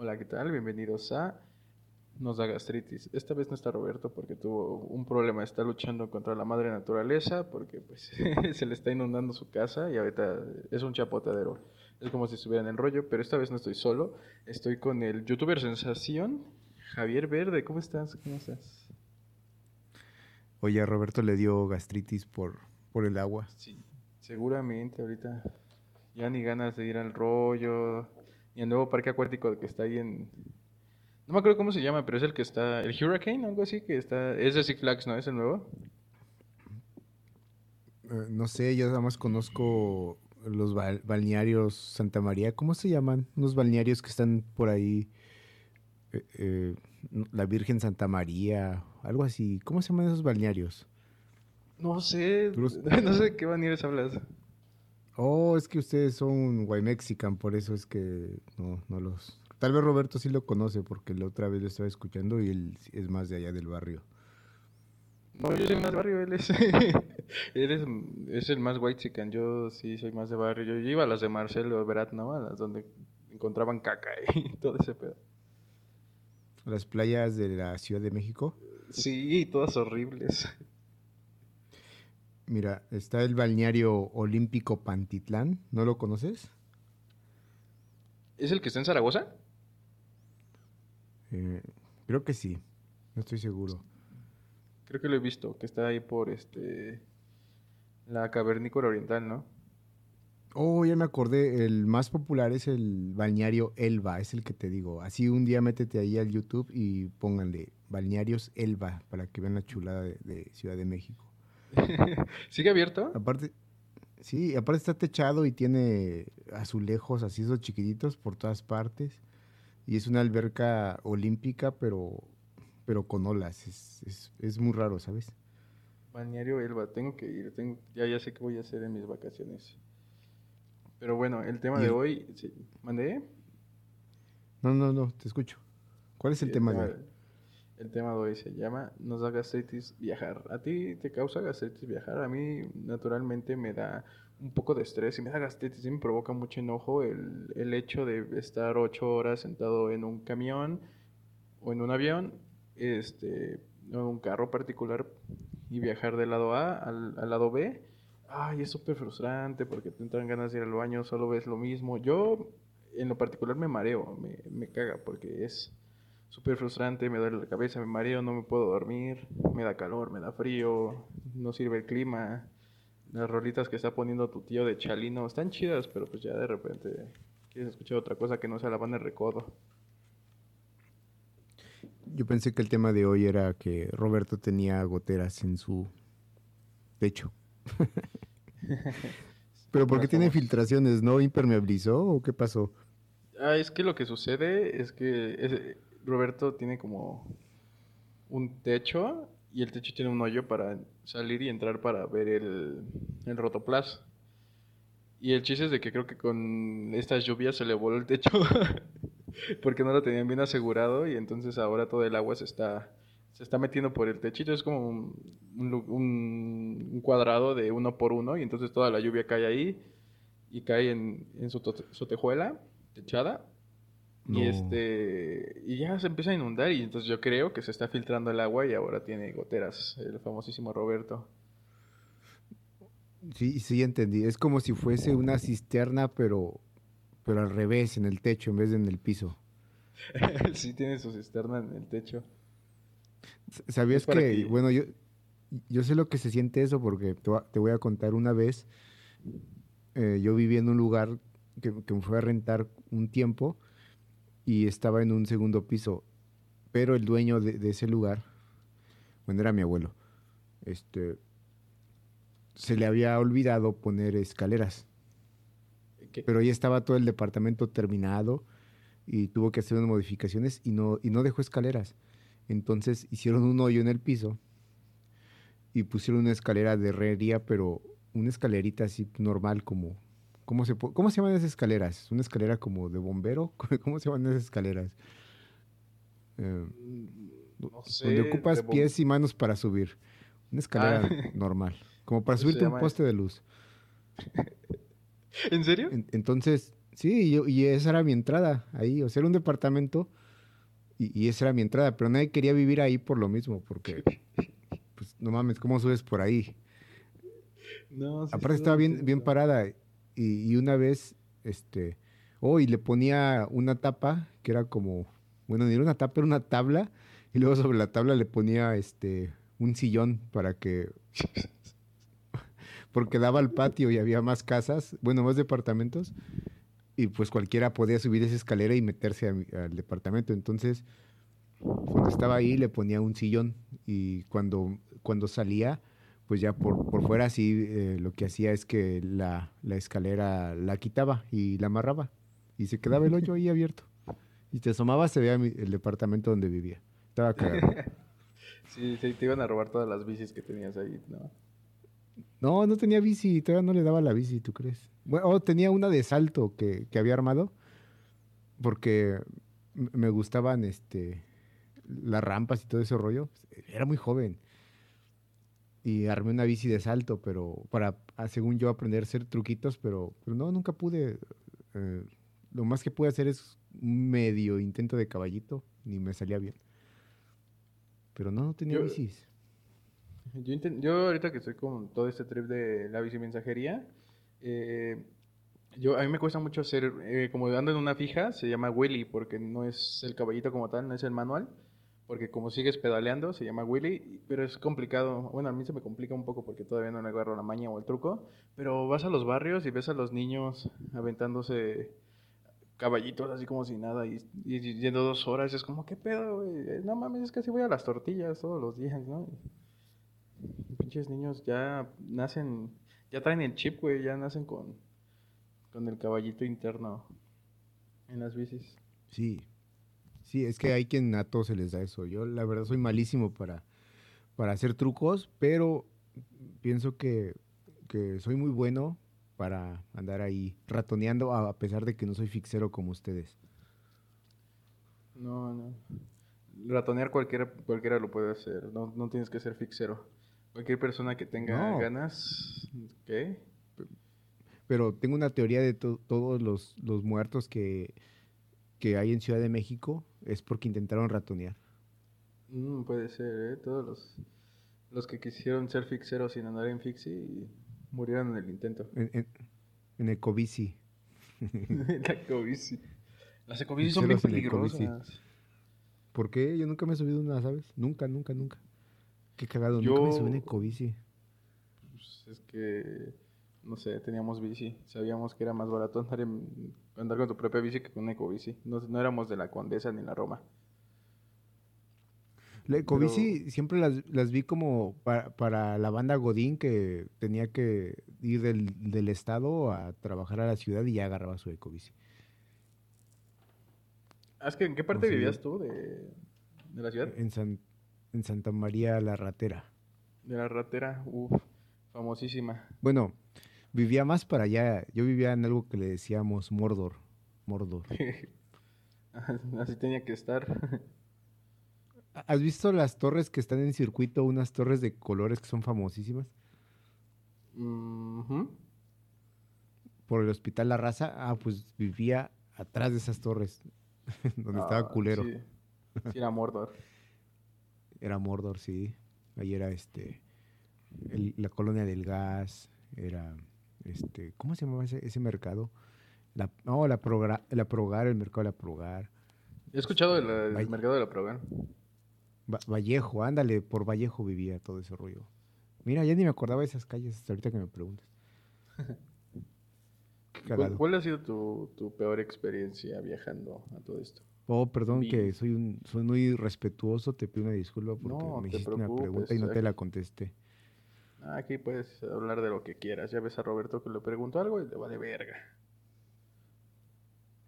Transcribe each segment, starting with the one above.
Hola, ¿qué tal? Bienvenidos a Nos da gastritis. Esta vez no está Roberto porque tuvo un problema, está luchando contra la madre naturaleza porque pues se le está inundando su casa y ahorita es un chapotadero. Es como si estuviera en el rollo, pero esta vez no estoy solo. Estoy con el youtuber sensación, Javier Verde. ¿Cómo estás? ¿Cómo estás? Oye, a Roberto le dio gastritis por, por el agua. Sí, seguramente ahorita ya ni ganas de ir al rollo, y el nuevo parque acuático que está ahí en... No me acuerdo cómo se llama, pero es el que está... El Hurricane, algo así, que está... Es de Six Flags, ¿no? ¿Es el nuevo? Eh, no sé, yo nada más conozco los balnearios Santa María. ¿Cómo se llaman? Unos balnearios que están por ahí. Eh, eh, la Virgen Santa María, algo así. ¿Cómo se llaman esos balnearios? No sé, no sé de qué balnearios hablas. Oh, es que ustedes son mexican, por eso es que no, no los... Tal vez Roberto sí lo conoce porque la otra vez lo estaba escuchando y él es más de allá del barrio. No, yo soy más de barrio, él es, él es, el más white chican, yo sí soy más de barrio. Yo, iba a las de Marcelo Verat, ¿no? A las donde encontraban caca y todo ese pedo. ¿Las playas de la Ciudad de México? Sí, todas horribles. Mira, está el balneario olímpico Pantitlán. ¿No lo conoces? ¿Es el que está en Zaragoza? Eh, creo que sí. No estoy seguro. Creo que lo he visto, que está ahí por este la cavernícola oriental, ¿no? Oh, ya me acordé. El más popular es el balneario Elba, es el que te digo. Así un día métete ahí al YouTube y pónganle balnearios Elba para que vean la chulada de Ciudad de México. ¿Sigue abierto? Aparte, sí, aparte está techado y tiene azulejos así esos chiquititos por todas partes. Y es una alberca olímpica, pero, pero con olas. Es, es, muy raro, ¿sabes? Balneario Elba, tengo que ir. Tengo, ya, ya sé qué voy a hacer en mis vacaciones. Pero bueno, el tema de hoy. ¿Mandé? No, no, no, te escucho. ¿Cuál es el, tema de hoy? El tema de hoy se llama Nos da gastritis viajar. ¿A ti te causa gastritis viajar? A mí naturalmente me da un poco de estrés y me da gastritis y me provoca mucho enojo el, el hecho de estar ocho horas sentado en un camión o en un avión, este, en un carro particular y viajar del lado A al, lado B. Ay, es súper frustrante porque te entran ganas de ir al baño, solo ves lo mismo. Yo, en lo particular, me mareo, me, me caga porque es súper frustrante, me duele la cabeza, me mareo, no me puedo dormir, me da calor, me da frío, no sirve el clima. Las rolitas que está poniendo tu tío de Chalino están chidas, pero pues ya de repente quieres escuchar otra cosa que no sea la banda de recodo. Yo pensé que el tema de hoy era que Roberto tenía goteras en su pecho. pero ¿por qué tiene filtraciones? ¿No impermeabilizó o qué pasó? Ah, es que lo que sucede es que Roberto tiene como un techo y el techo tiene un hoyo para salir y entrar para ver el, el rotoplas. Y el chiste es de que creo que con estas lluvias se le voló el techo porque no lo tenían bien asegurado y entonces ahora todo el agua se está se está metiendo por el techito, es como un, un, cuadrado de uno por uno y entonces toda la lluvia cae ahí y cae en, en su, su tejuela techada y este y ya se empieza a inundar y entonces yo creo que se está filtrando el agua y ahora tiene goteras, el famosísimo Roberto. Sí, sí entendí. Es como si fuese una cisterna, pero pero al revés, en el techo en vez de en el piso. sí, tiene su cisterna en el techo. ¿Sabías que, bueno, yo, yo sé lo que se siente eso porque te, voy a contar una vez, eh, yo viví en un lugar que, que me fue a rentar un tiempo y estaba en un segundo piso, pero el dueño de, ese lugar, bueno, era mi abuelo, este, se le había olvidado poner escaleras. Pero ya estaba todo el departamento terminado y tuvo que hacer unas modificaciones y no, y no dejó escaleras. Entonces hicieron un hoyo en el piso y pusieron una escalera de herrería, pero una escalerita así normal como ¿Cómo se, ¿Cómo se llaman esas escaleras? ¿Una escalera como de bombero? ¿Cómo se llaman esas escaleras? Eh, no sé, donde ocupas pies y manos para subir. Una escalera ah. normal. Como para subirte un poste de luz. ¿En serio? entonces, Sí, y, esa era mi entrada ahí. O sea, era un departamento y, y, esa era mi entrada. Pero nadie quería vivir ahí por lo mismo, porque, pues, no mames, ¿cómo subes por ahí? No, Aparte estaba bien, bien parada. Y, una vez, este, oh, y le ponía una tapa que era como, bueno, ni era una tapa, era una tabla. Y luego sobre la tabla le ponía, este, un sillón para que porque daba al patio y había más casas, bueno, más departamentos, y pues cualquiera podía subir esa escalera y meterse al departamento. Entonces, cuando estaba ahí le ponía un sillón y cuando, cuando salía, pues ya por, por fuera sí eh, lo que hacía es que la, la, escalera la quitaba y la amarraba y se quedaba el hoyo ahí abierto. Y te asomabas, se veía el departamento donde vivía. Estaba cagado. sí, sí, te iban a robar todas las bicis que tenías ahí, ¿no? No, no tenía bici, todavía no le daba la bici, ¿tú crees? Bueno, oh, tenía una de salto que, había armado porque me gustaban este las rampas y todo ese rollo. Era muy joven. Y armé una bici de salto, pero para, ah, según yo, aprender a hacer truquitos, pero, pero no, nunca pude. Eh, lo más que pude hacer es un medio intento de caballito, ni me salía bien. Pero no, no tenía bicis. Yo, yo ahorita que estoy con todo este trip de la bicimensajería, eh, yo, a mí me cuesta mucho hacer, eh, como ando en una fija, se llama Willy, porque no es el caballito como tal, no es el manual, porque como sigues pedaleando, se llama Willy, pero es complicado. Bueno, a mí se me complica un poco porque todavía no le agarro la maña o el truco, pero vas a los barrios y ves a los niños aventándose caballitos así como si nada y, yendo dos horas, es como, ¿qué pedo, güey? No mames, es que así voy a las tortillas todos los días, ¿no? Pinches niños ya nacen, ya traen el chip, güey, ya nacen con, con el caballito interno en las bicis. Sí, sí, es que hay quien a todos se les da eso. Yo la verdad soy malísimo para, para hacer trucos, pero pienso que, que soy muy bueno para andar ahí ratoneando a pesar de que no soy fixero como ustedes. No, no. Ratonear cualquiera, cualquiera lo puede hacer, no, no tienes que ser fixero. Cualquier persona que tenga ganas, ¿qué? Pero tengo una teoría de todos los, los muertos que, que hay en Ciudad de México es porque intentaron ratonear. Mm, puede ser, ¿eh? Todos los, los que quisieron ser fixeros sin andar en fixi murieron en el intento. En, en, en la Ecobici. Las Ecobici son bien peligrosas. ¿Por qué? Yo nunca me he subido una, ¿sabes? Nunca, nunca, nunca. Qué cagado, nunca me subí en ecobici. Pues es que, no sé, teníamos bici. Sabíamos que era más barato andar, andar con tu propia bici que con una ecobici. No, no éramos de la Condesa ni la Roma. La ecobici siempre las, las, vi como para, para, la banda Godín que tenía que ir del, del, estado a trabajar a la ciudad y ya agarraba su ecobici. Ah, es que ¿En qué parte vivías tú de, de, la ciudad? En San, en Santa María la Ratera. De la Ratera, uff, famosísima. Bueno, vivía más para allá. Yo vivía en algo que le decíamos Mordor. Mordor. Así tenía que estar. ¿Has visto las torres que están en circuito? Unas torres de colores que son famosísimas. Por el Hospital La Raza. Ah, pues vivía atrás de esas torres. donde estaba ah, culero. Sí. sí, era Mordor. Era Mordor, sí. Ahí era este. la colonia del gas. Era. Este ¿Cómo se llamaba ese, mercado? La, no, la, la Progar, el mercado de la Progar. He escuchado el, mercado de la Progar. Vallejo, ándale, por Vallejo vivía todo ese rollo. Mira, ya ni me acordaba de esas calles hasta ahorita que me preguntas. ¿Cuál, ha sido tu, tu peor experiencia viajando a todo esto? Oh, perdón, que soy un, soy muy respetuoso, te pido una disculpa porque me hiciste una pregunta y no te la contesté. Aquí puedes hablar de lo que quieras. Ya ves a Roberto que le preguntó algo y le va de verga.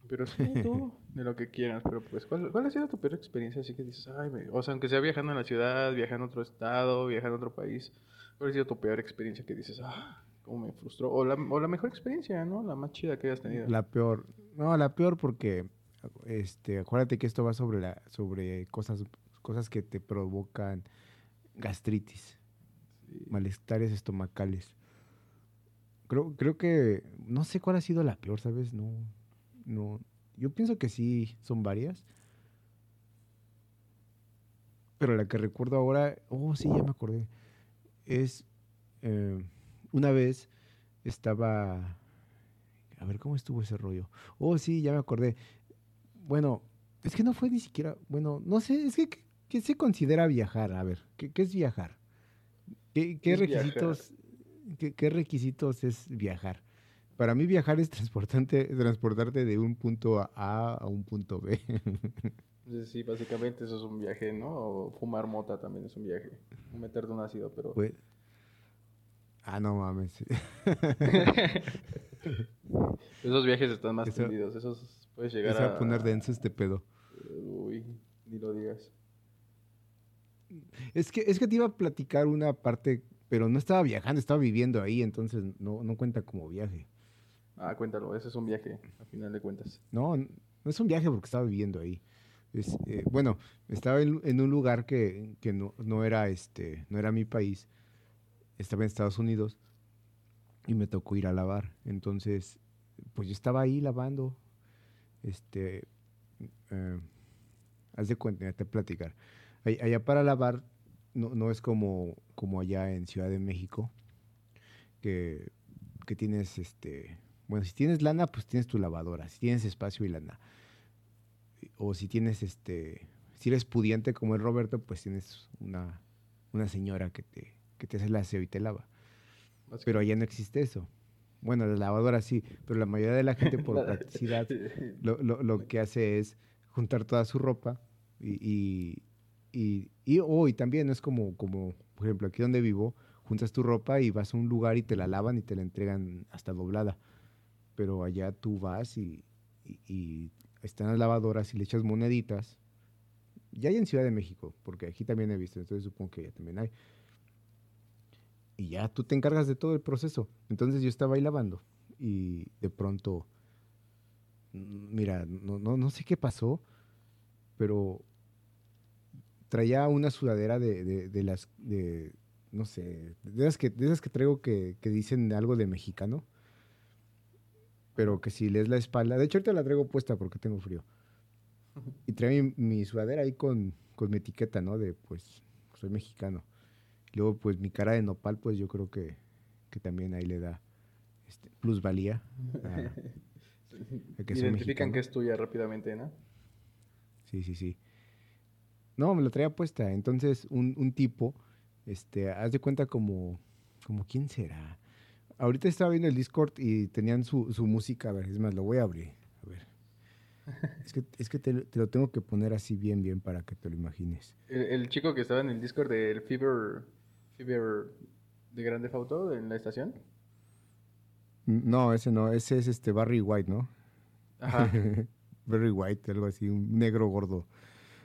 Pero sí, tú, de lo que quieras. Pero pues, ¿cuál, ha sido tu peor experiencia? Así que dices, ay, o sea, aunque sea viajando en la ciudad, viajando a otro estado, viajando a otro país, ¿cuál ha sido tu peor experiencia que dices, ah, cómo me frustró? O la, o la mejor experiencia, ¿no? La más chida que hayas tenido. La peor. No, la peor porque este, acuérdate que esto va sobre la, sobre cosas, cosas que te provocan gastritis, malestares estomacales. Creo, creo que no sé cuál ha sido la peor, ¿sabes? No, no. Yo pienso que sí, son varias. Pero la que recuerdo ahora, oh, sí, ya me acordé. Es, eh, una vez estaba, a ver, ¿cómo estuvo ese rollo? Oh, sí, ya me acordé. Bueno, es que no fue ni siquiera, bueno, no sé, es que, ¿qué, se considera viajar? A ver, ¿qué, es viajar? ¿Qué, requisitos, Qué, requisitos es viajar? Para mí viajar es transportarte, transportarte de un punto A a un punto B. Sí, básicamente eso es un viaje, ¿no? O fumar mota también es un viaje. Meterte un ácido, pero... Pues... Ah, no mames. Esos viajes están más tendidos. Esos puedes llegar a... poner denso este pedo. Uy, ni lo digas. Es que, es que te iba a platicar una parte, pero no estaba viajando, estaba viviendo ahí, entonces no, no cuenta como viaje. Ah, cuéntalo, ese es un viaje, al final de cuentas. No, no es un viaje porque estaba viviendo ahí. Eh, bueno, estaba en, un lugar que, que no, no, era este, no era mi país, estaba en Estados Unidos y me tocó ir a lavar. Entonces, pues yo estaba ahí lavando, este, eh, haz de cuenta, te platicar. Allá para lavar no, no, es como, como allá en Ciudad de México, que, que, tienes, este, bueno, si tienes lana, pues tienes tu lavadora, si tienes espacio y lana. O si tienes, este, si eres pudiente como el Roberto, pues tienes una, una señora que te, que te hace el aseo y te lava. Pero allá no existe eso. Bueno, la lavadora sí, pero la mayoría de la gente por practicidad lo, lo, lo, que hace es juntar toda su ropa y, y, y, oh, y también es como, como, por ejemplo, aquí donde vivo, juntas tu ropa y vas a un lugar y te la lavan y te la entregan hasta doblada. Pero allá tú vas y, están las lavadoras y le echas moneditas. Ya hay en Ciudad de México, porque aquí también he visto, entonces supongo que ya también hay. Y ya tú te encargas de todo el proceso. Entonces yo estaba ahí lavando y de pronto, mira, no, no, no sé qué pasó, pero traía una sudadera de, de, las, de, no sé, de esas que, de esas que traigo que, que, dicen algo de mexicano, pero que si lees la espalda, de hecho ahorita la traigo puesta porque tengo frío. Y trae mi, mi sudadera ahí con, con, mi etiqueta, ¿no? De, pues, soy mexicano. luego, pues, mi cara de nopal, pues, yo creo que, que también ahí le da este, plusvalía. A, que Identifican que es tuya rápidamente, ¿no? Sí, sí, sí. No, me lo traía puesta. Entonces, un, un tipo, este, haz de cuenta como, como, ¿quién será? Ahorita estaba viendo el Discord y tenían su, su música. A ver, es más, lo voy a abrir. A ver. Es que, es que te, te, lo tengo que poner así bien, bien para que te lo imagines. El, chico que estaba en el Discord del Fever, Fever de Grande Auto en la estación. No, ese no, ese es este Barry White, ¿no? Ajá. Barry White, algo así, un negro gordo.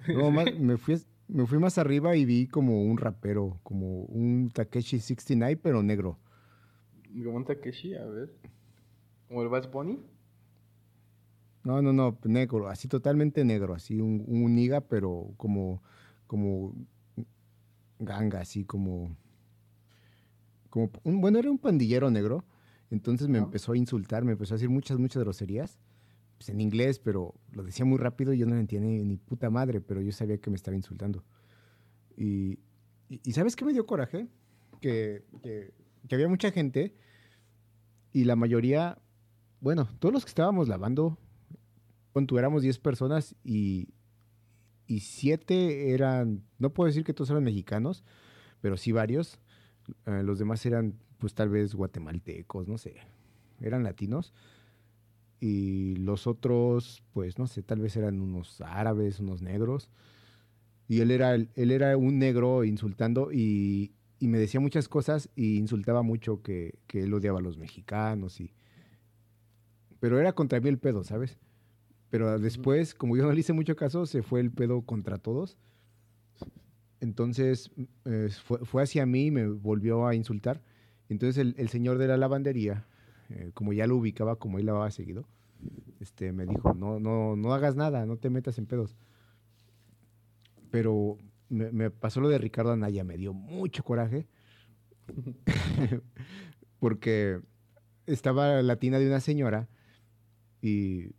No, me, fui, me fui más arriba y vi como un rapero, como un Takeshi 69, pero negro. ¿Como un Takeshi? A ver. ¿Como el Bass Bunny? No, no, no, negro, así totalmente negro, así un, un niga, pero como, como ganga, así como, como un, bueno, era un pandillero negro, entonces me empezó a insultar, me empezó a decir muchas, muchas groserías pues, en inglés, pero lo decía muy rápido y yo no entendía ni, puta madre, pero yo sabía que me estaba insultando. Y, y, ¿sabes qué me dio coraje? Que, que, que, había mucha gente y la mayoría, bueno, todos los que estábamos lavando, cuando éramos 10 personas y, y 7 eran, no puedo decir que todos eran mexicanos, pero sí varios. Eh, los demás eran, pues tal vez guatemaltecos, no sé, eran latinos y los otros, pues no sé, tal vez eran unos árabes, unos negros. Y él era, él era un negro insultando y, y me decía muchas cosas y insultaba mucho que, que, él odiaba a los mexicanos. Y... Pero era contra mí el pedo, ¿sabes? Pero después, como yo no le hice mucho caso, se fue el pedo contra todos. Entonces eh, fue, fue, hacia mí y me volvió a insultar. Entonces el, el señor de la lavandería eh, como ya lo ubicaba, como él había seguido, este, me dijo, no, no, no hagas nada, no te metas en pedos. Pero me, pasó lo de Ricardo Anaya, me dio mucho coraje, porque estaba la tina de una señora y,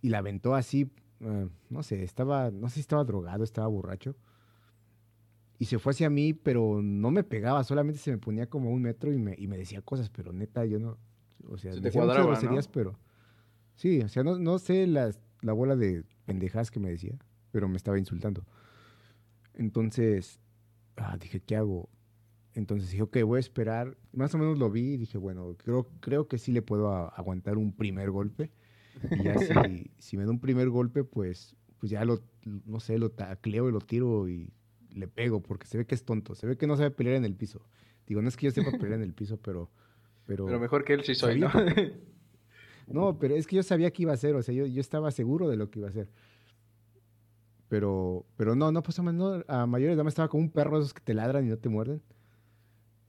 y la aventó así, eh, no sé, estaba, no sé si estaba drogado, estaba borracho. Y se fue hacia mí, pero no me pegaba, solamente se me ponía como un metro y me, y me decía cosas, pero neta, yo no, o sea, Se te muchas cuadraba, groserías, pero sí, o sea, no, no sé las, la bola de pendejas que me decía, pero me estaba insultando. Entonces, ah, dije, ¿qué hago? Entonces dije, ok, voy a esperar. Más o menos lo vi y dije, bueno, creo, creo que sí le puedo a- aguantar un primer golpe. Y ya si, si me da un primer golpe, pues, pues ya lo, no sé, lo tacleo y lo tiro y le pego, porque se ve que es tonto, se ve que no sabe pelear en el piso. Digo, no es que yo sepa pelear en el piso, pero... Pero, Pero mejor que él sí soy, ¿no? No, pero es que yo sabía que iba a ser, o sea, yo, yo estaba seguro de lo que iba a hacer. Pero, pero no, no pasó más, no, a mayores me estaba como un perro esos que te ladran y no te muerden.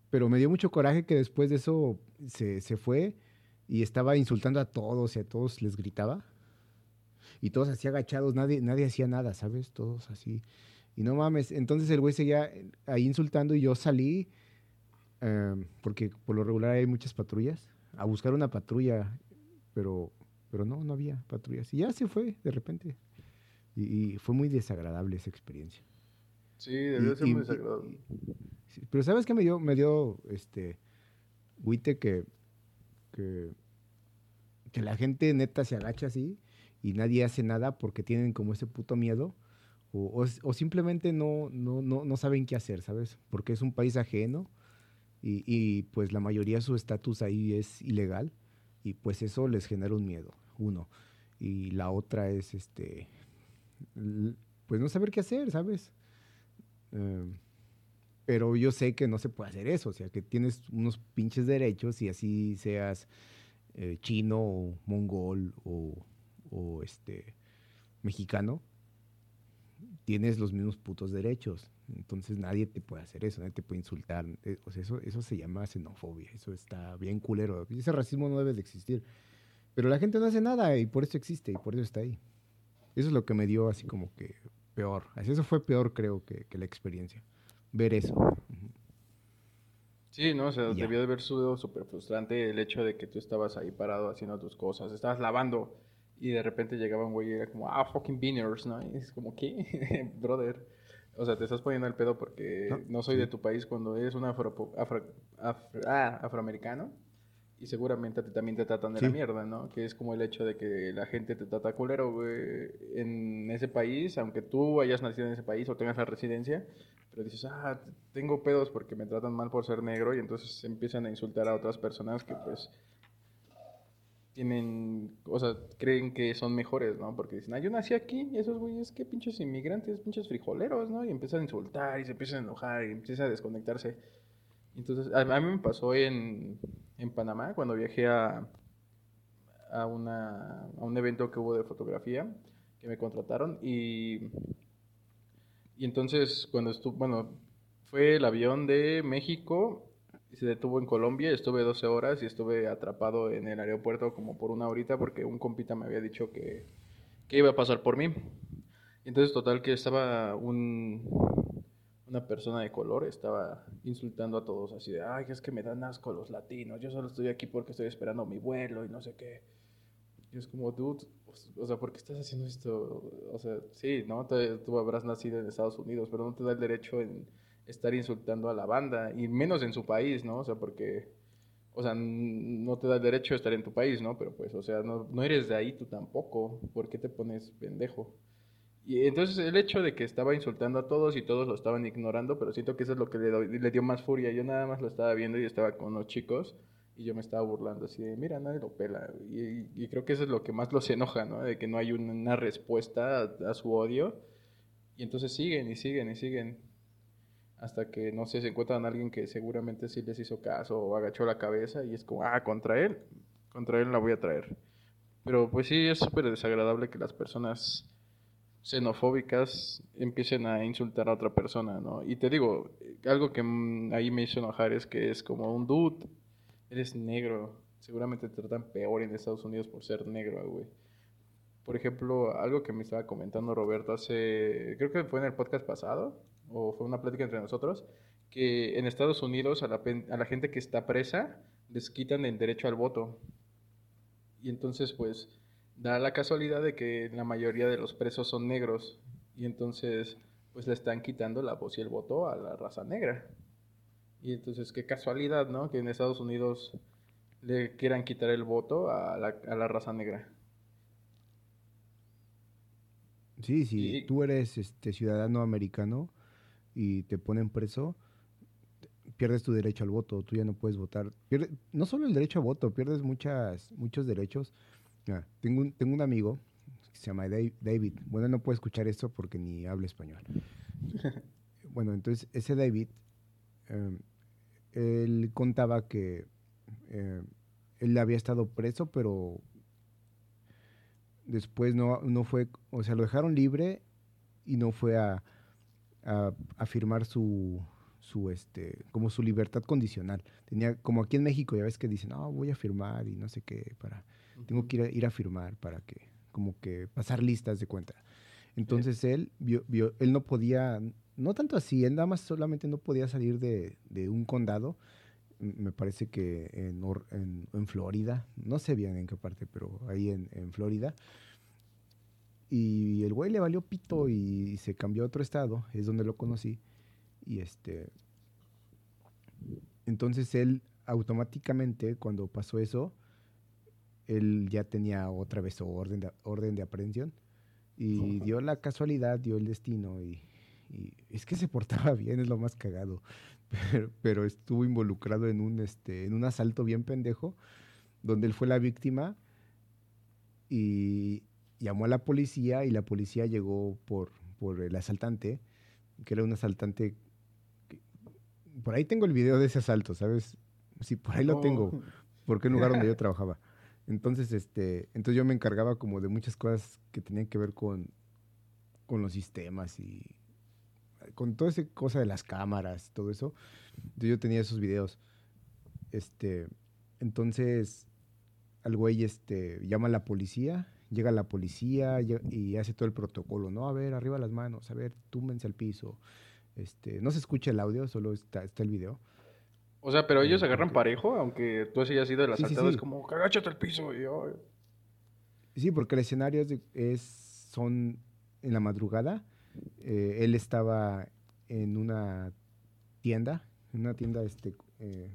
Pero me dio mucho coraje que después de eso se, se fue y estaba insultando a todos y a todos les gritaba. Y todos así agachados, nadie, nadie hacía nada, ¿sabes? Todos así. Y no mames, entonces el güey seguía ahí insultando y yo salí, eh, porque por lo regular hay muchas patrullas, a buscar una patrulla, pero, pero no, no había patrullas. Y ya se fue de repente. Y, y fue muy desagradable esa experiencia. Sí, debió Y- ser y- muy desagradable. Pero ¿sabes qué me dio? Me dio, este, güite que, que, que la gente neta se agacha así y nadie hace nada porque tienen como ese puto miedo o, o o simplemente no, no, no, no saben qué hacer, ¿sabes? Porque es un país ajeno y, y, pues la mayoría de su estatus ahí es ilegal y pues eso les genera un miedo, uno. Y la otra es, este, pues no saber qué hacer, ¿sabes? Em, pero yo sé que no se puede hacer eso, o sea, que tienes unos pinches derechos y así seas eh, chino o mongol o, o, este mexicano, tienes los mismos putos derechos. Entonces nadie te puede hacer eso, nadie te puede insultar. eh, o sea, eso, eso se llama xenofobia, eso está bien culero. Ese racismo no debe de existir. Pero la gente no hace nada y por eso existe y por eso está ahí. Eso es lo que me dio así como que peor. Eso fue peor creo que, que la experiencia. Ver eso. Sí, no, o sea, debió de haber sido súper frustrante el hecho de que tú estabas ahí parado haciendo tus cosas, estabas lavando y de repente llegaba un güey y era como, ah, fucking beaners, ¿no? Y es como, ¿qué? Brother. O sea, te estás poniendo el pedo porque no, No, soy de tu país cuando eres un afro, afro- afro- ah, afroamericano y seguramente también te tratan de la Sí. mierda, ¿no? Que es como el hecho de que la gente te trata culero, güey, en ese país, aunque tú hayas nacido en ese país o tengas la residencia, pero dices, ah, tengo pedos porque me tratan mal por ser negro y entonces empiezan a insultar a otras personas que pues tienen, o sea, creen que son mejores, ¿no? Porque dicen, ah, yo nací aquí y esos güeyes, qué pinches inmigrantes, pinches frijoleros, ¿no? Y empiezan a insultar y se empiezan a enojar y empiezan a desconectarse. Entonces, a, a mí me pasó en, en Panamá cuando viajé a, a, una, a un evento que hubo de fotografía que me contrataron y, y entonces cuando estuve, bueno, fue el avión de México se detuvo en Colombia, estuve 12 horas y estuve atrapado en el aeropuerto como por una horita porque un compita me había dicho que, que iba a pasar por mí. Entonces, total, que estaba un, una persona de color, estaba insultando a todos así de, ay, es que me dan asco los latinos, yo solo estoy aquí porque estoy esperando mi vuelo y no sé qué. Y es como, dude, o sea, ¿por qué estás haciendo esto? O sea, sí, ¿no? Tú habrás nacido en Estados Unidos, pero no te da el derecho en estar insultando a la banda, y menos en su país, ¿no? O sea, porque, o sea, no te da el derecho de estar en tu país, ¿no? Pero pues, o sea, no, no eres de ahí tú tampoco, ¿por qué te pones pendejo? Y entonces el hecho de que estaba insultando a todos y todos lo estaban ignorando, pero siento que eso es lo que le, le dio más furia. Yo nada más lo estaba viendo y estaba con los chicos y yo me estaba burlando así de, mira, nadie lo pela. Y, y creo que eso es lo que más los enoja, ¿no? De que no hay un- una respuesta a, a su odio. Y entonces siguen y siguen y siguen. Hasta que, no sé, se encuentran a alguien que seguramente sí les hizo caso o agachó la cabeza y es como, ah, contra él, contra él la voy a traer. Pero pues sí, es súper desagradable que las personas xenofóbicas empiecen a insultar a otra persona, ¿no? Y te digo, algo que mm, ahí me hizo enojar es que es como un dude, eres negro, seguramente te tratan peor en Estados Unidos por ser negro, güey. Por ejemplo, algo que me estaba comentando Roberto hace, creo que fue en el podcast pasado, o fue una plática entre nosotros, que en Estados Unidos a la, a la gente que está presa les quitan el derecho al voto. Y entonces, pues, da la casualidad de que la mayoría de los presos son negros y entonces pues le están quitando la voz y el voto a la raza negra. Y entonces qué casualidad, ¿no? Que en Estados Unidos le quieran quitar el voto a la, a la raza negra. Sí, sí, tú eres este ciudadano americano y te ponen preso, pierdes tu derecho al voto, tú ya no puedes votar. no solo el derecho a voto, pierdes muchas, muchos derechos. tengo, un, tengo un amigo que se llama David. Bueno, no puede escuchar esto porque ni habla español. bueno, entonces ese David, em, él contaba que em, él había estado preso, pero después no, no fue, o sea, lo dejaron libre y no fue a, a, firmar su, su, este, como su libertad condicional. Tenía, como aquí en México, ya ves que dicen, no, voy a firmar y no sé qué, para, tengo que ir a, ir a firmar para que, como que pasar listas de cuenta. Entonces él vio, vio, él no podía, no tanto así, él nada más solamente no podía salir de, de un condado, me parece que en, en, en, Florida, no sé bien en qué parte, pero ahí en, en Florida. Y el güey le valió pito y, se cambió a otro estado, es donde lo conocí. Y este. Entonces él automáticamente, cuando pasó eso, él ya tenía otra vez orden de, orden de aprehensión. Y dio la casualidad, dio el destino. Y, y, es que se portaba bien, es lo más cagado pero, estuvo involucrado en un, este, en un asalto bien pendejo, donde él fue la víctima y llamó a la policía y la policía llegó por, por el asaltante, que era un asaltante... por ahí tengo el video de ese asalto, ¿sabes? Sí, por ahí lo tengo, oh. porque en lugar donde yo trabajaba. Entonces, este, entonces yo me encargaba como de muchas cosas que tenían que ver con, con los sistemas y, con toda esa cosa de las cámaras y todo eso, yo tenía esos videos. Este, entonces, al güey este, llama a la policía, llega la policía y hace todo el protocolo, ¿no? A ver, arriba las manos, a ver, túmense al piso. Este, no se escucha el audio, solo está, está el video. O sea, pero ellos agarran parejo, aunque tú hayas sido el asaltado, es como, agáchate al piso. Y Sí, porque el escenario es, son en la madrugada eh, él estaba en una tienda, en una tienda, este, eh,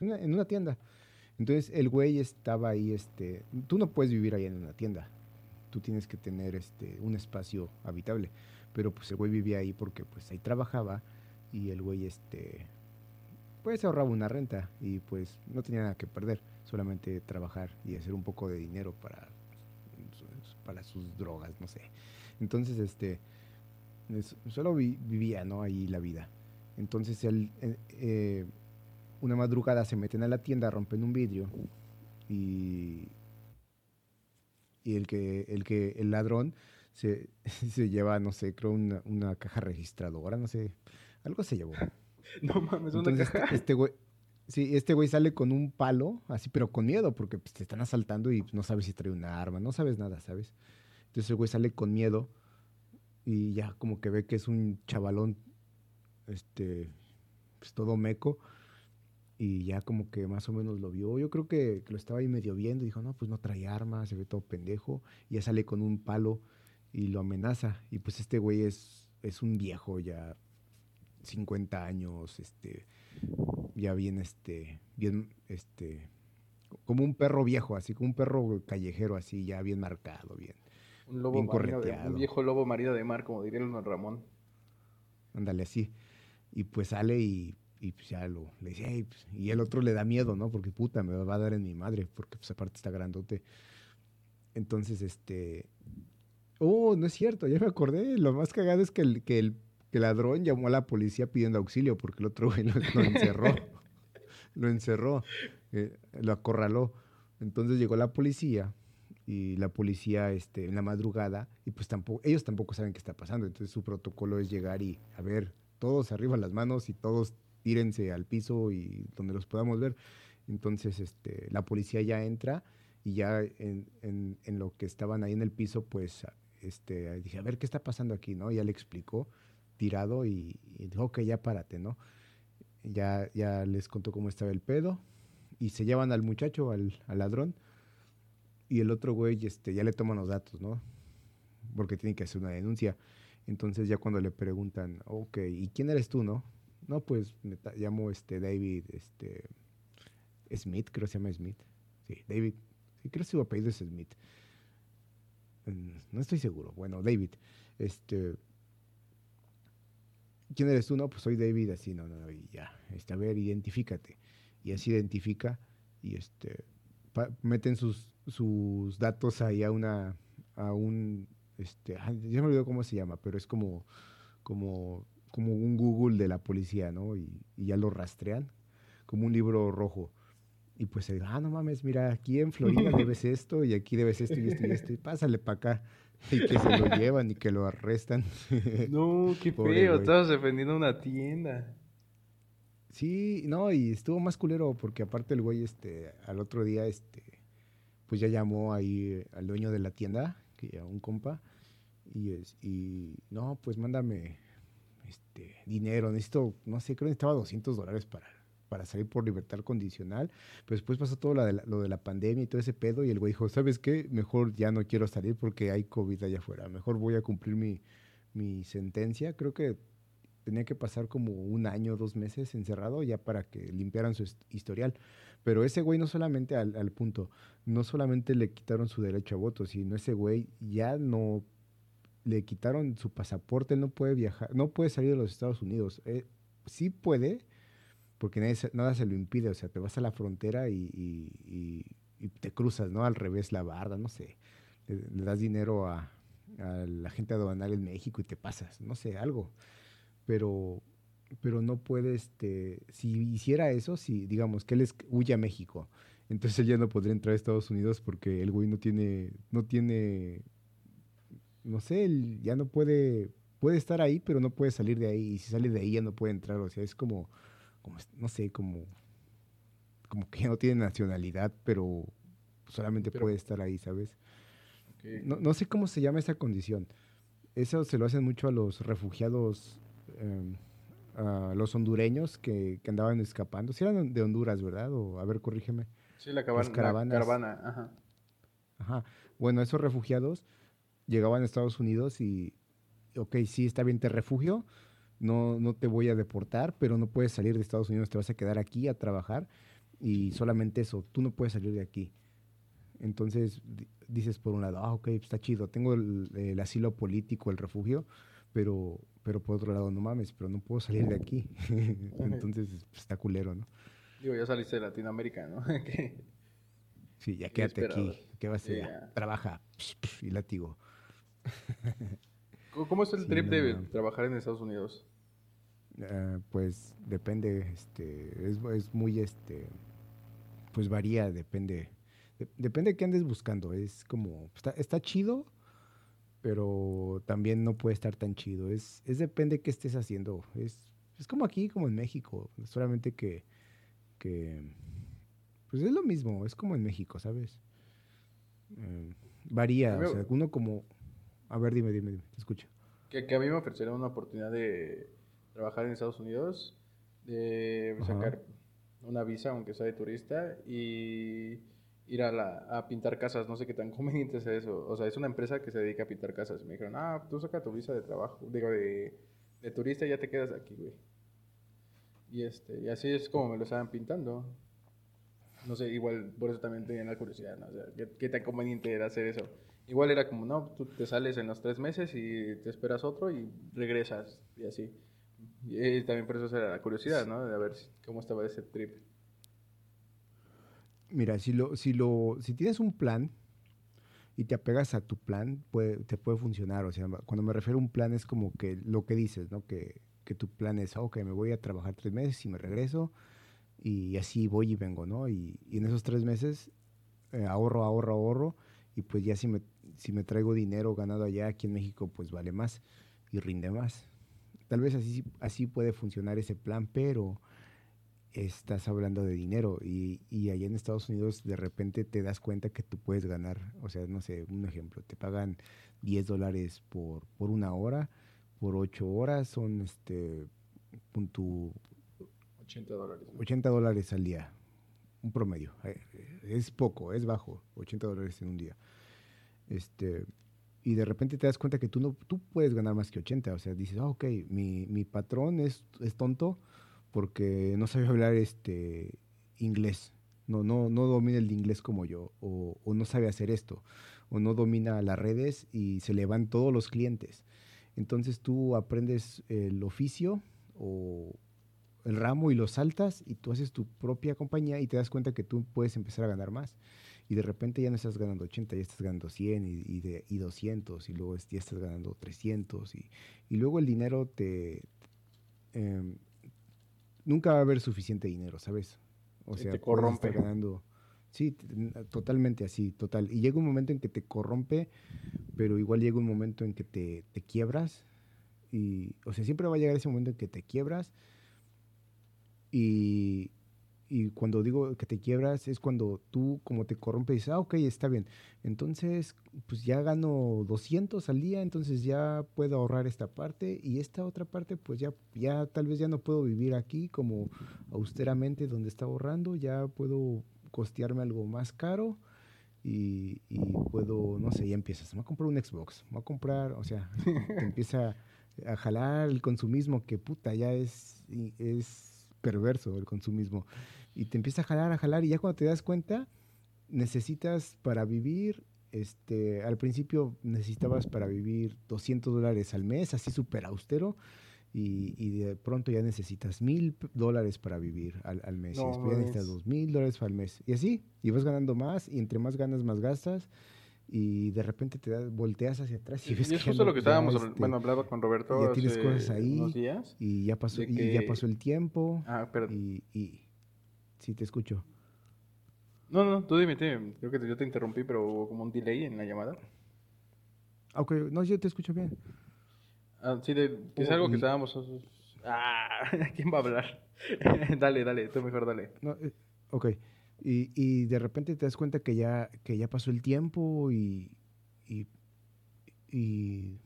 en una tienda. Entonces el güey estaba ahí, este, tú no puedes vivir ahí en una tienda, tú tienes que tener este, un espacio habitable, pero pues el güey vivía ahí porque pues ahí trabajaba y el güey, este, pues ahorraba una renta y pues no tenía nada que perder, solamente trabajar y hacer un poco de dinero para, para sus drogas, no sé. Entonces, este, solo vivía, ¿no? Ahí la vida. Entonces él, eh, eh, una madrugada se meten a la tienda, rompen un vidrio y, y el que, el que, el ladrón se, se lleva, no sé, creo una, una, caja registradora, no sé, algo se llevó. no mames, una caja. Este güey, sí, este güey sale con un palo, así, pero con miedo, porque pues, te están asaltando y no sabes si trae una arma, no sabes nada, ¿sabes? Entonces el güey sale con miedo y ya como que ve que es un chavalón, este, pues todo meco, y ya como que más o menos lo vio. Yo creo que, lo estaba ahí medio viendo y dijo, no, pues no trae armas, se ve todo pendejo, y ya sale con un palo y lo amenaza. Y pues este güey es, es un viejo ya, 50 años, este, ya bien, este, bien, este, como un perro viejo, así como un perro callejero, así ya bien marcado, bien un lobo un viejo lobo marido de mar, como diría el Ramón. Ándale, así. Y pues sale y, y pues ya lo, le dice, pues", y el otro le da miedo, ¿no? Porque puta, me va a dar en mi madre, porque pues aparte está grandote. Entonces, este... Oh, no es cierto, ya me acordé. Lo más cagado es que el, que el, ladrón llamó a la policía pidiendo auxilio porque el otro güey lo, encerró. lo encerró, eh, lo acorraló. Entonces llegó la policía y la policía este, en la madrugada y pues tampoco, ellos tampoco saben qué está pasando. Entonces su protocolo es llegar y, a ver, todos arriba las manos y todos tírense al piso y donde los podamos ver. Entonces este, la policía ya entra y ya en, en, en lo que estaban ahí en el piso, pues este, dije, a ver qué está pasando aquí, ¿no? ya le explicó, tirado y, dijo, ok, ya párate, ¿no? Ya, ya les contó cómo estaba el pedo y se llevan al muchacho, al, al ladrón y el otro güey este, ya le toman los datos, ¿no? Porque tiene que hacer una denuncia. Entonces ya cuando le preguntan, ok, ¿y quién eres tú, no? No, pues me llamo este David este, Smith, creo que se llama Smith. Sí, David. Sí, creo que su apellido es Smith. Mm, no estoy seguro. Bueno, David. Este, ¿Quién eres tú? No, pues soy David, así, no, no, y ya. Este, a ver, identifícate. Y así identifica y este, meten sus, sus datos ahí a una, a un, este, ya me olvidó cómo se llama, pero es como, como, como un Google de la policía, ¿no? Y, ya lo rastrean, como un libro rojo. Y pues se ah, no mames, mira, aquí en Florida debes esto y aquí debes esto y esto y esto, y pásale para acá. Y que se lo llevan y que lo arrestan. No, qué feo, estabas defendiendo una tienda. Sí, no, y estuvo más culero porque aparte el güey, este, al otro día, este, pues ya llamó ahí al dueño de la tienda, que a un compa, y es, y no, pues mándame, este, dinero, necesito, no sé, creo que necesitaba 200 dólares para, para salir por libertad condicional, pero después pasó todo lo de, la, pandemia y todo ese pedo, y el güey dijo, ¿sabes qué? Mejor ya no quiero salir porque hay COVID allá afuera, mejor voy a cumplir mi, mi sentencia, creo que tenía que pasar como un año, dos meses encerrado ya para que limpiaran su historial. Pero ese güey no solamente al, al, punto, no solamente le quitaron su derecho a voto, sino ese güey ya no le quitaron su pasaporte, no puede viajar, no puede salir de los Estados Unidos. Eh, sí puede, porque nada se lo impide, o sea, te vas a la frontera y, te cruzas, ¿no? Al revés la barda, no sé, le, le das dinero a, a la gente aduanal en México y te pasas, no sé, algo pero, pero no puede, este, si hiciera eso, si digamos que él es, huye a México, entonces él ya no podría entrar a Estados Unidos porque el güey no tiene, no tiene, no sé, él ya no puede, puede estar ahí, pero no puede salir de ahí, y si sale de ahí ya no puede entrar, o sea, es como, como no sé, como, como que no tiene nacionalidad, pero solamente puede estar ahí, ¿sabes? No, no sé cómo se llama esa condición. Eso se lo hacen mucho a los refugiados Em, a los hondureños que, que, andaban escapando. Si eran de Honduras, ¿verdad? O, a ver, corrígeme. Sí, la, caravana. Ajá. Ajá. Bueno, esos refugiados llegaban a Estados Unidos y, ok, sí, está bien, te refugio, no, no te voy a deportar, pero no puedes salir de Estados Unidos, te vas a quedar aquí a trabajar y solamente eso, tú no puedes salir de aquí. Entonces dices por un lado, ah, ok, está chido, tengo el asilo político, el refugio, pero pero por otro lado, no mames, pero no puedo salir de aquí. Entonces está culero, ¿no? Digo, ya saliste de Latinoamérica, ¿no? sí, ya quédate aquí. ¿Qué vas a hacer? Trabaja y látigo. ¿Cómo es el trip de trabajar en Estados Unidos? Ah, pues depende, este, es, es, muy, este, pues varía, depende, depende de qué andes buscando. Es como, está, está chido, pero también no puede estar tan chido. Es, es depende de qué estés haciendo. Es, es como aquí, como en México. Solamente que, que, pues es lo mismo, es como en México, ¿sabes? Eh, varía, o sea, uno como... A ver, dime, dime, dime, te escucho. Que, que a mí me ofrecieron una oportunidad de trabajar en Estados Unidos, de sacar una visa, aunque sea de turista, y ir a, la, a pintar casas, no sé qué tan conveniente es eso. O sea, es una empresa que se dedica a pintar casas. Y me dijeron, ah, tú saca tu visa de trabajo, digo, de, de turista y ya te quedas aquí, güey. Y, este, y así es como me lo estaban pintando. No sé, igual por eso también tenía la curiosidad, ¿no? O sea, ¿qué, ¿qué, tan conveniente era hacer eso? Igual era como, no, tú te sales en los tres meses y te esperas otro y regresas y así. Y también por eso era la curiosidad, ¿no? De ver cómo estaba ese trip. Mira, si lo, si lo, si tienes un plan y te apegas a tu plan, puede, te puede funcionar. O sea, cuando me refiero a un plan es como que lo que dices, ¿no? Que, que tu plan es, ok, me voy a trabajar tres meses y me regreso y así voy y vengo, ¿no? Y, y en esos tres meses eh, ahorro, ahorro, ahorro y pues ya si me, si me traigo dinero ganado allá aquí en México, pues vale más y rinde más. Tal vez así, así puede funcionar ese plan, pero estás hablando de dinero y, y allá en Estados Unidos de repente te das cuenta que tú puedes ganar, o sea, no sé, un ejemplo, te pagan 10 dólares por, por una hora, por 8 horas son este, punto 80 dólares. 80 dólares al día. un promedio. Eh, es poco, es bajo, 80 dólares en un día. Este, y de repente te das cuenta que tú, no, tú puedes ganar más que 80. O sea, dices, ah, ok, mi, mi patrón es, es, tonto porque no sabe hablar este, inglés. No, no, no domina el inglés como yo. O, o, no sabe hacer esto. O no domina las redes y se le van todos los clientes. Entonces tú aprendes el oficio o el ramo y lo saltas y tú haces tu propia compañía y te das cuenta que tú puedes empezar a ganar más y de repente ya no estás ganando 80, ya estás ganando 100 y, y, de, y 200 y luego ya estás ganando 300 y, y luego el dinero te... Eh, nunca va a haber suficiente dinero, ¿sabes? O sea, te corrompe. ganando... Sí, totalmente así, total. Y llega un momento en que te corrompe, pero igual llega un momento en que te, te quiebras. Y, o sea, siempre va a llegar ese momento en que te quiebras y, y cuando digo que te quiebras es cuando tú como te corrompes y dices, ah, ok, está bien. Entonces, pues ya gano 200 al día, entonces ya puedo ahorrar esta parte y esta otra parte, pues ya, ya tal vez ya no puedo vivir aquí como austeramente donde está ahorrando, ya puedo costearme algo más caro y, y puedo, no sé, ya empiezas, me voy a comprar un Xbox, me voy a comprar, o sea, te empieza a jalar el consumismo que puta, ya es, es perverso el consumismo y te empieza a jalar, a jalar, y ya cuando te das cuenta, necesitas para vivir, este, al principio necesitabas para vivir 200 dólares al mes, así súper austero, y, y, de pronto ya necesitas mil dólares para vivir al, al mes, y después ya necesitas dos mil dólares al mes, y así, y vas ganando más, y entre más ganas, más gastas, y de repente te das, volteas hacia atrás y ves y es justo lo que estábamos este, bueno hablaba con Roberto ya tienes cosas ahí días y ya pasó que... y ya pasó el tiempo ah, y, Sí, te escucho. No, no, tú dime, creo que yo te interrumpí, pero hubo como un delay en la llamada. Ah, ok, no, yo te escucho bien. Ah, sí, de, es algo que estábamos... Ah, ¿quién va a hablar? dale, dale, tú mejor dale. No, eh, ok, y, y, de repente te das cuenta que ya, que ya pasó el tiempo y, y, y,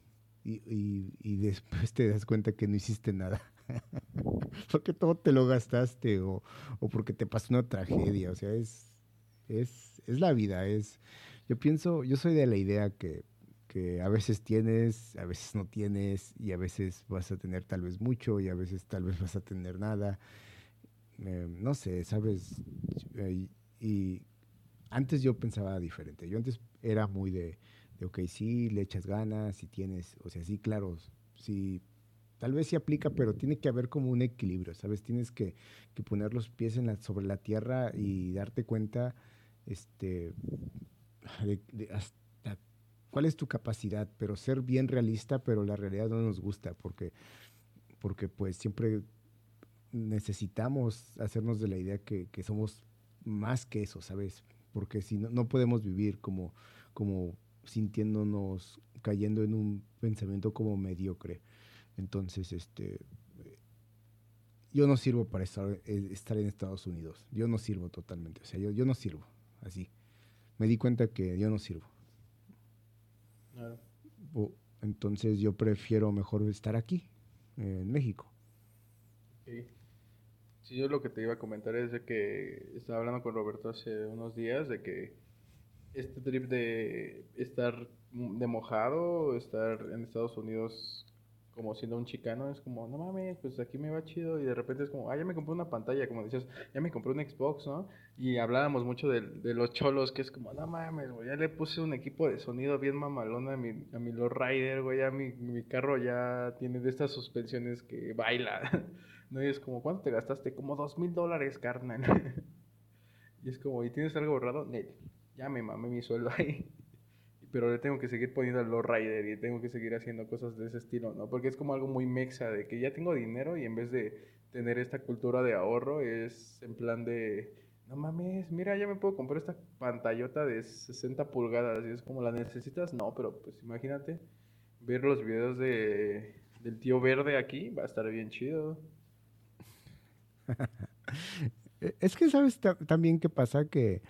y, y después te das cuenta que no hiciste nada. porque todo te lo gastaste o, o, porque te pasó una tragedia. O sea, es, es, es la vida. Es, yo pienso, yo soy de la idea que, que a veces tienes, a veces no tienes y a veces vas a tener tal vez mucho y a veces tal vez vas a tener nada. Eh, no sé, ¿sabes? Eh, y antes yo pensaba diferente. Yo antes era muy de, de, ok, sí, le echas ganas, si tienes, o sea, sí, claro, si tal vez sí aplica, pero tiene que haber como un equilibrio, ¿sabes? Tienes que, que poner los pies sobre la tierra y darte cuenta este, de hasta cuál es tu capacidad, pero ser bien realista, pero la realidad no nos gusta porque, porque pues siempre necesitamos hacernos de la idea que, que somos más que eso, ¿sabes? Porque si no, no podemos vivir como, como sintiéndonos, cayendo en un pensamiento como mediocre. Entonces, este, yo no sirvo para estar, eh, estar en Estados Unidos. Yo no sirvo totalmente. O sea, yo, yo no sirvo así. Me di cuenta que yo no sirvo. Claro. O, entonces yo prefiero mejor estar aquí, en México. Sí. sí, yo lo que te iba a comentar es de que estaba hablando con Roberto hace unos días de que este trip de estar de mojado, estar en Estados Unidos como siendo un chicano, es como, no mames, pues aquí me va chido. Y de repente es como, ah, ya me compré una pantalla, como decías, ya me compré un Xbox, ¿no? Y hablábamos mucho de, de los cholos, que es como, no mames, güey, ya le puse un equipo de sonido bien mamalón a mi, a mi Lord Rider, güey, ya mi, mi carro ya tiene de estas suspensiones que baila. ¿No? Y es como, ¿cuánto te gastaste? Como dos mil dólares, carnal. y es como, ¿y tienes algo ahorrado? ya me mamé mi sueldo ahí pero le tengo que seguir poniendo al low rider y tengo que seguir haciendo cosas de ese estilo, ¿no? Porque es como algo muy mexa de que ya tengo dinero y en vez de tener esta cultura de ahorro es en plan de, no mames, mira, ya me puedo comprar esta pantallota de 60 pulgadas y es como la necesitas, no, pero pues imagínate ver los videos de, del tío verde aquí, va a estar bien chido. es que sabes también qué pasa que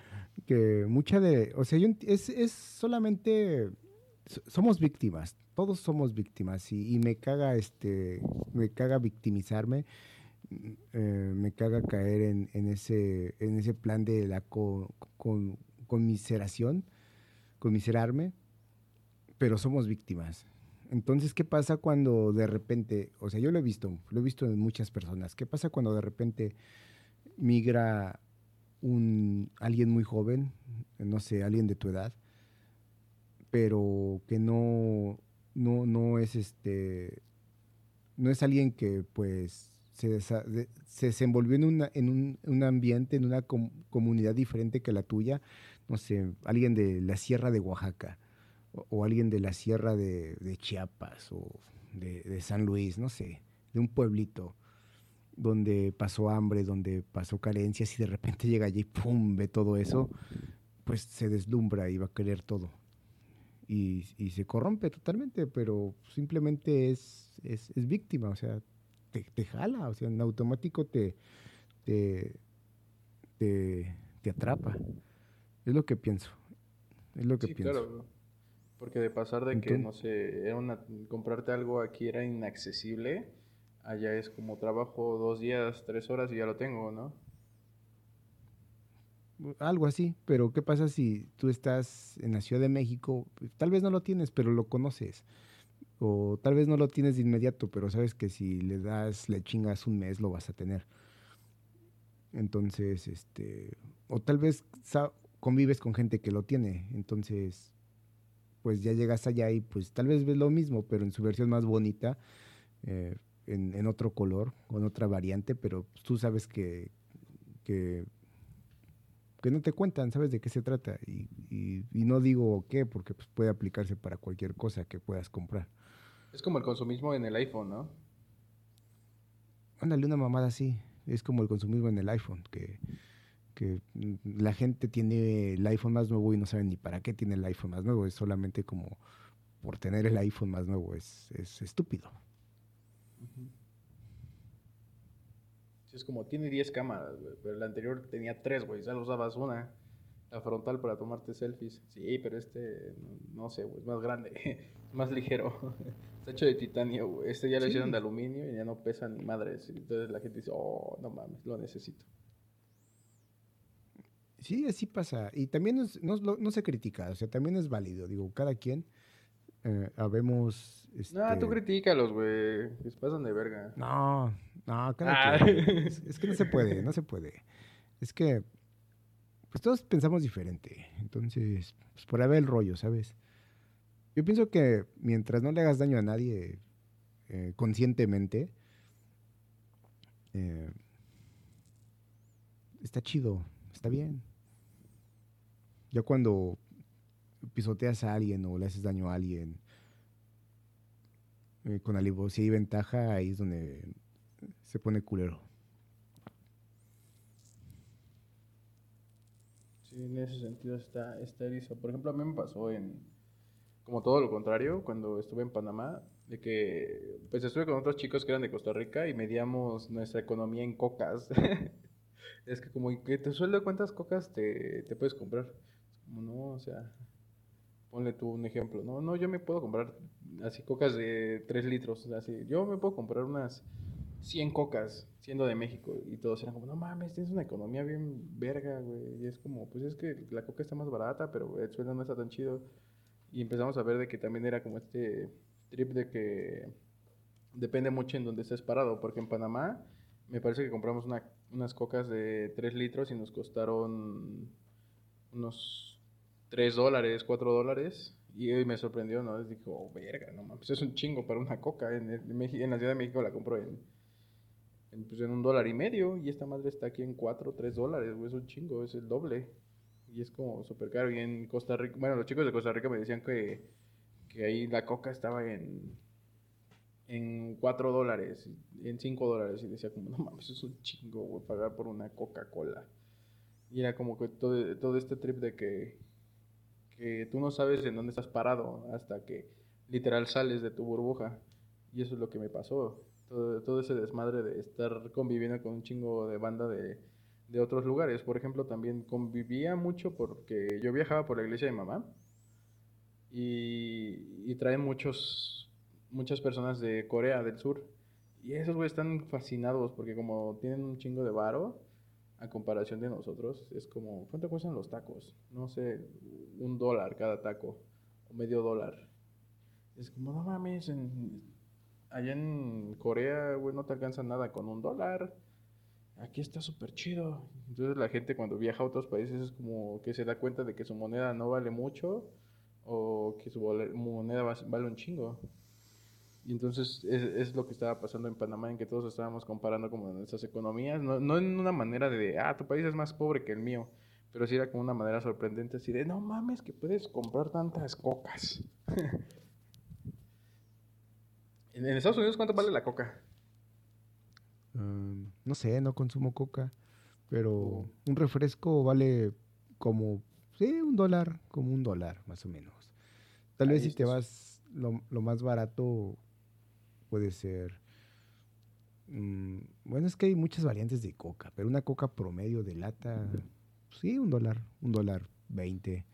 que mucha de, o sea, yo, es, es solamente, somos víctimas, todos somos víctimas y, y, me caga, este, me caga victimizarme eh, me caga caer en, ese, en ese plan de la con, conmiseración, conmiserarme, pero somos víctimas. Entonces, ¿qué pasa cuando de repente, o sea, yo lo he visto, lo he visto en muchas personas, ¿qué pasa cuando de repente migra un alguien muy joven, no sé, alguien de tu edad, pero que no, no, no es este, no es alguien que pues se, se desenvolvió en, una, en un, un, ambiente, en una comunidad diferente que la tuya, no sé, alguien de la Sierra de Oaxaca, o, alguien de la Sierra de, Chiapas, o de, San Luis, no sé, de un pueblito donde pasó hambre, donde pasó carencias y de repente llega allí y ¡pum! ve todo eso, pues se deslumbra y va a querer todo. Y, y se corrompe totalmente, pero simplemente es, es, es víctima, o sea, te, jala, o sea, en automático te, te, te, atrapa. Es lo que pienso. Es lo que pienso. Claro, porque de pasar de que, no sé, era una, comprarte algo aquí era inaccesible, allá es como trabajo dos días, tres horas y ya lo tengo, ¿no? Algo así, pero ¿qué pasa si tú estás en la Ciudad de México? Tal vez no lo tienes, pero lo conoces. O tal vez no lo tienes de inmediato, pero sabes que si le das, le chingas un mes, lo vas a tener. Entonces, este, o tal vez convives con gente que lo tiene, entonces, pues ya llegas allá y pues tal vez ves lo mismo, pero en su versión más bonita, eh, en, otro color, con otra variante, pero tú sabes que, que, no te cuentan, sabes de qué se trata. Y, y no digo qué, porque pues, puede aplicarse para cualquier cosa que puedas comprar. Es como el consumismo en el iPhone, ¿no? Ándale, una mamada así. Es como el consumismo en el iPhone, que, que la gente tiene el iPhone más nuevo y no sabe ni para qué tiene el iPhone más nuevo. Es solamente como por tener el iPhone más nuevo. Es, es estúpido. Es como, tiene 10 cámaras, pero el anterior tenía 3, güey. Ya lo usabas una. La frontal para tomarte selfies. Sí, pero este, no, sé, güey, es más grande, más ligero. Está hecho de titanio, güey. Este ya lo hicieron de aluminio y ya no pesa ni madres. Entonces la gente dice, oh, no mames, lo necesito. Sí, así pasa. Y también no, se critica, o sea, también es válido. Digo, cada quien eh, habemos... Este... No, tú critícalos, güey. Se pasan de verga. No, no, cada ah. quien. es, que no se puede, no se puede. Es que pues todos pensamos diferente. Entonces, pues por haber el rollo, ¿sabes? Yo pienso que mientras no le hagas daño a nadie eh, conscientemente, eh, está chido, está bien. Ya cuando pisoteas a alguien o le haces daño a alguien eh, con alivosía y ventaja, ahí es donde se pone culero. en ese sentido está, está erizo. Por ejemplo, a mí me pasó en, como todo lo contrario, cuando estuve en Panamá, de que, pues estuve con otros chicos que eran de Costa Rica y medíamos nuestra economía en cocas. es que como que te sueldo cuántas cocas te, te puedes comprar. Como no, o sea, ponle tú un ejemplo. No, no, yo me puedo comprar así cocas de 3 litros, así. Yo me puedo comprar unas 100 cocas siendo de México y todos eran como, no mames, tienes una economía bien verga, güey. Y es como, pues es que la coca está más barata, pero el sueldo no está tan chido. Y empezamos a ver de que también era como este trip de que depende mucho en donde estés parado, porque en Panamá me parece que compramos unas cocas de 3 litros y nos costaron unos 3 dólares, 4 dólares. Y me sorprendió, ¿no? Dije, oh, verga, no mames, es un chingo para una coca. En, en, en la Ciudad de México la compro en pues, en un dólar y medio y esta madre está aquí en cuatro, tres dólares, es un chingo, es el doble. Y es como súper caro. Y en Costa Rica, bueno, los chicos de Costa Rica me decían que, que ahí la coca estaba en, en 4 dólares, en 5 dólares. Y decía como, no mames, es un chingo, güey, pagar por una Coca-Cola. Y era como que todo, todo este trip de que, que tú no sabes en dónde estás parado hasta que literal sales de tu burbuja. Y eso es lo que me pasó todo, ese desmadre de estar conviviendo con un chingo de banda de, de otros lugares. Por ejemplo, también convivía mucho porque yo viajaba por la iglesia de mamá y, y traen muchos, muchas personas de Corea del Sur Y esos güeyes están fascinados porque como tienen un chingo de varo, a comparación de nosotros, es como, ¿cuánto cuestan los tacos? No sé, un dólar cada taco, o medio dólar. Es como, no mames, allá en Corea, güey, no te alcanza nada con un dólar. Aquí está súper chido. Entonces la gente cuando viaja a otros países es como que se da cuenta de que su moneda no vale mucho o que su moneda vale un chingo. Y entonces es, es, lo que estaba pasando en Panamá, en que todos estábamos comparando como nuestras economías, no, no en una manera de, ah, tu país es más pobre que el mío, pero sí era como una manera sorprendente, así de, no mames, que puedes comprar tantas cocas. ¿En, Estados Unidos cuánto vale la coca? Um, no sé, no consumo coca, pero oh. un refresco vale como, sí, un dólar, como un dólar, más o menos. Tal vez si te vas lo, lo, más barato puede ser... Mm, bueno, es que hay muchas variantes de coca, pero una coca promedio de lata, sí, un dólar, un dólar veinte.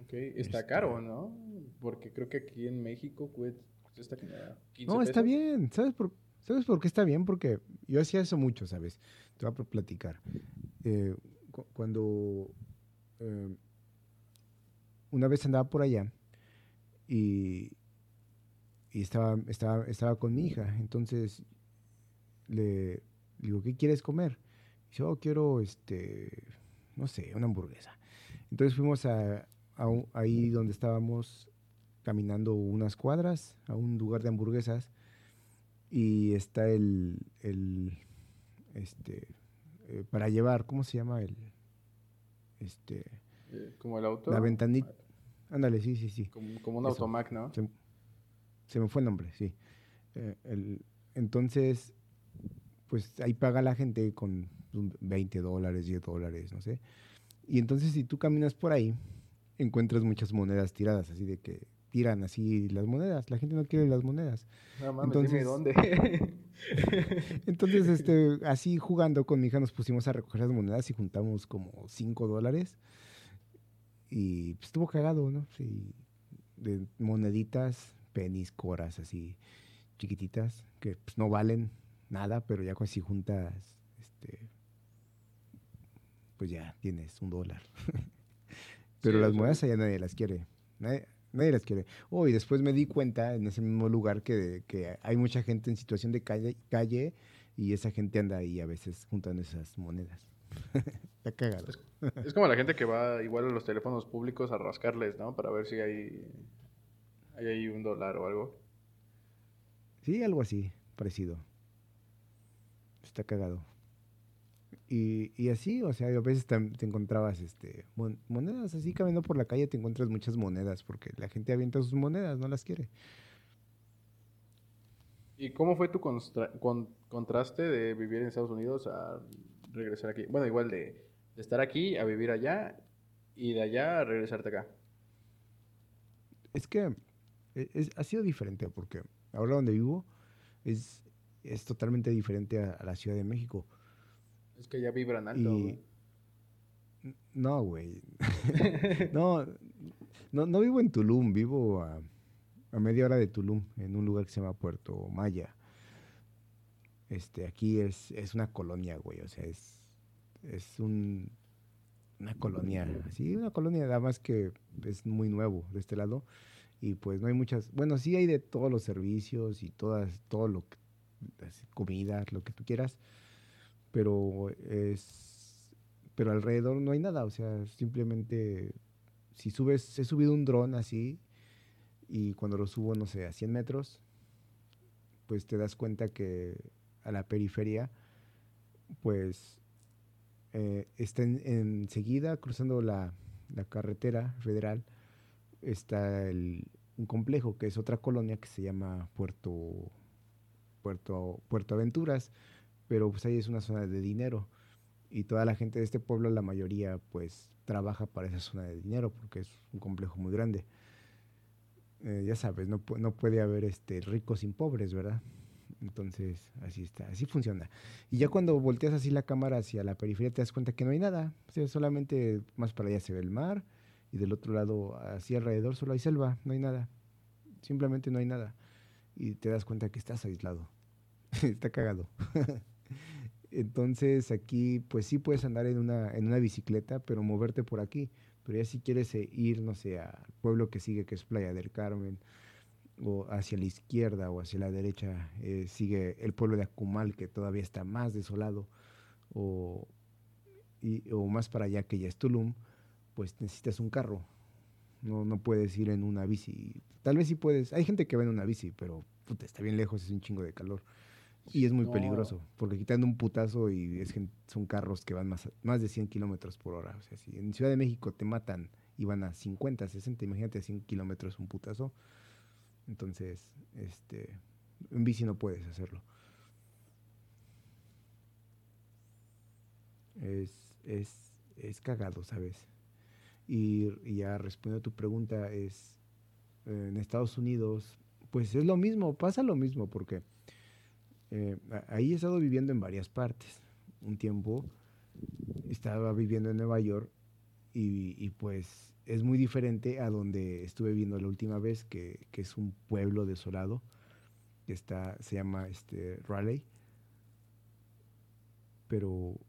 Ok, está este caro, ¿no? Porque creo que aquí en México cuesta No, está bien, ¿sabes por, ¿sabes por qué está bien? Porque yo hacía eso mucho, ¿sabes? Te voy a platicar. Eh, cuando eh, una vez andaba por allá y, y estaba, estaba, estaba con mi hija. Entonces le digo, ¿qué quieres comer? Y dice, oh, quiero, este, no sé, una hamburguesa. Entonces fuimos a, ahí donde estábamos caminando unas cuadras, a un lugar de hamburguesas, y está el, el este, eh, para llevar, ¿cómo se llama? El, este... Eh, ¿Como el auto? La ventanita. Ándale, sí, sí, sí. Como, un automac, ¿no? Se me fue el nombre, sí. Eh, entonces, pues ahí paga la gente con 20 dólares, 10 dólares, no sé. Y entonces si tú caminas por ahí, encuentras muchas monedas tiradas, así de que tiran así las monedas. La gente no quiere las monedas. No mames, entonces, dónde. entonces, este, así jugando con mi hija nos pusimos a recoger las monedas y juntamos como 5 dólares. Y pues, estuvo cagado, ¿no? Sí, de moneditas penis, coras así chiquititas, que pues, no valen nada, pero ya si juntas, este, pues ya tienes un dólar. pero las monedas allá nadie las quiere. Nadie, las quiere. Oh, y después me di cuenta en ese mismo lugar que, que hay mucha gente en situación de calle, calle y esa gente anda ahí a veces juntando esas monedas. Está cagado. Es, es, como la gente que va igual a los teléfonos públicos a rascarles, ¿no? Para ver si hay ¿Hay ahí un dólar o algo? Sí, algo así, parecido. Está cagado. Y, y así, o sea, a veces te, encontrabas este, monedas así caminando por la calle, te encuentras muchas monedas porque la gente avienta sus monedas, no las quiere. ¿Y cómo fue tu contraste de vivir en Estados Unidos a regresar aquí? Bueno, igual de, de estar aquí a vivir allá y de allá a regresarte acá. Es que e, ha sido diferente porque ahora donde vivo es, es totalmente diferente a, la Ciudad de México. Es que ya vibran alto. No, güey. no, no, vivo en Tulum, vivo a, a, media hora de Tulum, en un lugar que se llama Puerto Maya. Este, aquí es, es una colonia, güey, o sea, es, es un, una colonia, sí, una colonia, nada más que es muy nuevo de este lado y pues no hay muchas, bueno, sí hay de todos los servicios y todas, todo lo que, comida, lo que tú quieras, pero es, pero alrededor no hay nada, o sea, simplemente, si subes, he subido un dron así y cuando lo subo, no sé, a 100 metros, pues te das cuenta que a la periferia, pues eh, está enseguida cruzando la, la carretera federal, está el, un complejo que es otra colonia que se llama Puerto, Puerto, Puerto Aventuras, pero pues ahí es una zona de dinero y toda la gente de este pueblo, la mayoría pues trabaja para esa zona de dinero porque es un complejo muy grande. Eh, ya sabes, no, no puede haber este, ricos sin pobres, ¿verdad? Entonces, así está, así funciona. Y ya cuando volteas así la cámara hacia la periferia te das cuenta que no hay nada. O solamente más para allá se ve el mar y del otro lado, así alrededor, solo hay selva, no hay nada. Simplemente no hay nada. y te das cuenta que estás aislado. Está cagado. Entonces aquí pues sí puedes andar en una, en una bicicleta, pero moverte por aquí. Pero ya si quieres eh, ir, no sé, al pueblo que sigue, que es Playa del Carmen, o hacia la izquierda o hacia la derecha, eh, sigue el pueblo de Acumal, que todavía está más desolado, o, o más para allá que ya es Tulum, pues necesitas un carro. No, no puedes ir en una bici. Tal vez sí puedes. Hay gente que va en una bici, pero puta, está bien lejos, es un chingo de calor. Y es muy peligroso, porque quitando un putazo y es, son carros que van más, más de 100 kilómetros por hora. O sea, si en Ciudad de México te matan y van a 50, 60, imagínate 100 kilómetros un putazo. Entonces, este, en bici no puedes hacerlo. Es, es, es cagado, ¿sabes? Y, ya respondiendo a tu pregunta, es en Estados Unidos, pues es lo mismo, pasa lo mismo, porque eh, ahí he estado viviendo en varias partes. Un tiempo estaba viviendo en Nueva York y, pues es muy diferente a donde estuve viviendo la última vez, que, es un pueblo desolado, que está, se llama este, Raleigh. Pero,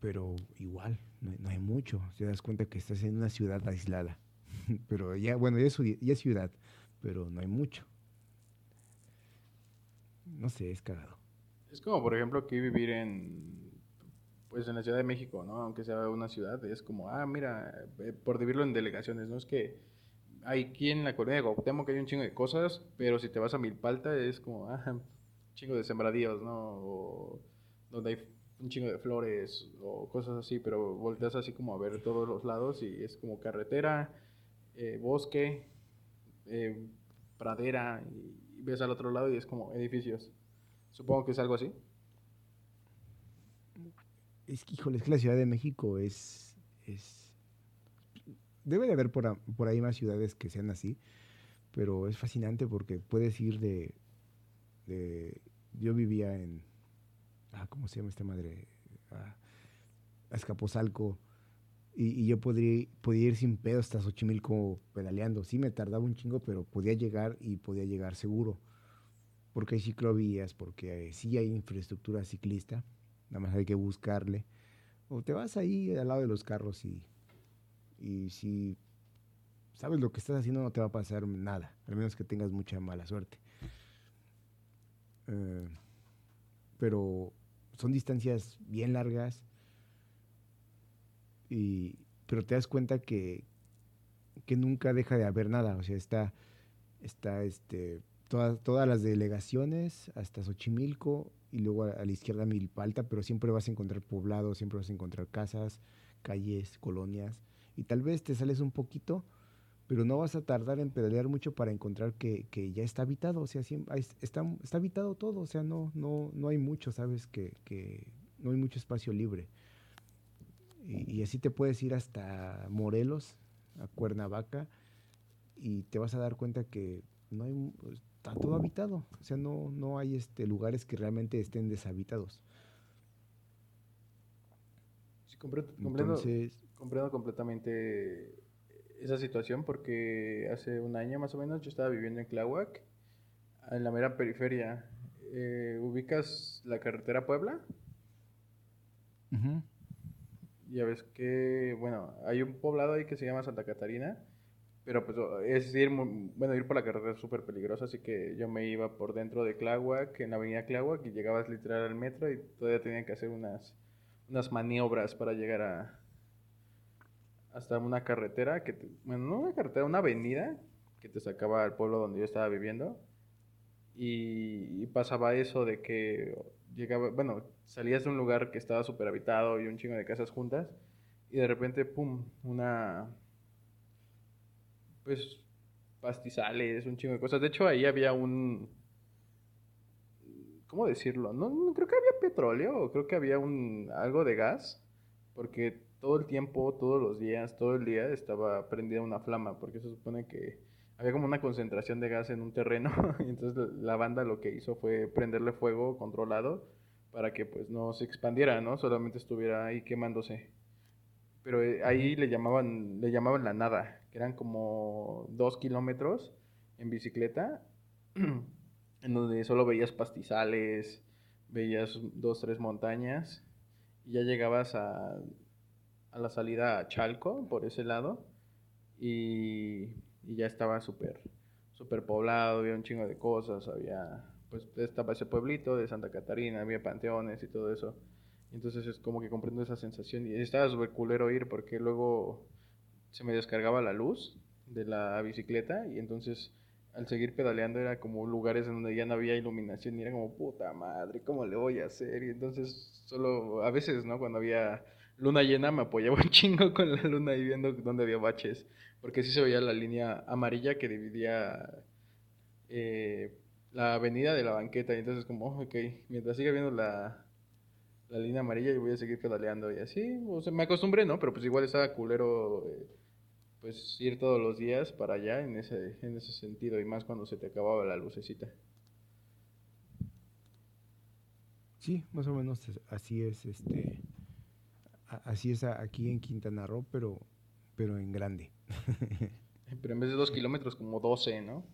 pero igual, no hay, mucho. Te das cuenta que estás en una ciudad aislada. pero ya, bueno, ya es ciudad, pero no hay mucho no sé, es cagado. Es como, por ejemplo, aquí vivir en, pues en la Ciudad de México, ¿no? Aunque sea una ciudad, es como, ah, mira, eh, por dividirlo en delegaciones, ¿no? Es que hay aquí en la colonia de Gautemo que hay un chingo de cosas, pero si te vas a Milpalta es como, ah, chingo de sembradíos, ¿no? O donde hay un chingo de flores o cosas así, pero volteas así como a ver todos los lados y es como carretera, eh, bosque, eh, pradera y ves al otro lado y es como edificios. Supongo que es algo así. Es que, híjole, es que la Ciudad de México es... es debe de haber por, por ahí más ciudades que sean así, pero es fascinante porque puedes ir de... de yo vivía en... Ah, ¿Cómo se llama esta madre? Ah, Escaposalco y, yo podría, podía ir sin pedo hasta Xochimilco pedaleando. Sí me tardaba un chingo, pero podía llegar y podía llegar seguro. Porque hay ciclovías, porque sí hay infraestructura ciclista. Nada más hay que buscarle. O te vas ahí al lado de los carros y, y si sabes lo que estás haciendo no te va a pasar nada. Al menos que tengas mucha mala suerte. Eh, pero son distancias bien largas pero te das cuenta que, que nunca deja de haber nada. O sea, está, está este, todas, todas las delegaciones hasta Xochimilco y luego a, la izquierda Milpalta, pero siempre vas a encontrar poblados, siempre vas a encontrar casas, calles, colonias. Y tal vez te sales un poquito, pero no vas a tardar en pedalear mucho para encontrar que, que ya está habitado. O sea, está, está habitado todo. O sea, no, no, no hay mucho, ¿sabes? Que, que no hay mucho espacio libre. Y, así te puedes ir hasta Morelos, a Cuernavaca, y te vas a dar cuenta que no hay, está todo habitado. O sea, no, no hay este, lugares que realmente estén deshabitados. Sí, comprendo, comprendo completamente esa situación porque hace un año más o menos yo estaba viviendo en Tláhuac, en la mera periferia. Eh, ¿Ubicas la carretera Puebla? Ya ves que, bueno, hay un poblado ahí que se llama Santa Catarina, pero pues es ir, bueno, ir por la carretera es súper peligrosa, así que yo me iba por dentro de Cláhuac, en la avenida Cláhuac, y llegabas literal al metro y todavía tenían que hacer unas, unas maniobras para llegar a hasta una carretera, que bueno, no una carretera, una avenida que te sacaba al pueblo donde yo estaba viviendo. y pasaba eso de que llegaba, bueno, salías de un lugar que estaba súper habitado y un chingo de casas juntas y de repente, pum, una, pues, pastizales, un chingo de cosas. De hecho, ahí había un, ¿cómo decirlo? No, no creo que había petróleo, creo que había un, algo de gas, porque todo el tiempo, todos los días, todo el día estaba prendida una flama, porque se supone que había como una concentración de gas en un terreno, y entonces la banda lo que hizo fue prenderle fuego controlado para que pues no se expandiera, ¿no? Solamente estuviera ahí quemándose. Pero eh, ahí le llamaban, le llamaban la nada, que eran como dos kilómetros en bicicleta. en donde solo veías pastizales, veías dos, tres montañas, y ya llegabas a, a la salida a Chalco, por ese lado, y, y ya estaba súper super poblado, había un chingo de cosas, había, pues estaba ese pueblito de Santa Catarina, había panteones y todo eso. Entonces es como que comprendo esa sensación. Y estaba súper culero ir porque luego se me descargaba la luz de la bicicleta y entonces al seguir pedaleando era como lugares en donde ya no había iluminación y era como puta madre, ¿cómo le voy a hacer? Y entonces solo a veces, ¿no? Cuando había luna llena me apoyaba un chingo con la luna y viendo dónde había baches, porque sí se veía la línea amarilla que dividía eh, la avenida de la banqueta y entonces como, ok, mientras siga viendo la, la línea amarilla yo voy a seguir pedaleando y así, o sea, me acostumbré, ¿no? Pero pues igual estaba culero eh, pues ir todos los días para allá en ese, en ese sentido y más cuando se te acababa la lucecita. Sí, más o menos así es, este, así es aquí en Quintana Roo, pero, pero en grande. pero en vez de dos kilómetros, como 12, ¿no?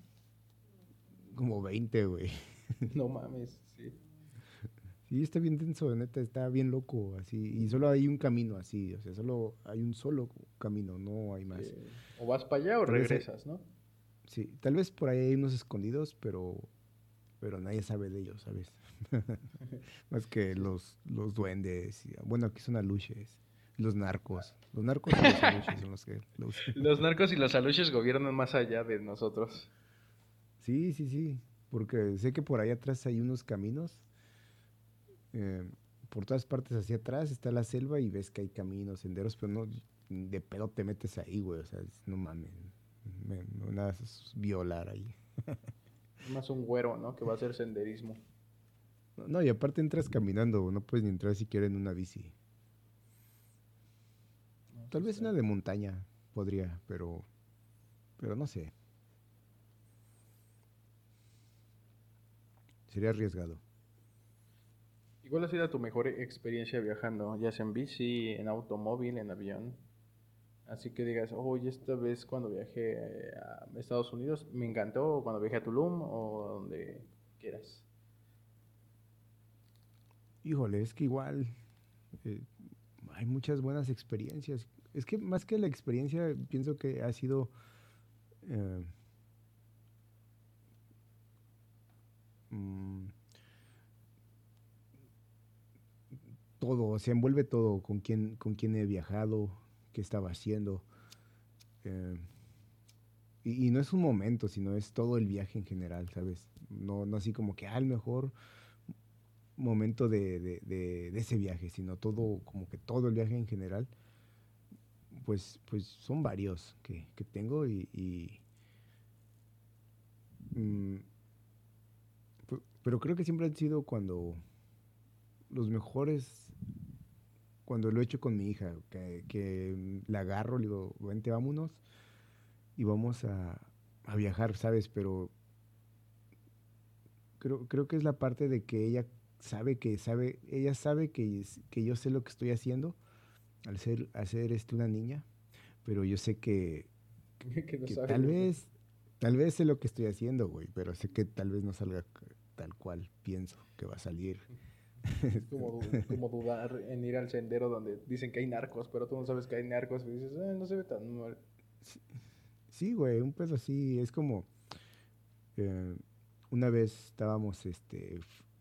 Como 20, güey. no mames, sí. Sí, está bien denso, neta, está bien loco, así. Y solo hay un camino así, o sea, solo hay un solo camino, no hay más. o vas para allá o regresas, ¿no? Sí, tal vez por ahí hay unos escondidos, pero, pero nadie sabe de ellos, ¿sabes? más que los, los duendes, bueno, aquí son aluches, los narcos. Los narcos y los aluches son los que... Los, los narcos y los aluches gobiernan más allá de nosotros. Sí, sí, sí, porque sé que por ahí atrás hay unos caminos eh, por todas partes hacia atrás está la selva y ves que hay caminos, senderos, pero no de pedo te metes ahí, güey. O sea, no mames. no nada es violar ahí. Más un güero, ¿no? Que va a hacer senderismo. No, y aparte entras caminando, no puedes ni entrar siquiera en una bici. Tal vez una de montaña podría, pero pero no sé. Sería arriesgado. ¿Cuál ha sido tu mejor experiencia viajando? Ya sea en bici, en automóvil, en avión. Así que digas, oye, esta vez cuando viajé a Estados Unidos me encantó, cuando viajé a Tulum o donde quieras. Híjole, es que igual eh, hay muchas buenas experiencias. Es que más que la experiencia, pienso que ha sido... Eh, mm, todo, se envuelve todo, con quién, con quién he viajado, qué estaba haciendo. Eh, y, no es un momento, sino es todo el viaje en general, ¿sabes? No, no así como que al mejor momento de, ese viaje, sino todo, como que todo el viaje en general. Pues, pues son varios que, tengo y, mm, pero creo que siempre han sido cuando los mejores cuando lo he hecho con mi hija, que, la agarro, le digo, vente, vámonos y vamos a, viajar, ¿sabes? Pero creo, creo que es la parte de que ella sabe que sabe, ella sabe que, que yo sé lo que estoy haciendo al ser, hacer este, una niña, pero yo sé que, tal vez, tal vez sé lo que estoy haciendo, güey, pero sé que tal vez no salga tal cual pienso que va a salir. Es como, dudar en ir al sendero donde dicen que hay narcos, pero tú no sabes que hay narcos y dices, eh, no se ve tan mal. Sí, güey, un peso así. Es como. Eh, una vez estábamos, este.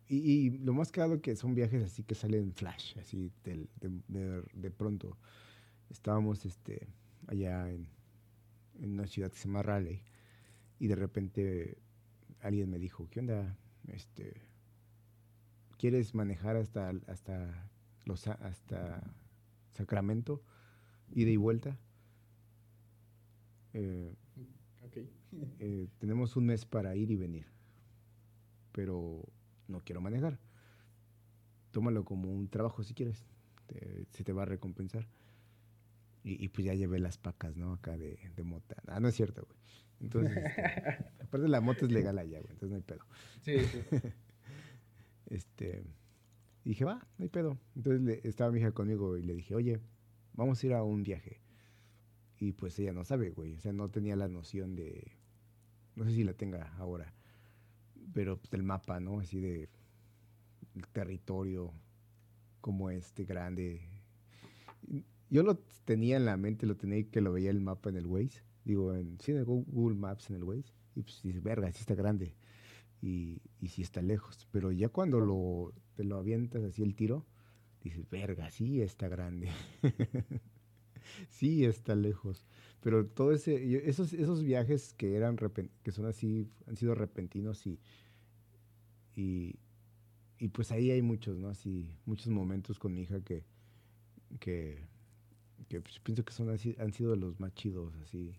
Y, lo más claro que son viajes así que salen flash, así de, de, pronto. Estábamos, este. Allá en una ciudad que se llama Raleigh. Y de repente alguien me dijo, ¿qué onda? Este quieres manejar hasta, hasta, los, hasta Sacramento, ida y vuelta, eh, eh, tenemos un mes para ir y venir, pero no quiero manejar. Tómalo como un trabajo si quieres, se te va a recompensar. Y, pues ya llevé las pacas, ¿no? Acá de, de mota. Ah, no es cierto, güey. Entonces, este, aparte la moto es legal allá, güey, entonces no hay pedo. Sí, sí. Este, dije, va, no hay pedo. Entonces estaba mi hija conmigo y le dije, oye, vamos a ir a un viaje. Y pues ella no sabe, güey. O sea, no tenía la noción de. No sé si la tenga ahora. pero del mapa, ¿no? Así de el territorio como este grande. Yo lo tenía en la mente, lo tenía que lo veía el mapa en el Waze. Digo, en, sí, en el Google Maps en el Waze. Y pues dices, verga, sí está grande. Y, y sí está lejos. Pero ya cuando lo, te lo avientas así el tiro, dices, verga, sí está grande. sí está lejos. Pero todo ese, esos, esos viajes que eran, que son así, han sido repentinos y, y, y pues ahí hay muchos, ¿no? Así, muchos momentos con mi hija que, que, que pues, pienso que son así, han sido los más chidos, así,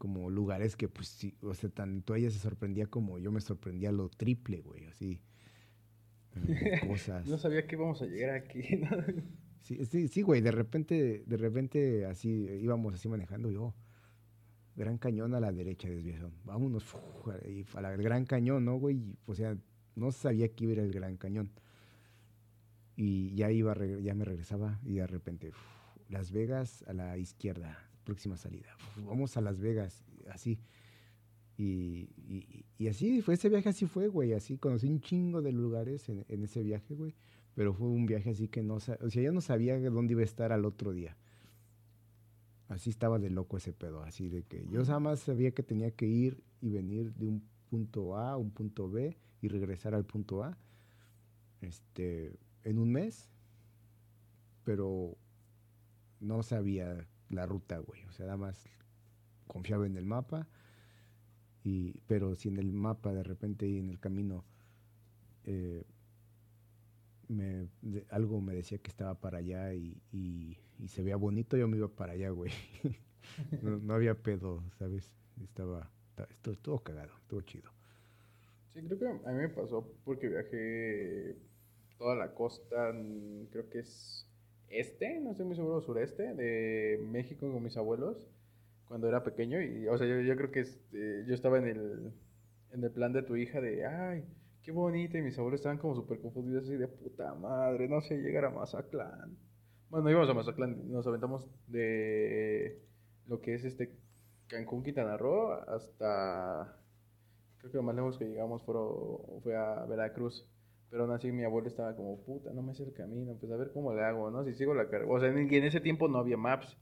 como lugares que pues sí, o sea, tanto ella se sorprendía como yo me sorprendía lo triple, güey, así. Cosas. no sabía que íbamos a llegar aquí, ¿no? Sí, sí, sí, güey, de repente, de repente así íbamos así manejando yo. Gran Cañón a la derecha, desviación. Vámonos, y al Gran Cañón, ¿no, güey? O sea, no sabía que iba a ir el Gran Cañón. Y ya iba, ya me regresaba y de repente, Las Vegas a la izquierda, próxima salida. vamos a Las Vegas, así. Y, así fue, ese viaje así fue, güey, así conocí un chingo de lugares en, en ese viaje, güey pero fue un viaje así que no, o sea, yo no sabía dónde iba a estar al otro día. Así estaba de loco ese pedo, así de que yo nada más sabía que tenía que ir y venir de un punto A a un punto B y regresar al punto A este, en un mes, pero no sabía la ruta, güey. O sea, nada más confiaba en el mapa, y, pero si en el mapa de repente y en el camino eh, me, algo me decía que estaba para allá y, y, se veía bonito, yo me iba para allá, güey. no, había pedo, ¿sabes? Estaba, estuvo, estuvo cagado, estuvo chido. Sí, creo que a mí me pasó porque viajé toda la costa, creo que es este, no estoy muy seguro, sureste de México con mis abuelos cuando era pequeño y, o sea, yo, yo creo que este, yo estaba en el, en el plan de tu hija de, ay, qué bonita. Y mis abuelos estaban como súper confundidos así de puta madre, no sé, llegar a Mazatlán. Bueno, íbamos a Mazatlán, nos aventamos de lo que es este Cancún, Quintana Roo, hasta, creo que lo más lejos que llegamos fue a Veracruz. Pero aún así mi abuelo estaba como, puta, no me sé el camino, pues a ver cómo le hago, ¿no? Si sigo la carga. O sea, en, en ese tiempo no había maps.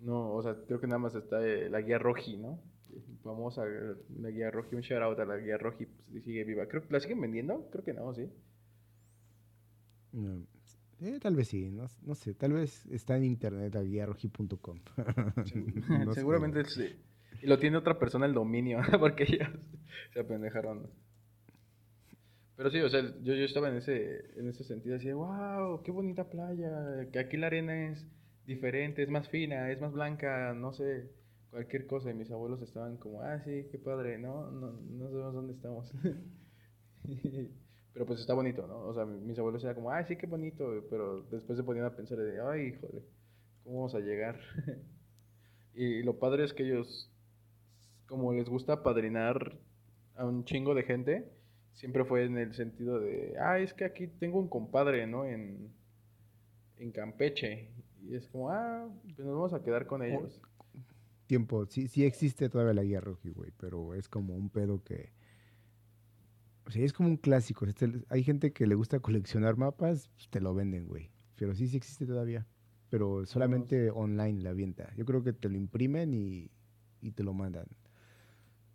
No, o sea, creo que nada más está eh, la guía roji, ¿no? Vamos a la guía roji, un shout out a la guía roji, pues, sigue viva. Creo la siguen vendiendo, creo que no, sí. Eh, tal vez sí, no, sé, tal vez está en internet a guiarroji.com. Seguramente sí. Y lo tiene otra persona el dominio, porque ellos se apendejaron. Pero sí, o sea, yo, yo estaba en ese, en ese sentido, así de, wow, qué bonita playa, que aquí la arena es diferente, es más fina, es más blanca, no sé cualquier cosa y mis abuelos estaban como, ah, sí, qué padre, no, no, no sabemos dónde estamos. pero pues está bonito, ¿no? O sea, mis abuelos eran como, ah, sí, qué bonito, pero después se ponían a pensar de, ay, joder, ¿cómo vamos a llegar? y lo padre es que ellos, como les gusta padrinar a un chingo de gente, siempre fue en el sentido de, ah, es que aquí tengo un compadre, ¿no? En, en Campeche. Y es como, ah, pues nos vamos a quedar con ellos tiempo, sí, sí existe todavía la guía roji, güey, pero es como un pedo que... O sea, es como un clásico. Este, hay gente que le gusta coleccionar mapas, pues, te lo venden, güey. Pero sí, sí existe todavía. Pero solamente online la avienta. Yo creo que te lo imprimen y, y te lo mandan.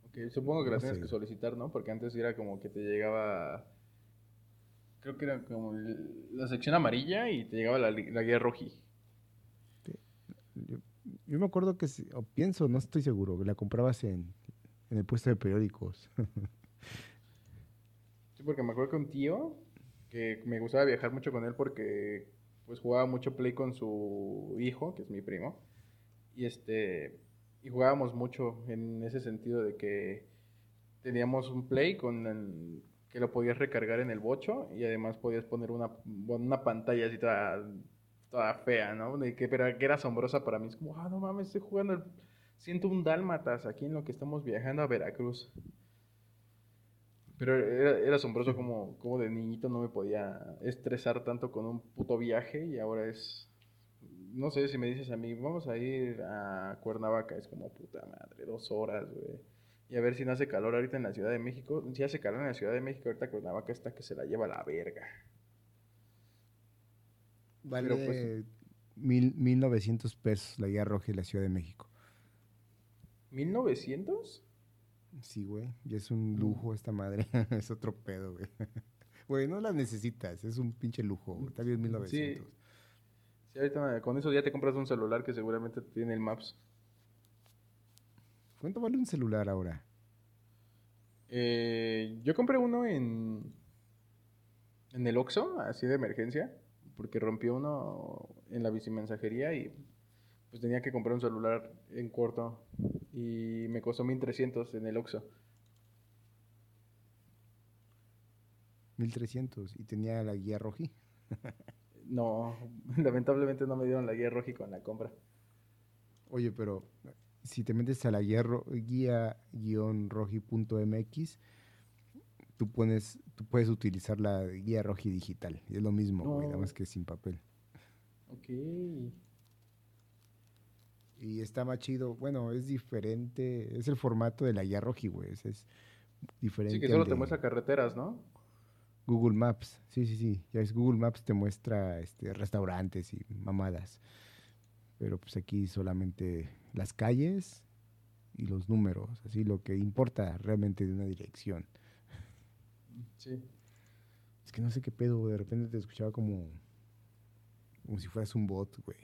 Ok, supongo que la tienes que solicitar, ¿no? Porque antes era como que te llegaba... Creo que era como la sección amarilla y te llegaba la, la guía roji. Yo me acuerdo que, o pienso, no estoy seguro, que la comprabas en, en el puesto de periódicos. sí, porque me acuerdo que un tío, que me gustaba viajar mucho con él porque pues jugaba mucho play con su hijo, que es mi primo, y este, y jugábamos mucho en ese sentido de que teníamos un play con el, que lo podías recargar en el bocho y además podías poner una, una pantalla así toda toda fea, ¿no? Que, pero que era asombrosa para mí. Es como, ah, no mames, estoy jugando el... Siento un dálmatas aquí en lo que estamos viajando a Veracruz. Pero era, asombroso como, como de niñito no me podía estresar tanto con un puto viaje y ahora es... No sé si me dices a mí, vamos a ir a Cuernavaca, es como puta madre, dos horas, güey. Y a ver si no hace calor ahorita en la Ciudad de México. Si hace calor en la Ciudad de México, ahorita Cuernavaca está que se la lleva a la verga. Vale pues, mil, 1900 pesos la guía roja en la Ciudad de México. ¿1900? Sí, güey. Y es un lujo esta madre. es otro pedo, güey. Güey, no la necesitas. Es un pinche lujo. Está bien 1900. Sí. Sí, ahorita con eso ya te compras un celular que seguramente tiene el Maps. ¿Cuánto vale un celular ahora? Eh, yo compré uno en, en el Oxxo, así de emergencia, porque rompió uno en la bicimensajería y pues tenía que comprar un celular en corto y me costó 1300 en el Oxxo. 1300 y tenía la guía roji. no, lamentablemente no me dieron la guía roji con la compra. Oye, pero si te metes a la guía-roji.mx, tú, pones, tú puedes utilizar la guía roji digital. es lo mismo, nada más que sin papel. Ok. Y está más chido. Bueno, es diferente. Es el formato de la guía roji, güey. Es, diferente. Sí, que solo te muestra carreteras, ¿no? Google Maps. Sí, sí, sí. Ya es Google Maps te muestra este, restaurantes y mamadas. Pero pues aquí solamente las calles y los números, así lo que importa realmente de una dirección. Sí. Es que no sé qué pedo, de repente te escuchaba como como si fueras un bot, güey.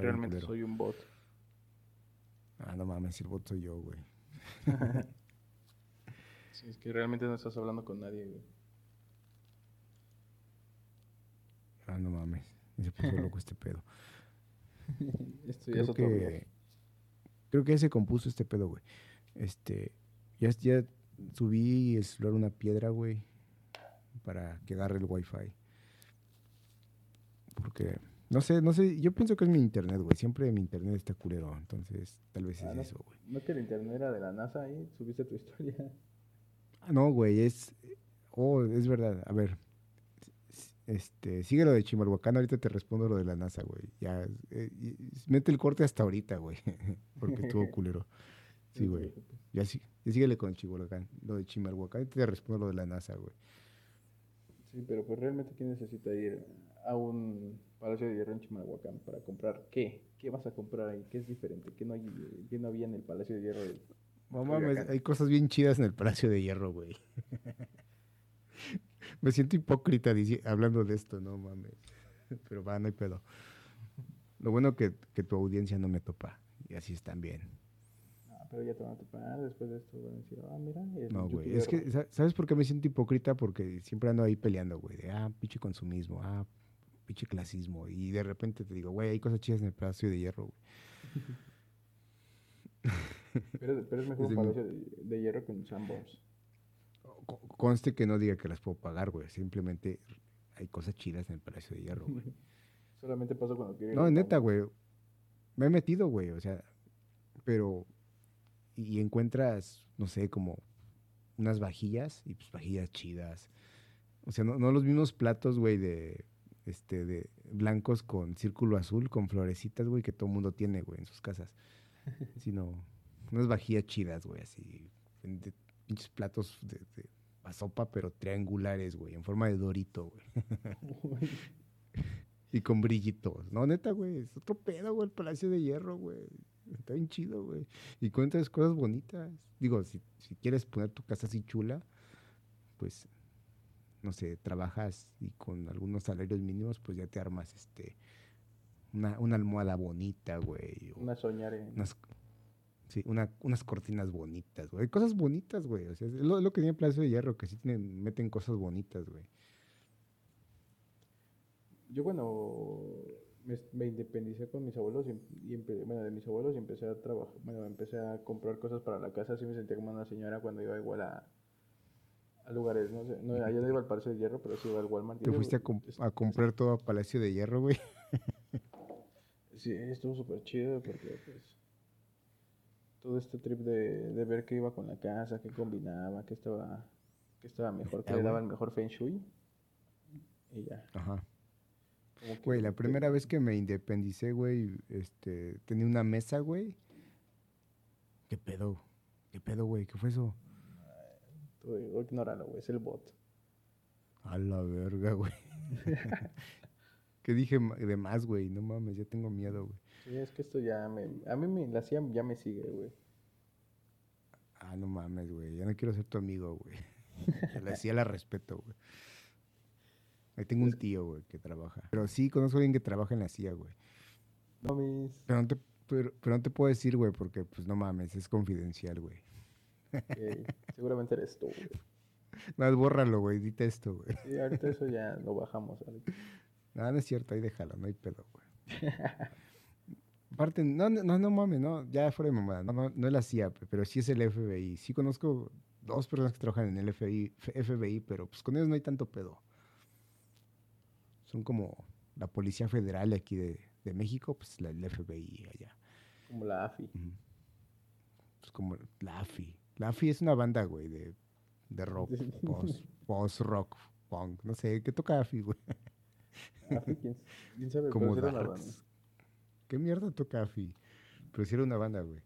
Realmente soy un bot. Ah, no mames, el bot soy yo, güey. sí, es que realmente no estás hablando con nadie, güey. Ah, no mames. Se puso loco este pedo. Esto ya creo, que, creo que ya se compuso este pedo, güey. Este, ya, ya subí y explorar una piedra, güey, para que agarre el wifi. Porque, no sé, no sé, yo pienso que es mi internet, güey. Siempre mi internet está culero, entonces tal vez es ah, eso, güey. ¿No que el internet era de la NASA ahí? ¿Subiste tu historia? No, güey, es... Oh, es verdad. A ver, este, sigue lo de Chimalhuacán, ahorita te respondo lo de la NASA, güey. Ya, eh, mete el corte hasta ahorita, güey, porque estuvo culero. Sí, güey. Ya, sí, ya síguele con Chimalhuacán, lo de Chimalhuacán, ahorita te respondo lo de la NASA, güey. Sí, pero pues realmente ¿quién necesita ir a un Palacio de Hierro en Chimalhuacán para comprar qué? ¿Qué vas a comprar ahí? ¿Qué es diferente? ¿Qué no, hay, qué no había en el Palacio de Hierro? De Mamá, hay cosas bien chidas en el Palacio de Hierro, güey. Me siento hipócrita hablando de esto, no mames. Pero va, no hay pedo. Lo bueno que, que tu audiencia no me topa. Y así están bien. Ah, pero ya te van a topar. Después de esto van a decir, ah, mira. No, güey. Es que, ¿sabes por qué me siento hipócrita? Porque siempre ando ahí peleando, güey. De, ah, pinche consumismo. Ah, pinche clasismo. Y de repente te digo, güey, hay cosas chidas en el Palacio de Hierro, güey. pero, pero, es mejor un Palacio de, Hierro que un Sandbox conste que no diga que las puedo pagar, güey. Simplemente hay cosas chidas en el Palacio de Hierro, güey. Solamente pasa cuando quiero No, neta, güey. Me he metido, güey. O sea, pero. Y encuentras, no sé, como unas vajillas y pues vajillas chidas. O sea, no, los mismos platos, güey, de este de blancos con círculo azul, con florecitas, güey, que todo el mundo tiene, güey, en sus casas. Sino unas vajillas chidas, güey, así. De pinches platos de, sopa, pero triangulares, güey, en forma de dorito, güey. y con brillitos. No, neta, güey, es otro pedo, güey, el Palacio de Hierro, güey. Está bien chido, güey. Y cuentas cosas bonitas. Digo, si, quieres poner tu casa así chula, pues, no sé, trabajas y con algunos salarios mínimos, pues ya te armas, este, una, una almohada bonita, güey. Una soñare. Sí, una, unas cortinas bonitas, güey. Cosas bonitas, güey. O sea, es lo, que tiene Plazo de Hierro, que sí tienen, meten cosas bonitas, güey. Yo cuando me, independicé con mis abuelos y, bueno, de mis abuelos y empecé a trabajar, bueno, empecé a comprar cosas para la casa, así me sentía como una señora cuando iba igual a, a lugares, no sé, no, allá no iba al Palacio de Hierro, pero sí iba al Walmart. ¿Te fuiste a, a comprar todo a Palacio de Hierro, güey? sí, estuvo súper chido porque, pues, todo este trip de, de, ver qué iba con la casa, qué combinaba, qué estaba, qué estaba mejor, qué le daba el mejor feng shui. Y ya. Ajá. Güey, la primera vez que me independicé, güey, este, tenía una mesa, güey. ¿Qué pedo? ¿Qué pedo, güey? ¿Qué fue eso? Tú, ignóralo, güey. Es el bot. A la verga, güey. ¿Qué dije de más, güey? No mames, ya tengo miedo, güey. Sí, es que esto ya me... A mí me, la CIA ya me sigue, güey. Ah, no mames, güey. Ya no quiero ser tu amigo, güey. La CIA la respeto, güey. Ahí tengo un tío, güey, que trabaja. Pero sí, conozco a alguien que trabaja en la CIA, güey. No, mis... Pero no te, pero, no te puedo decir, güey, porque, pues, no mames, es confidencial, güey. Seguramente eres tú, güey. No, bórralo, güey, dite esto, güey. Sí, ahorita eso ya lo bajamos. No, no es cierto, ahí déjalo, no hay pedo, güey. Aparte, no, no, no mames, no, ya fuera de mamada, no, no, no es la CIA, pero sí es el FBI. Sí conozco dos personas que trabajan en el FBI, FBI, pero pues con ellos no hay tanto pedo. Son como la Policía Federal aquí de, de México, pues la, el FBI allá. Como la AFI. Pues como la AFI. La AFI es una banda, güey, de, de rock, post, post rock, punk, no sé, ¿qué toca AFI, güey? ¿quién, sabe? Como ¿Qué mierda toca AFI? Pero si era una banda, güey.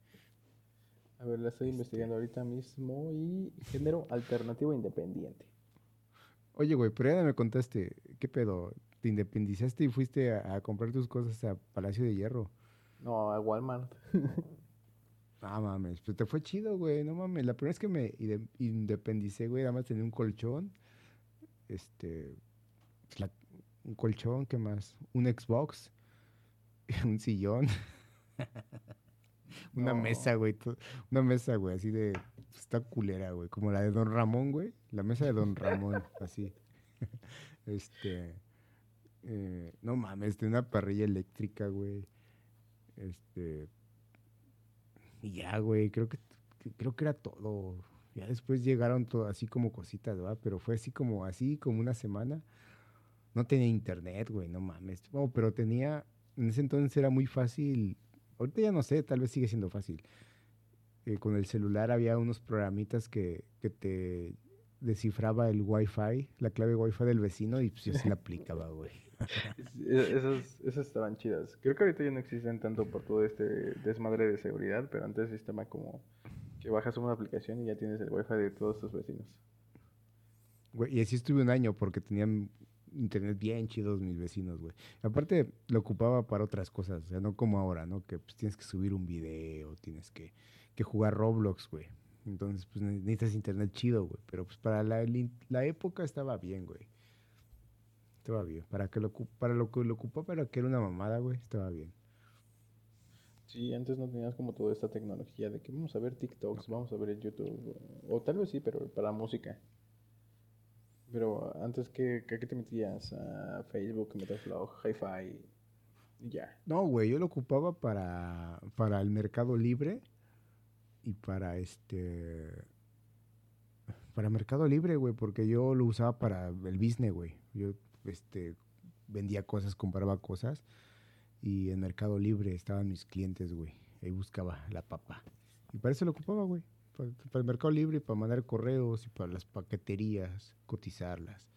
A ver, la estoy este. investigando ahorita mismo y género alternativo independiente. Oye, güey, pero ya me contaste, ¿qué pedo? ¿Te independizaste y fuiste a, comprar tus cosas a Palacio de Hierro? No, a Walmart. Ah, mames, pues te fue chido, güey, no mames. La primera vez que me independicé, güey, además tenía un colchón, este, pues un colchón, ¿qué más? Un Xbox, un sillón, una mesa, güey, una mesa, güey, así de, está culera, güey, como la de Don Ramón, güey, la mesa de Don Ramón, así. este, eh, no mames, tiene una parrilla eléctrica, güey. Este. Y ya, güey, creo que, creo que era todo. Ya después llegaron todo así como cositas, ¿verdad? Pero fue así como, así como una semana. No tenía internet, güey, no mames. Oh, pero tenía, en ese entonces era muy fácil. Ahorita ya no sé, tal vez sigue siendo fácil. Eh, con el celular había unos programitas que, que te descifraba el wifi, la clave wifi del vecino y pues yo se la aplicaba, güey. esas, esas estaban chidas. Creo que ahorita ya no existen tanto por todo este desmadre de seguridad, pero antes estaba como que bajas una aplicación y ya tienes el wifi de todos tus vecinos. Güey, y así estuve un año porque tenían internet bien chidos mis vecinos, güey. Aparte, lo ocupaba para otras cosas, o sea, no como ahora, ¿no? Que pues, tienes que subir un video, tienes que, que jugar Roblox, güey. Entonces, pues necesitas internet chido, güey. Pero pues para la, la época estaba bien, güey. Estaba bien. Para, que lo, para lo que lo ocupó, para que era una mamada, güey, estaba bien. Sí, antes no tenías como toda esta tecnología de que vamos a ver TikToks, vamos a ver YouTube. O tal vez sí, pero para música. Pero antes, ¿qué, qué te metías? A Facebook, Metaflow, Hi-Fi ya. No, güey, yo lo ocupaba para, para el mercado libre y para este para Mercado Libre, güey, porque yo lo usaba para el business, güey. Yo este vendía cosas, compraba cosas y en Mercado Libre estaban mis clientes, güey. Ahí buscaba la papa. Y para eso lo ocupaba, güey. Para, el Mercado Libre, para mandar correos y para las paqueterías, cotizarlas.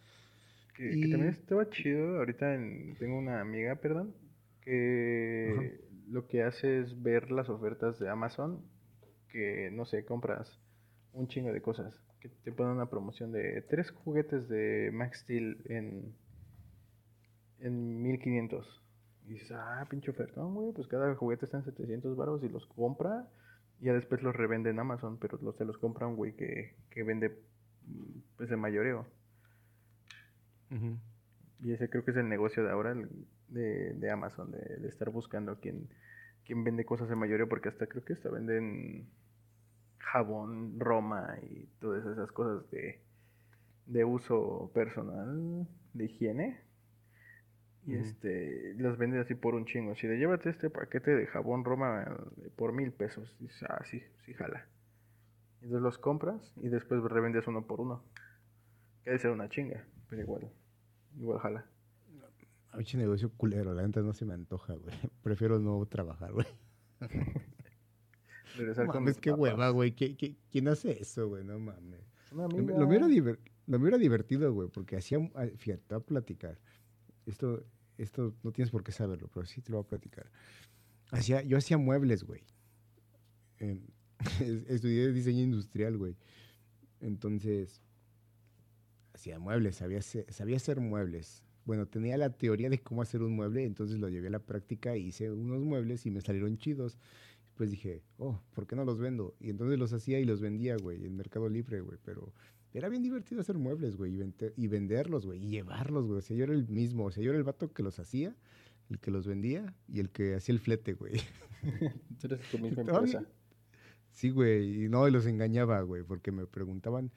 Que, también estaba chido. Ahorita tengo una amiga, perdón, que lo que hace es ver las ofertas de Amazon que, no sé, compras un chingo de cosas. Que te ponen una promoción de tres juguetes de Max Steel en, en 1500. Y dices, ah, pinche oferta, güey, pues cada juguete está en 700 baros y los compra. Y ya después los revende en Amazon, pero los, se los compra un güey que, que vende pues de mayoreo. Y ese creo que es el negocio de ahora de, de Amazon, de, de estar buscando a quien, quien vende cosas de mayoreo, porque hasta creo que hasta venden jabón, Roma y todas esas cosas de, de uso personal, de higiene. Y este, las vende así por un chingo. Si le llévate este paquete de jabón Roma eh, por mil pesos, dices, ah, sí, sí, jala. Entonces los compras y después revendes uno por uno. Que debe ser una chinga, pero igual, igual jala. A mí negocio culero, la neta no se me antoja, güey. Prefiero no trabajar, güey. Regresar mames, qué hueva, güey. quién hace eso, güey? No mames. Lo, lo, hubiera divertido, güey, porque hacía... Ah, fíjate, a platicar. Esto, esto no tienes por qué saberlo, pero sí te lo voy a platicar. Hacía, yo hacía muebles, güey. estudié diseño industrial, güey. Entonces, hacía muebles, sabía sabía hacer muebles. Bueno, tenía la teoría de cómo hacer un mueble, entonces lo llevé a la práctica, hice unos muebles y me salieron chidos. Pues dije, oh, ¿por qué no los vendo? Y entonces los hacía y los vendía, güey, en Mercado Libre, güey. Pero era bien divertido hacer muebles, güey, y, venderlos, güey, y llevarlos, güey. O sea, yo era el mismo, o sea, yo era el vato que los hacía, el que los vendía y el que hacía el flete, güey. Tú eres tu misma empresa. Sí, güey, y no, y los engañaba, güey, porque me preguntaban,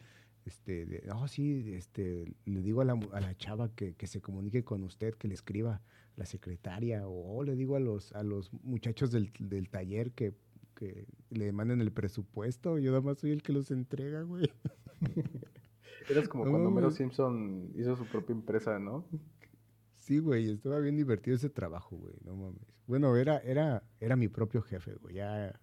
este, no, sí, este, le digo a la, a la chava que, que, se comunique con usted, que le escriba la secretaria, o, le digo a los, a los muchachos del, del taller que, que, le manden el presupuesto, yo nada más soy el que los entrega, güey. Eras como cuando Mero Simpson hizo su propia empresa, ¿no? Sí, güey, estaba bien divertido ese trabajo, güey, no mames. Bueno, era, era, era mi propio jefe, güey, ya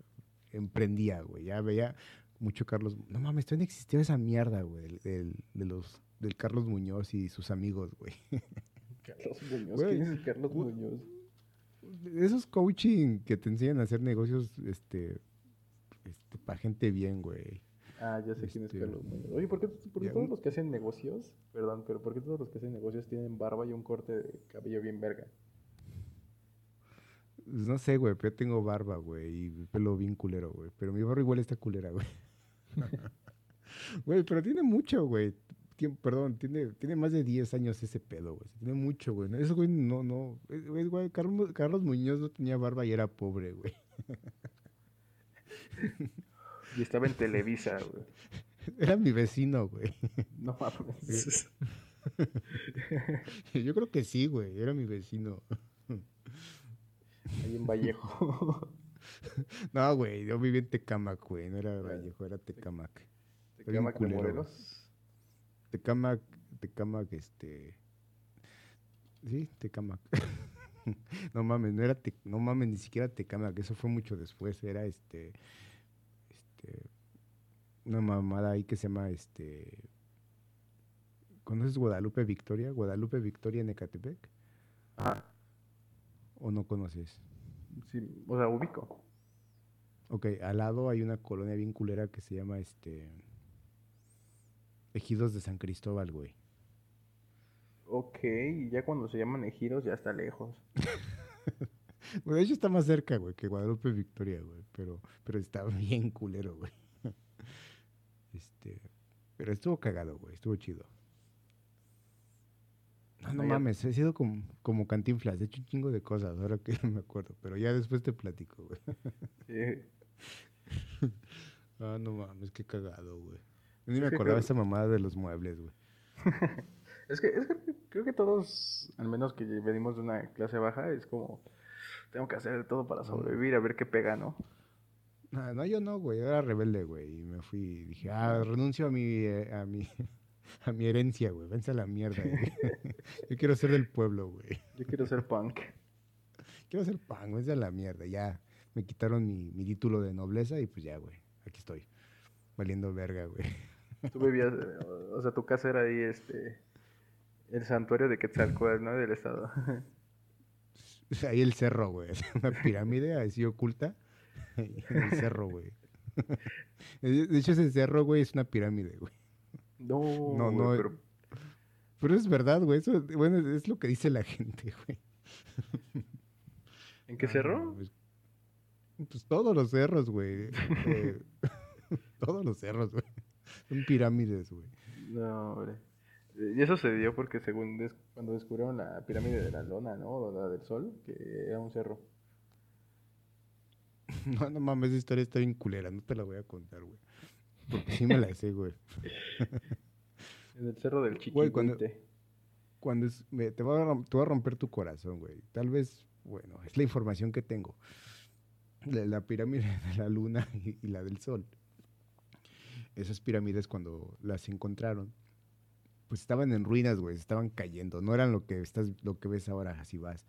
emprendía, güey, ya veía, mucho Carlos. No mames, todavía existía esa mierda, güey, del, de los, del Carlos Muñoz y sus amigos, güey. Carlos Muñoz, ¿quién es el Carlos Muñoz? Esos coaching que te enseñan a hacer negocios, este, este para gente bien, güey. Ah, ya sé quién es este, Carlos Muñoz. Oye, ¿por qué, todos los que hacen negocios, perdón, pero por qué todos los que hacen negocios tienen barba y un corte de cabello bien verga? Pues no sé, güey, pero yo tengo barba, güey, y pelo bien culero, güey. Pero mi barba igual está culera, güey. Güey, pero tiene mucho, güey. Perdón, tiene, tiene más de 10 años ese pedo, güey. Tiene mucho, güey. Eso, güey, no, no. Güey, Carlos, Carlos Muñoz no tenía barba y era pobre, güey. Y estaba en Televisa, güey. Era mi vecino, güey. No mames. Yo creo que sí, güey. Era mi vecino. Ahí en Vallejo. no, güey, yo viví en Tecamac, güey. No era Vallejo, era Tecamac. ¿Tecamac de Morelos? Tecamac, Tecamac, este... Sí, Tecamac. no mames, no era no mames, ni siquiera Tecamac, eso fue mucho después, era este este una mamada ahí que se llama este ¿Conoces Guadalupe Victoria? Guadalupe Victoria en Ecatepec. Ah. ¿O no conoces? Sí, o sea, ubico. Ok, al lado hay una colonia bien culera que se llama este. Ejidos de San Cristóbal, güey. Ok, y ya cuando se llaman ejidos ya está lejos. bueno, de hecho está más cerca, güey, que Guadalupe Victoria, güey. Pero, pero está bien culero, güey. Este. Pero estuvo cagado, güey. Estuvo chido. No, no mames, he sido como, como cantinflas, he hecho un chingo de cosas, ahora que no me acuerdo, pero ya después te platico, güey. Sí. ah, no mames, qué cagado, güey. Ni me acordaba esa mamada de los muebles, güey. es, que, es que creo que todos, al menos que venimos de una clase baja, es como, tengo que hacer todo para sobrevivir, a ver qué pega, ¿no? No, no yo no, güey, yo era rebelde, güey, y me fui, y dije, ah, renuncio a mi, eh, a mi, a mi herencia, güey. Vence a la mierda, güey. Yo quiero ser del pueblo, güey. Yo quiero ser punk. Quiero ser punk, vence a la mierda. Ya me quitaron mi, mi título de nobleza y pues ya, güey. Aquí estoy. Valiendo verga, güey. Tú vivías, o sea, tu casa era ahí, este, el santuario de Quetzalcóatl, ¿no? Del estado. Ahí el cerro, güey. Una pirámide así oculta. El cerro, güey. De hecho, ese cerro, güey, es una pirámide, güey. No, no, no. Pero... pero... es verdad, güey. Eso, bueno, es lo que dice la gente, güey. ¿En qué cerro? Pues, pues, todos los cerros, güey. Eh, todos los cerros, güey. Son pirámides, güey. No, hombre. Y eso se dio porque según cuando descubrieron la pirámide de la lona, ¿no? O la del sol, que era un cerro. No, no mames, esa historia está bien culera, no te la voy a contar, güey. Porque sí me la sé, güey. en el cerro del Chiquihuite. cuando, cuando es, te, va a, te, va a, romper tu corazón, güey. Tal vez, bueno, es la información que tengo. La, la pirámide de la luna y, y, la del sol. Esas pirámides cuando las encontraron, pues estaban en ruinas, güey, estaban cayendo. No eran lo que estás, lo que ves ahora, así vas.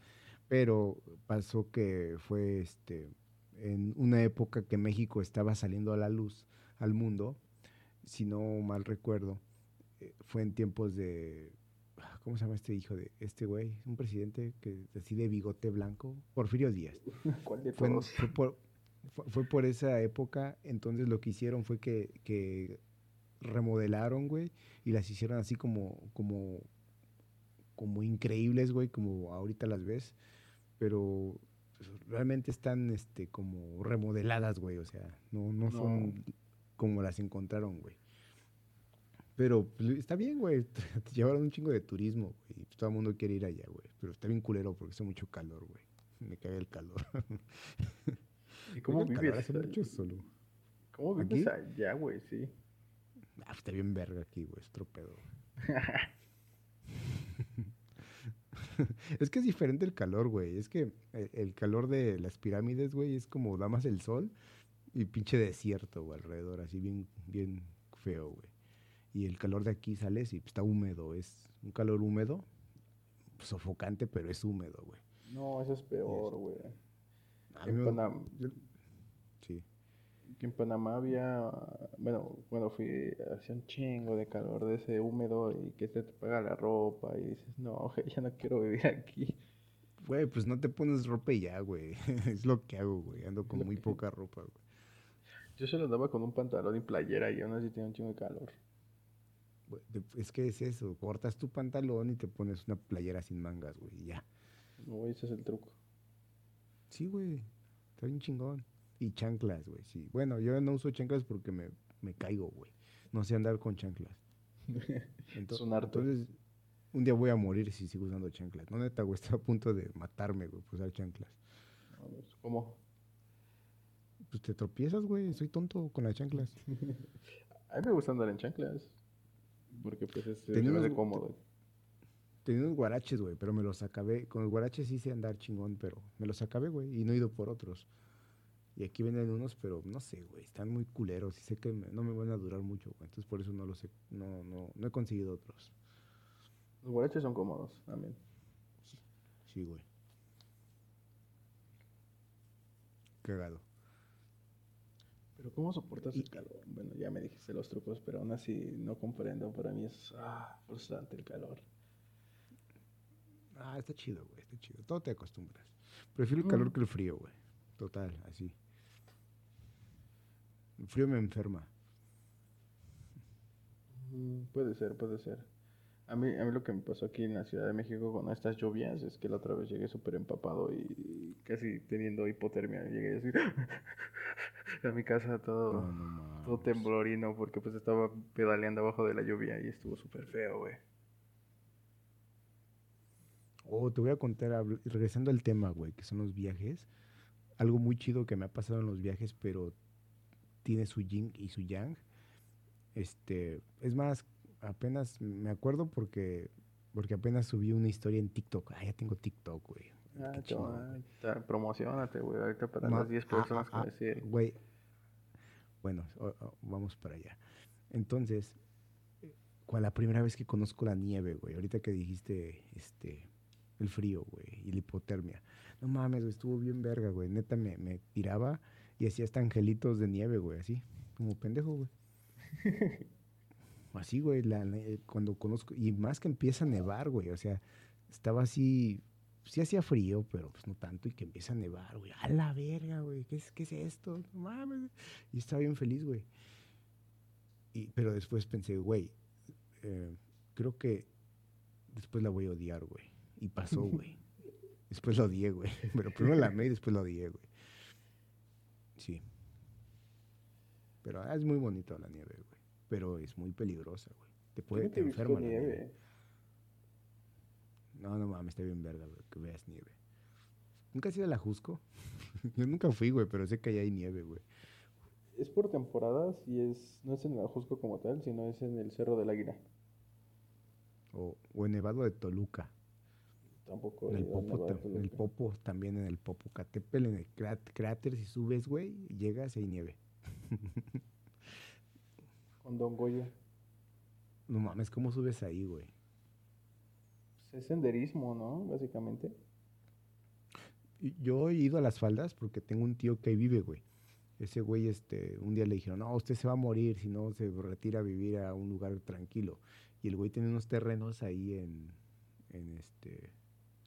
Pero pasó que fue este en una época que México estaba saliendo a la luz al mundo, si no mal recuerdo, eh, fue en tiempos de, ¿cómo se llama este hijo de este güey? Un presidente que así de bigote blanco, Porfirio Díaz. ¿Cuál de fue? Fue, por, fue, por esa época, entonces lo que hicieron fue que, que remodelaron, güey, y las hicieron así como, como, como increíbles, güey, como ahorita las ves, pero realmente están, este, como remodeladas, güey, o sea, no, no, son como las encontraron, güey. Pero pues, está bien, güey. Llevaron un chingo de turismo, güey. Todo el mundo quiere ir allá, güey. Pero está bien culero porque hace mucho calor, güey. Me cae el calor. ¿Y cómo vives? Mucho solo. ¿Cómo vives allá, güey? Sí. Ah, está bien verga aquí, güey. Es es que es diferente el calor, güey. Es que el calor de las pirámides, güey, es como da más el sol y pinche desierto, güey, alrededor, así bien, bien feo, güey. Y el calor de aquí sales y está húmedo. Es un calor húmedo, sofocante, pero es húmedo, güey. No, eso es peor, güey. En Panamá. Sí. en Panamá había. Bueno, cuando fui, hacía un chingo de calor de ese húmedo y que te, te pega la ropa y dices, no, ya no quiero vivir aquí. Güey, pues no te pones ropa y ya, güey. es lo que hago, güey. Ando con muy poca ropa, güey. Yo solo andaba con un pantalón y playera y aún así tenía un chingo de calor. Es que es eso, cortas tu pantalón y te pones una playera sin mangas, güey, y ya. No, ese es el truco. Sí, güey. Está bien chingón. Y chanclas, güey, sí. Bueno, yo no uso chanclas porque me, me caigo, güey. No sé andar con chanclas. Entonces, entonces, un día voy a morir si sigo usando chanclas. No, neta, güey, está a punto de matarme, güey, por usar chanclas. ¿Cómo? Pues te tropiezas, güey. Soy tonto con las chanclas. a mí me gusta andar en chanclas. Porque pues es, es cómodo. Tenía unos guaraches, güey, pero me los acabé. Con los guaraches sí sé andar chingón, pero me los acabé, güey, y no he ido por otros. Y aquí venden unos, pero no sé, güey, están muy culeros y sé que no me van a durar mucho, güey. Entonces por eso no los he, no, no, no he conseguido otros. Los guaraches son cómodos también. Sí, güey. Cagado. Pero ¿cómo soportas el calor? Bueno, ya me dijiste los trucos, pero aún así no comprendo. Para mí es ah, frustrante el calor. Ah, está chido, güey, está chido. Todo te acostumbras. Prefiero el calor mm. que el frío, güey. Total, así. El frío me enferma. Mm, puede ser, puede ser. A mí, a mí lo que me pasó aquí en la Ciudad de México con estas lluvias es que la otra vez llegué súper empapado y casi teniendo hipotermia. Llegué así a mi casa todo, todo temblorino porque pues estaba pedaleando abajo de la lluvia y estuvo súper feo, güey. Oh, te voy a contar, regresando al tema, güey, que son los viajes. Algo muy chido que me ha pasado en los viajes, pero tiene su yin y su yang. Este, es más, apenas me acuerdo porque porque apenas subí una historia en TikTok. Ah, ya tengo TikTok, güey. Ah, ah promocionate, güey, ahorita para las 10 personas ah, que ah, Güey. Bueno, vamos para allá. Entonces, ¿cuál la primera vez que conozco la nieve, güey? Ahorita que dijiste, este, el frío, güey, y la hipotermia. No mames, güey, estuvo bien verga, güey. Neta me, me tiraba y hacía hasta angelitos de nieve, güey, así, como pendejo, güey. así, güey, la, cuando conozco, y más que empieza a nevar, güey, o sea, estaba así, sí hacía frío, pero pues no tanto, y que empieza a nevar, güey, a la verga, güey, ¿qué es, qué es esto? No mames, y estaba bien feliz, güey. Y, pero después pensé, güey, eh, creo que después la voy a odiar, güey. Y pasó, güey. Después lo odié, güey. Pero primero la amé y después lo odié, güey. Sí. Pero ah, es muy bonito la nieve, güey. Pero es muy peligrosa, güey. Te puede, te enferma la nieve. No, no mames, está bien verga, güey, que veas nieve. ¿Nunca has ido a la Jusco? Yo nunca fui, güey, pero sé que ahí hay nieve, güey. Es por temporadas y es, no es en la Jusco como tal, sino es en el Cerro del Águila. O, o en Nevado de Toluca. Tampoco. En el, Popo, en el Popo, también en el Popocatépetl, en el cráter, si subes, güey, llegas y hay nieve. Con Don Goya. No mames, ¿cómo subes ahí, güey? Pues es senderismo, ¿no? Básicamente. Yo he ido a las faldas porque tengo un tío que vive, güey. Ese güey, este, un día le dijeron, no, usted se va a morir si no se retira a vivir a un lugar tranquilo. Y el güey tiene unos terrenos ahí en, en este,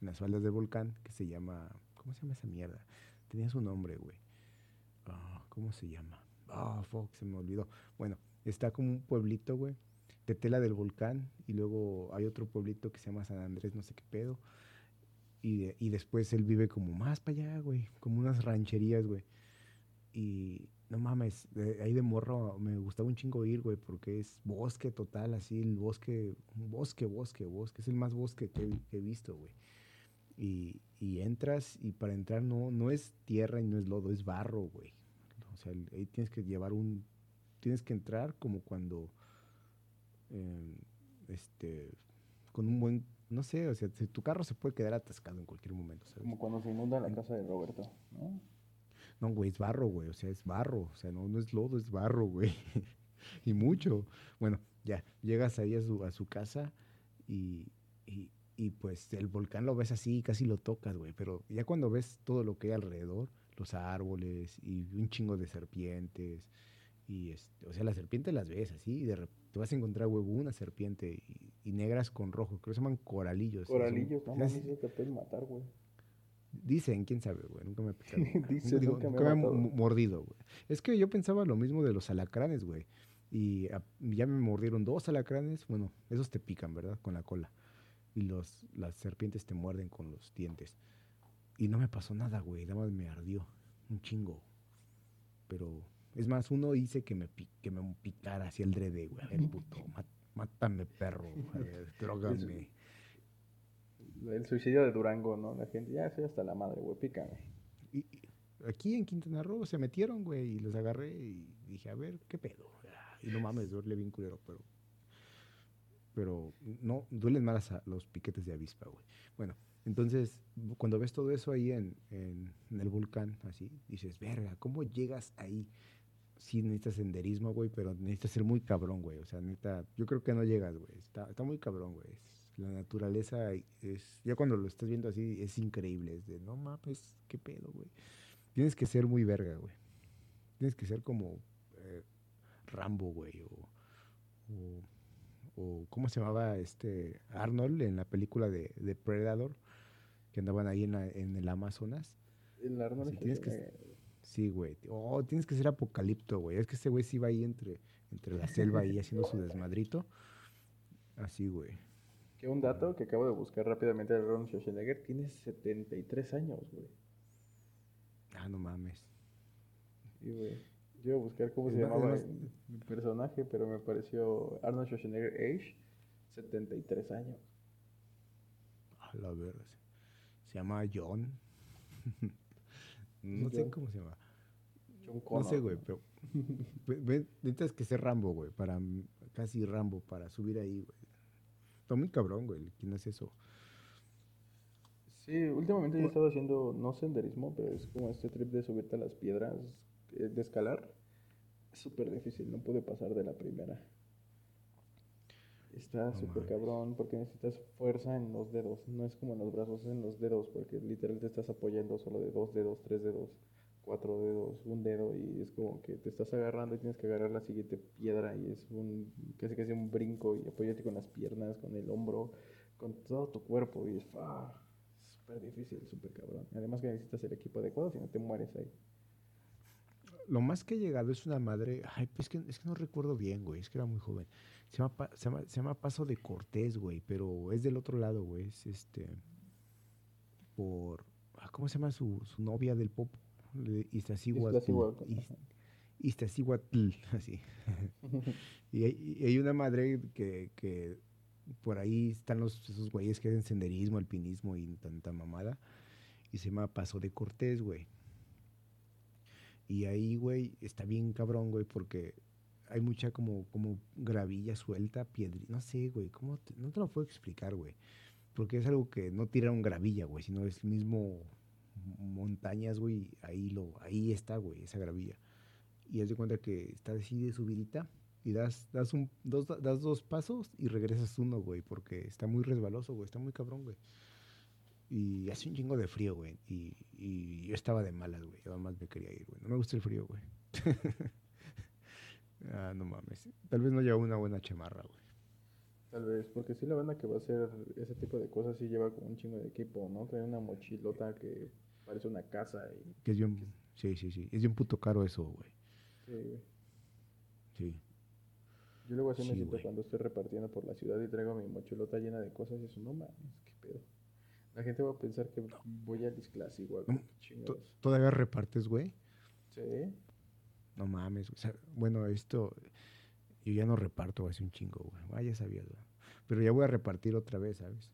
en las faldas del volcán, que se llama, ¿cómo se llama esa mierda? Tenía su nombre, güey. Ah, ¿Cómo se llama? Ah, fuck, se me olvidó. Bueno, está como un pueblito, güey, de tela del volcán. Y luego hay otro pueblito que se llama San Andrés, no sé qué pedo. Y, y después él vive como más para allá, güey, como unas rancherías, güey. Y no mames, ahí de morro me gustaba un chingo ir, güey, porque es bosque total, así, el bosque, bosque, bosque, bosque, es el más bosque que, he visto, güey. Y, y, entras y para entrar no, no es tierra y no es lodo, es barro, güey. O sea, ahí tienes que llevar un, tienes que entrar como cuando, em, este, con un buen, no sé, o sea, tu carro se puede quedar atascado en cualquier momento, ¿sabes? Como cuando se inunda la casa de Roberto, ¿no? No, güey, es barro, güey. O sea, es barro. O sea, no, no es lodo, es barro, güey. y mucho. Bueno, ya, llegas ahí a su, a su casa y, y, pues el volcán lo ves así, casi lo tocas, güey. Pero ya cuando ves todo lo que hay alrededor, los árboles y un chingo de serpientes. Y este, o sea, las serpientes las ves así y de repente te vas a encontrar, güey, una serpiente y, negras con rojo. Creo que se llaman coralillos. Coralillos, no mames, te pueden matar, güey. Dicen, quién sabe, güey. Nunca me he Dicen, nunca, me, mordido, güey. Es que yo pensaba lo mismo de los alacranes, güey. Y ya me mordieron dos alacranes. Bueno, esos te pican, ¿verdad? Con la cola. Y los, las serpientes te muerden con los dientes. Y no me pasó nada, güey. Nada más me ardió. Un chingo. Pero, es más, uno hice que me, que me picara así el drede, güey. A ver, puto, mátame, perro. Drogame. El suicidio de Durango, ¿no? La gente, ya soy hasta la madre, güey, pícame. Y, aquí en Quintana Roo se metieron, güey, y los agarré y dije, a ver, ¿qué pedo? Y no mames, duele bien culero, pero. Pero no, duelen más los piquetes de avispa, güey. Bueno, entonces, cuando ves todo eso ahí en, en, el volcán, así, dices, verga, ¿cómo llegas ahí? Sí, necesitas senderismo, güey, pero necesitas ser muy cabrón, güey. O sea, neta, yo creo que no llegas, güey. Está, muy cabrón, güey la naturaleza es, ya cuando lo estás viendo así, es increíble. Es de, no mames, qué pedo, güey. Tienes que ser muy verga, güey. Tienes que ser como eh, Rambo, güey. O, ¿cómo se llamaba este Arnold en la película de, de Predator? Que andaban ahí en, en el Amazonas. El Arnold. tienes que, sí, güey. Oh, tienes que ser apocalipto, güey. Es que ese güey sí va ahí entre, entre la selva ahí haciendo su desmadrito. Así, güey. Que un dato que acabo de buscar rápidamente de Ron Schwarzenegger tiene 73 años, güey. Ah, no mames. Y, güey, yo iba a buscar cómo se llamaba mi personaje, pero me pareció Arnold Schwarzenegger Age, 73 años. A la verga. Se llama John. no sé cómo se llama. John Connor. No sé, güey, pero. Necesitas que ser Rambo, güey, para. Casi Rambo, para subir ahí, güey. Está muy cabrón, güey. ¿Quién hace eso? Sí, últimamente yo he estado haciendo, no senderismo, pero es como este trip de subirte a las piedras, de escalar. Es súper difícil, no pude pasar de la primera. Está súper cabrón porque necesitas fuerza en los dedos. No es como en los brazos, es en los dedos, porque literalmente estás apoyando solo de dos dedos, tres dedos cuatro dedos, un dedo y es como que te estás agarrando y tienes que agarrar la siguiente piedra y es un casi casi un brinco y apoyarte con las piernas, con el hombro, con todo tu cuerpo y es ah, súper difícil, súper cabrón. Además que necesitas el equipo adecuado, si no te mueres ahí. Lo más que he llegado es una madre, ay, pues es que, es que no recuerdo bien, güey, es que era muy joven. Se llama, se llama, se llama Paso de Cortés, güey, pero es del otro lado, güey, es este, por, ah, ¿cómo se llama su, su novia del pop? Iztaccíhuatl. Iztaccíhuatl, así. y, hay, hay, una madre que, que, por ahí están los, esos güeyes que hacen senderismo, alpinismo y tanta mamada. Y se llama Paso de Cortés, güey. Y ahí, güey, está bien cabrón, güey, porque hay mucha como, como gravilla suelta, piedra. No sé, güey, ¿cómo no te lo puedo explicar, güey. Porque es algo que no tira un gravilla, güey, sino es el mismo montañas, güey, ahí, lo, ahí está, güey, esa gravilla. Y haz de cuenta que está así de subidita y das, das, un, dos, das dos pasos y regresas uno, güey, porque está muy resbaloso, güey, está muy cabrón, güey. Y hace un chingo de frío, güey. Y, y yo estaba de malas, güey. Yo más me quería ir, güey. No me gusta el frío, güey. ah, no mames. Tal vez no lleva una buena chamarra, güey. Tal vez, porque sí la banda que va a hacer ese tipo de cosas sí lleva como un chingo de equipo, ¿no? Trae una mochilota que parece una casa. Y, que es bien, Sí, sí, sí. Es un puto caro eso, güey. Sí, güey. Sí. Yo luego así me siento güey. cuando estoy repartiendo por la ciudad y traigo mi mochilota llena de cosas y eso, no mames, qué pedo. La gente va a pensar que voy a disclass igual. ¿Todavía repartes, güey? Sí, No mames, güey. O sea, bueno, esto. Yo ya no reparto hace un chingo, güey. Ah, ya sabías, güey. Pero ya voy a repartir otra vez, ¿sabes?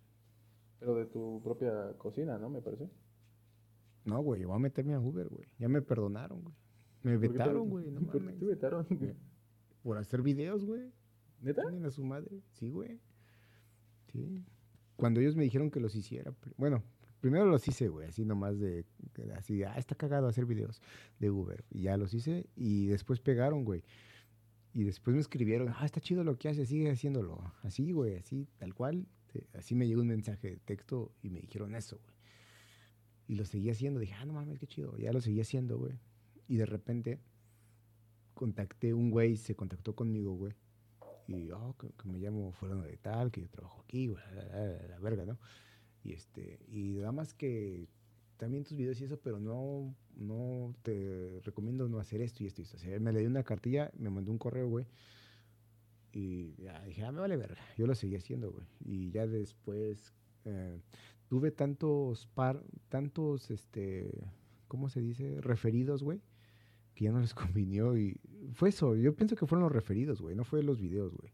pero de tu propia cocina, ¿no? Me parece. No, güey, voy a meterme a Uber, güey. Ya me perdonaron, güey. Me ¿Por qué te- vetaron, güey. No ¿Por qué te vetaron? Por hacer videos, güey. ¿Neta? Chinguen a su madre. Sí, güey. Sí. Cuando ellos me dijeron que los hiciera. Bueno, primero los hice, güey. Así nomás de. Así, ah, está cagado hacer videos de Uber. Y ya los hice. Y después pegaron, güey. Y después me escribieron, ah, está chido lo que haces, sigue haciéndolo. Así, güey, así, tal cual. Así me llegó un mensaje de texto y me dijeron eso, güey. Y lo seguí haciendo. Dije, ah, no mames, qué chido. Ya lo seguí haciendo, güey. Y de repente contacté un güey, se contactó conmigo, güey. Y, oh, que, me llamo fulano de tal, que yo trabajo aquí, güey, la, la- la- la verga, ¿no? Y este, y nada más que también tus videos y eso, pero no, no te recomiendo no hacer esto y esto y esto. O sea, me le dio una cartilla, me mandó un correo, güey. Y ya dije, ah, me vale verga. Yo lo seguí haciendo, güey. Y ya después eh, tuve tantos par, tantos, este, ¿cómo se dice? Referidos, güey, que ya no les convinió. Y fue eso. Yo pienso que fueron los referidos, güey. No fue los videos, güey.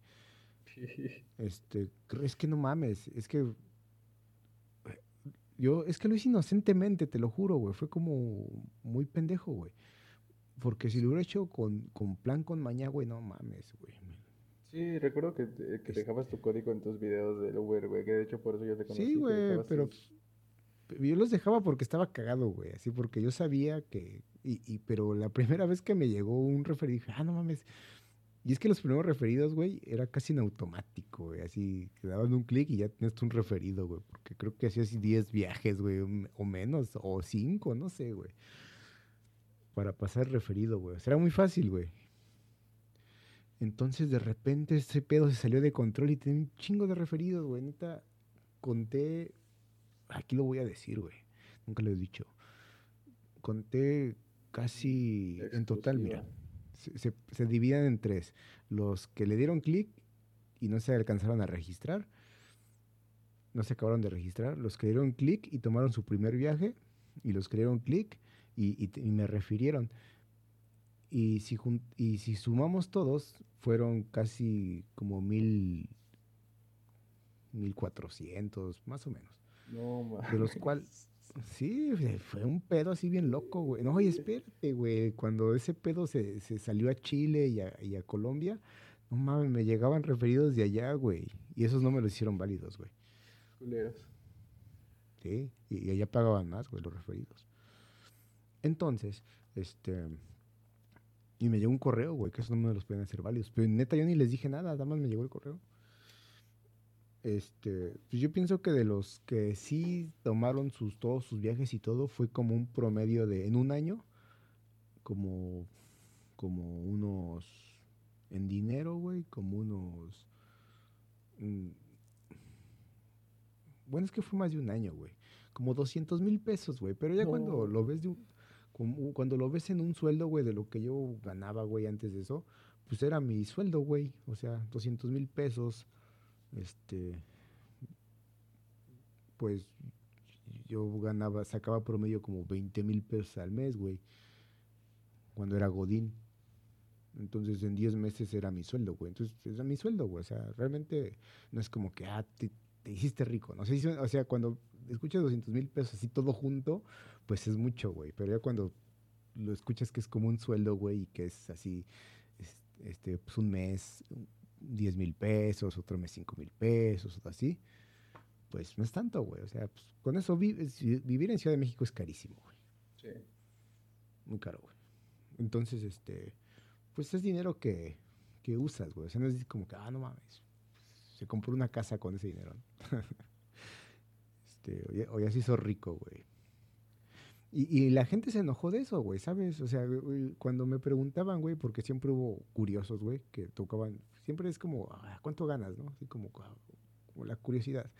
Este, es que no mames, es que eh, yo, es que lo hice inocentemente, te lo juro, güey. Fue como muy pendejo, güey. Porque si lo hubiera hecho con, con plan, con maña, güey, no mames, güey. Sí, recuerdo que, te- que Es- dejabas tu código en tus videos del Uber, güey, que de hecho por eso yo te conocí. Sí, güey, pero tus- yo los dejaba porque estaba cagado, güey. Así porque yo sabía que. Y, pero la primera vez que me llegó un referido, dije, ah, no mames. Y es que los primeros referidos, güey, era casi en automático, güey. Así que daban un clic y ya tú un referido, güey. Porque creo que hacías 10 viajes, güey, o menos, o 5, no sé, güey. Para pasar referido, güey. O sea, era muy fácil, güey. Entonces, de repente, ese pedo se salió de control y tenía un chingo de referidos, güey. Neta, conté. Aquí lo voy a decir, güey. Nunca lo he dicho. Conté casi. En total, mira. Se, se, se dividen en tres. Los que le dieron clic y no se alcanzaron a registrar. No se acabaron de registrar. Los que dieron clic y tomaron su primer viaje. Y los que dieron clic y, y te- y me refirieron. Y si, y si sumamos todos, fueron casi como mil, mil cuatrocientos, más o menos. No. De los cuales, sí, fue- un pedo así bien loco, güey. No, oye, espérate, güey. Cuando ese pedo se, se salió a Chile y a, y a Colombia, no mames, me llegaban referidos de allá, güey. Y esos no me los hicieron válidos, güey. Culeros. Sí, y, y allá pagaban más, güey, los referidos. Entonces, este. Y me llegó un correo, güey, que esos no me los pueden hacer válidos. Pero neta, yo ni les dije nada, nada más me llegó el correo. Este, pues yo pienso que de los que sí tomaron sus, todos sus viajes y todo, fue como un promedio de, en un año, como, como unos, en dinero, güey, como unos, mm, bueno, es que fue más de un año, güey. Como 200 mil pesos, güey. Pero ya cuando lo ves de un- como- cuando lo ves en un sueldo, güey, de lo que yo ganaba, güey, antes de eso, pues era mi sueldo, güey. O sea, 200 mil pesos. Este. Pues yo ganaba, sacaba promedio como 20 mil pesos al mes, güey. Cuando era Godín. Entonces en 10 meses era mi sueldo, güey. Entonces era mi sueldo, güey. O sea, realmente no es como que, ah, te, te hiciste rico. No o sea, cuando escuchas 200 mil pesos así todo junto, pues es mucho, güey. Pero ya cuando lo escuchas que es como un sueldo, güey, y que es así, es- este, pues un mes, 10 mil pesos, otro mes 5 mil pesos, o así, pues no es tanto, güey. O sea, pues, con eso vi- vivir en Ciudad de México es carísimo, güey. Sí. Muy caro, güey. Entonces, este, pues es dinero que, que usas, güey. O sea, no es como que, ah, no mames, se compró una casa con ese dinero. ¿no? este, o ya, o ya se hizo rico, güey. Y, y la gente se enojó de eso, güey, ¿sabes? O sea, güey, cuando me preguntaban, güey, porque siempre hubo curiosos, güey, que tocaban, siempre es como, ah, ¿cuánto ganas, no? Así como, ah, como la curiosidad.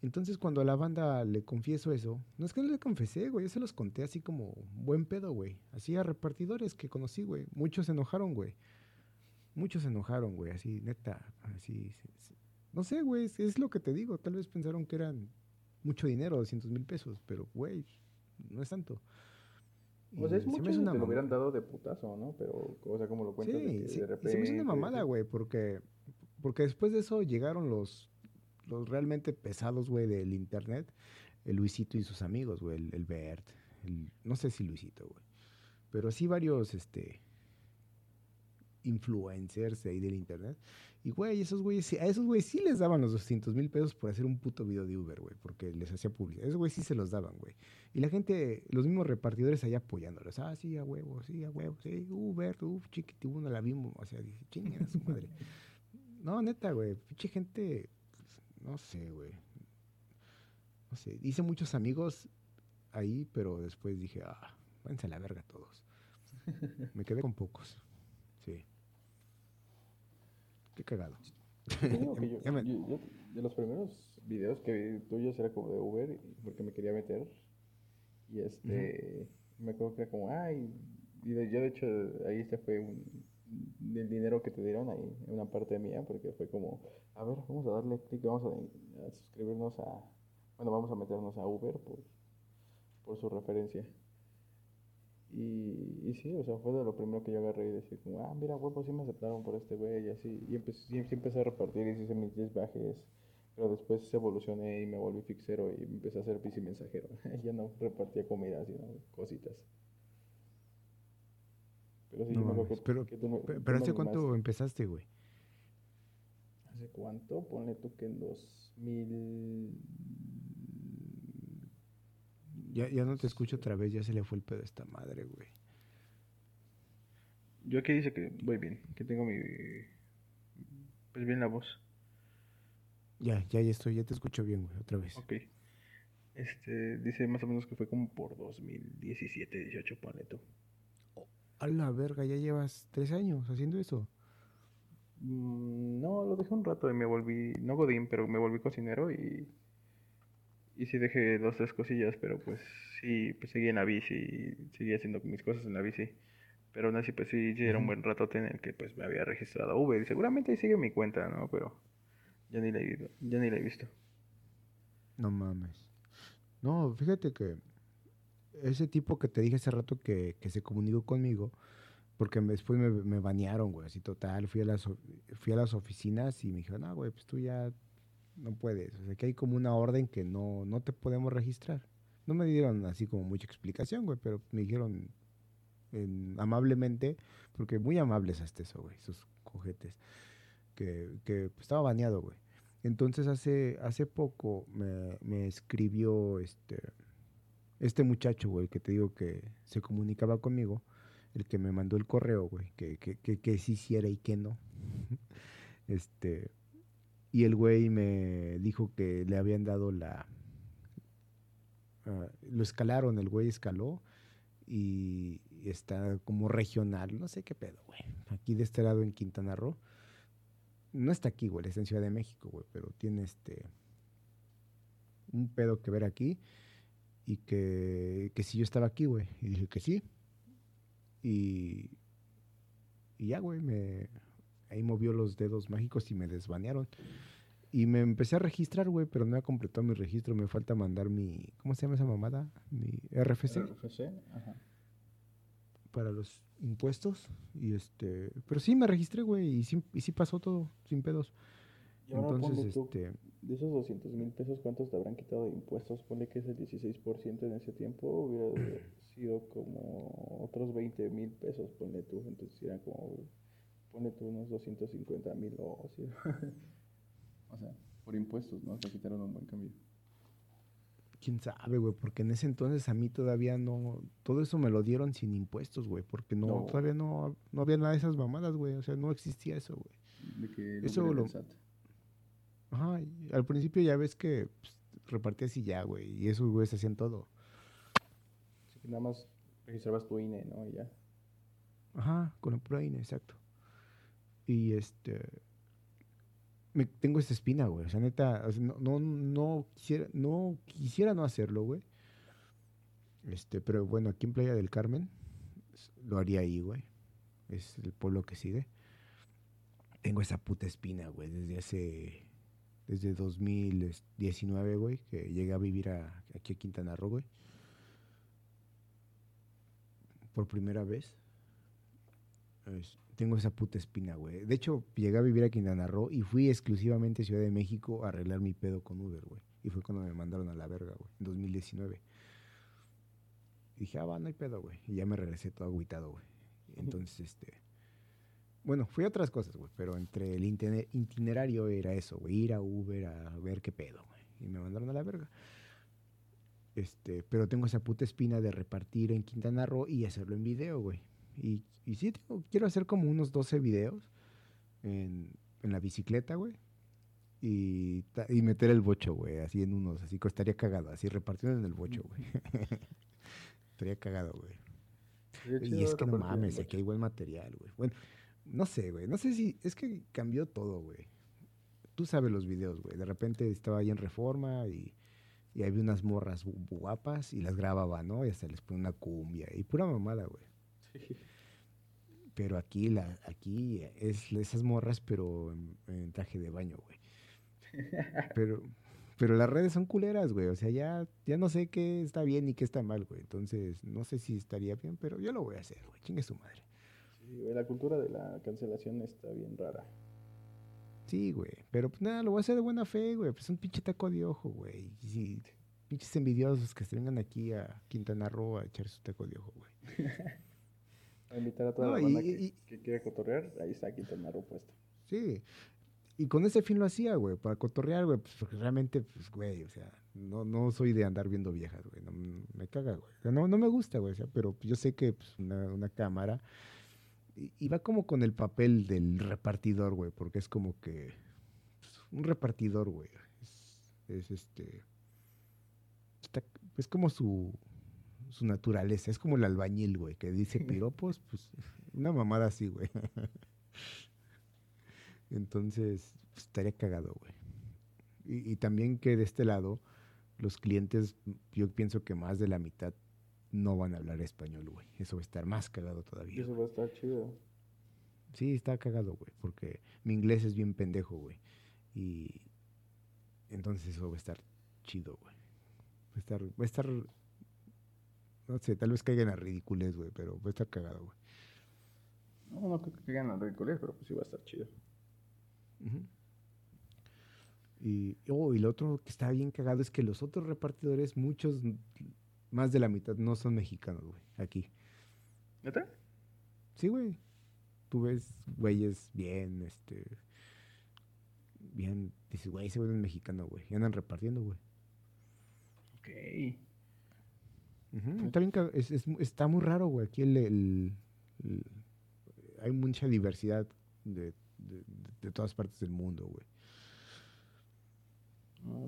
Entonces cuando a la banda le confieso eso, no es que no le confesé, güey, yo se los conté así como buen pedo, güey. Así a repartidores que conocí, güey. Muchos se enojaron, güey. Muchos se enojaron, güey, así, neta, así. No sé, güey, es, lo que te digo. Tal vez pensaron que eran mucho dinero, 200 mil pesos, pero, güey, no es tanto. Pues es mucho una lo hubieran dado de putazo, ¿no? Pero, o sea, como lo cuentas, sí, de, repente... se me hizo una mamada, güey, porque, porque después de eso llegaron los los realmente pesados, güey, del internet, el Luisito y sus amigos, güey, el, Bert, no sé si Luisito, güey, pero sí varios, este, influencers ahí del internet. Y, güey, esos güeyes, a esos güeyes sí les daban los 200 mil pesos por hacer un puto video de Uber, güey, porque les hacía publicidad. Esos güeyes sí se los daban, güey. Y la gente, los mismos repartidores allá apoyándolos. Ah, sí, a huevo, sí, a huevo, sí, Uber, uff, uno la vimos. O sea, dije, chinga su madre. no, neta, güey, pinche gente no sé, güey. No sé, hice muchos amigos ahí, pero después dije, ah, váyanse a la verga todos. Me quedé con pocos. Qué cagado. de los primeros videos que vi tuyos era como de Uber, porque me quería meter. Y este, me acuerdo que era como, ay, y yo de hecho ahí se fue un, del dinero que te dieron ahí, una parte mía, porque fue como, a ver, vamos a darle clic, vamos a, suscribirnos a, bueno, vamos a meternos a Uber por, por su referencia. Y, y sí, o sea, fue de lo primero que yo agarré y decir como, ah, mira, pues sí me aceptaron por este güey y así. Y empecé, sí, empecé a repartir y hice mis 10 bajes. Pero después evolucioné y me volví fixero y empecé a hacer bici mensajero. ya no repartía comida, sino cositas. Pero sí, no, pero, pero ¿hace cuánto empezaste, güey? ¿Hace cuánto? Ponle tú que en 2000... Ya, ya no te escucho otra vez, ya se le fue el pedo a esta madre, güey. Yo aquí dice que voy bien, que tengo mi... Pues bien la voz. Ya, ya, ya estoy, ya te escucho bien, güey, otra vez. Ok. Este, dice más o menos que fue como por 2017, 18, ponle tú a la verga, ya llevas tres años haciendo eso. Mm, no, lo dejé un rato y me volví, no godín, pero me volví cocinero y, y sí dejé dos, tres cosillas, pero pues sí, pues seguí en la bici, seguí haciendo mis cosas en la bici. Pero aún así, pues sí, era un buen rato tener que pues me había registrado Uber y seguramente ahí sigue mi cuenta, ¿no? Pero ya ni la he, ya ni la he visto. No mames. No, fíjate que ese tipo que te dije hace rato que, se comunicó conmigo, porque después me, me banearon, güey, así total. Fui a, las, fui a las oficinas y me dijeron, no, güey, pues tú ya no puedes. O sea, que hay como una orden que no, no te podemos registrar. No me dieron así como mucha explicación, güey, pero me dijeron amablemente, porque muy amables hasta eso, güey, esos cojetes, que, que estaba baneado, güey. Entonces hace, hace poco me, me escribió este este muchacho, güey, que te digo que se comunicaba conmigo, el que me mandó el correo, güey, que, que, que, sí hiciera y que no. este, y el güey me dijo que le habían dado la... Ah, lo escalaron, el güey escaló y está como regional, no sé qué pedo, güey. Aquí de este lado en Quintana Roo. No está aquí, güey, está en Ciudad de México, güey, pero tiene este... Un pedo que ver aquí y que, que si yo estaba aquí, güey. Y dije que sí. Y, y ya, güey, me, ahí movió los dedos mágicos y me desbanearon. Y me empecé a registrar, güey, pero no he completado mi registro. Me falta mandar mi. ¿Cómo se llama esa mamada? Mi RFC. RFC, ajá. Para los impuestos. Y este. Pero sí me registré, güey, y sí, y sí pasó todo, sin pedos. Entonces, este... de esos 200 mil pesos, ¿cuántos te habrán quitado de impuestos? Pone que es el 16% en ese tiempo, hubiera sido como otros 20 mil pesos, ponle tú. Entonces era como, ponle tú unos 250 mil o o sea, por impuestos, ¿no? Te quitaron un buen cambio. Quién sabe, güey, porque en ese entonces a mí todavía no. Todo eso me lo dieron sin impuestos, güey, porque no, todavía no, no había nada de esas mamadas, güey. O sea, no existía eso, güey. De que eso lo. Ajá, al principio ya ves que pues, repartías y ya, güey. Y esos güeyes hacían todo. Así que nada más registrabas tu INE, ¿no? Y ya. Ajá, con el pura INE, exacto. Y este. me, tengo esta espina, güey. O sea, neta, no, no, quisiera, no quisiera no hacerlo, güey. Este, pero bueno, aquí en Playa del Carmen lo haría ahí, güey. Es el pueblo que sigue. Tengo esa puta espina, güey, desde hace desde 2019, güey, que llegué a vivir aquí a Quintana Roo, güey. Por primera vez. Tengo esa puta espina, güey. De hecho, llegué a vivir a Quintana Roo y fui exclusivamente a Ciudad de México a arreglar mi pedo con Uber, güey. Y fue cuando me mandaron a la verga, güey, en 2019. Y dije, ah, va, no hay pedo, güey. Y ya me regresé todo agüitado, güey. Entonces, este bueno, fui a otras cosas, güey, pero entre el itinerario era eso, güey, ir a Uber a ver qué pedo, güey. Y me mandaron a la verga. Este, pero tengo esa puta espina de repartir en Quintana Roo y hacerlo en video, güey. Y, y sí, quiero hacer como unos 12 videos en, en la bicicleta, güey. Y, y, meter el bocho, güey, así en unos, así estaría cagado, así repartiendo en el bocho, güey. estaría cagado, güey. Y es que no mames, aquí hay buen material, güey. Bueno, no sé, güey. No sé si. Es que cambió todo, güey. Tú sabes los videos, güey. De repente estaba ahí en reforma y, y había unas morras guapas y las grababa, ¿no? Y hasta les ponía una cumbia y pura mamada, güey. Sí. Pero aquí, la, aquí es esas morras, pero en, traje de baño, güey. Pero, pero las redes son culeras, güey. O sea, ya, ya no sé qué está bien y qué está mal, güey. Entonces, no sé si estaría bien, pero yo lo voy a hacer, güey. Chingue su madre la cultura de la cancelación está bien rara. Sí, güey. Pero pues nada, lo voy a hacer de buena fe, güey. Pues un pinche taco de ojo, güey. Y pinches envidiosos que se vengan aquí a Quintana Roo a echar su taco de ojo, güey. a invitar a toda la banda que, quiere cotorrear, ahí está Quintana Roo puesto. Sí. Y con ese fin lo hacía, güey, para cotorrear, güey, pues porque realmente, pues, güey, o sea, no, no soy de andar viendo viejas, güey, no, me caga, güey. no, no me gusta, güey, o sea, pero yo sé que pues, una, una cámara y va como con el papel del repartidor, güey, porque es como que pues, un repartidor, güey. Es, este es como su su naturaleza, es como el albañil, güey, que dice piropos, pues una mamada así, güey. Entonces, pues, estaría cagado, güey. Y, y, también que de este lado, los clientes, yo pienso que más de la mitad no van a hablar español, güey. Eso va a estar más cagado todavía. Eso va a estar chido. Sí, está cagado, güey, porque mi inglés es bien pendejo, güey. Y entonces eso va a estar chido, güey. Va a estar, va a estar, no sé, tal vez caigan a ridiculez, güey, pero va a estar cagado, güey. No, no creo que caigan a ridiculez, pero pues sí va a estar chido. Y, oh, y lo otro que está bien cagado es que los otros repartidores, muchos más de la mitad no son mexicanos, güey, aquí. ¿Neta? Sí, güey. Tú ves güeyes bien, este. Bien. Dices, güey, ese güey es mexicano, güey. Y andan repartiendo, güey. Ok. Está, bien, es, está muy raro, güey. Aquí el, hay mucha diversidad de, de, todas partes del mundo, güey.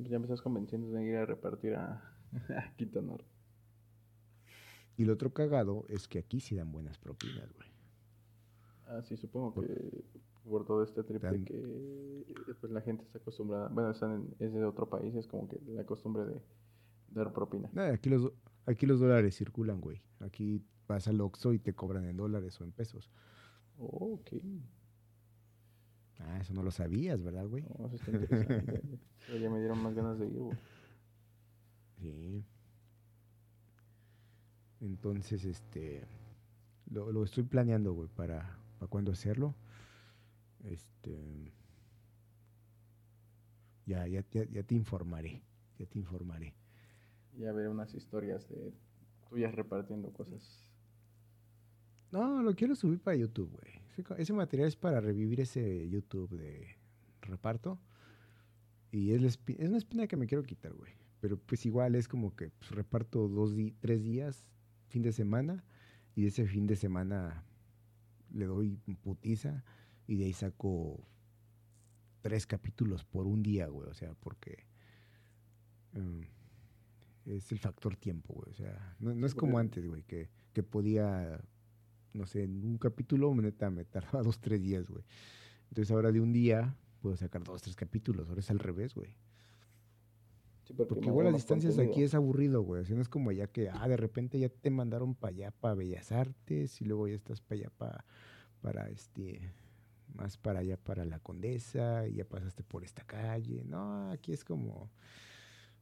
Pues ya me estás convenciendo de ir a repartir a, a Quintana y lo otro cagado es que aquí sí dan buenas propinas, güey. Ah, sí, supongo que por todo este trip de que pues, la gente está acostumbrada, bueno, están es de otro país, es como que la costumbre de dar propina. aquí, los, aquí los dólares circulan, güey. Aquí vas al Oxxo y te cobran en dólares o en pesos. Oh, ok. Ah, eso no lo sabías, ¿verdad, güey? No, eso está interesante. ya me dieron más ganas de ir, güey. Sí. Entonces, este, lo, estoy planeando, güey, para, para cuándo hacerlo. Este, ya, ya, ya, te informaré, ya te informaré. Ya veré unas historias de tuyas repartiendo cosas. No, lo quiero subir para YouTube, güey. Ese, material es para revivir ese YouTube de reparto. Y es, es una espina que me quiero quitar, güey. Pero pues igual es como que pues, reparto dos, tres días fin de semana y de ese fin de semana le doy putiza y de ahí saco tres capítulos por un día, güey. O sea, porque em, es el factor tiempo, güey. O sea, no, es como antes, güey, que, que, podía, no sé, en un capítulo, neta, me tardaba dos, tres días, güey. Entonces ahora de un día puedo sacar dos, tres capítulos. Ahora es al revés, güey. porque, igual las distancias aquí es aburrido, güey. O sea, no es como ya que, ah, de repente ya te mandaron para allá, para Bellas Artes, y luego ya estás para allá, para, para este, más para allá, para la Condesa, y ya pasaste por esta calle. No, aquí es como,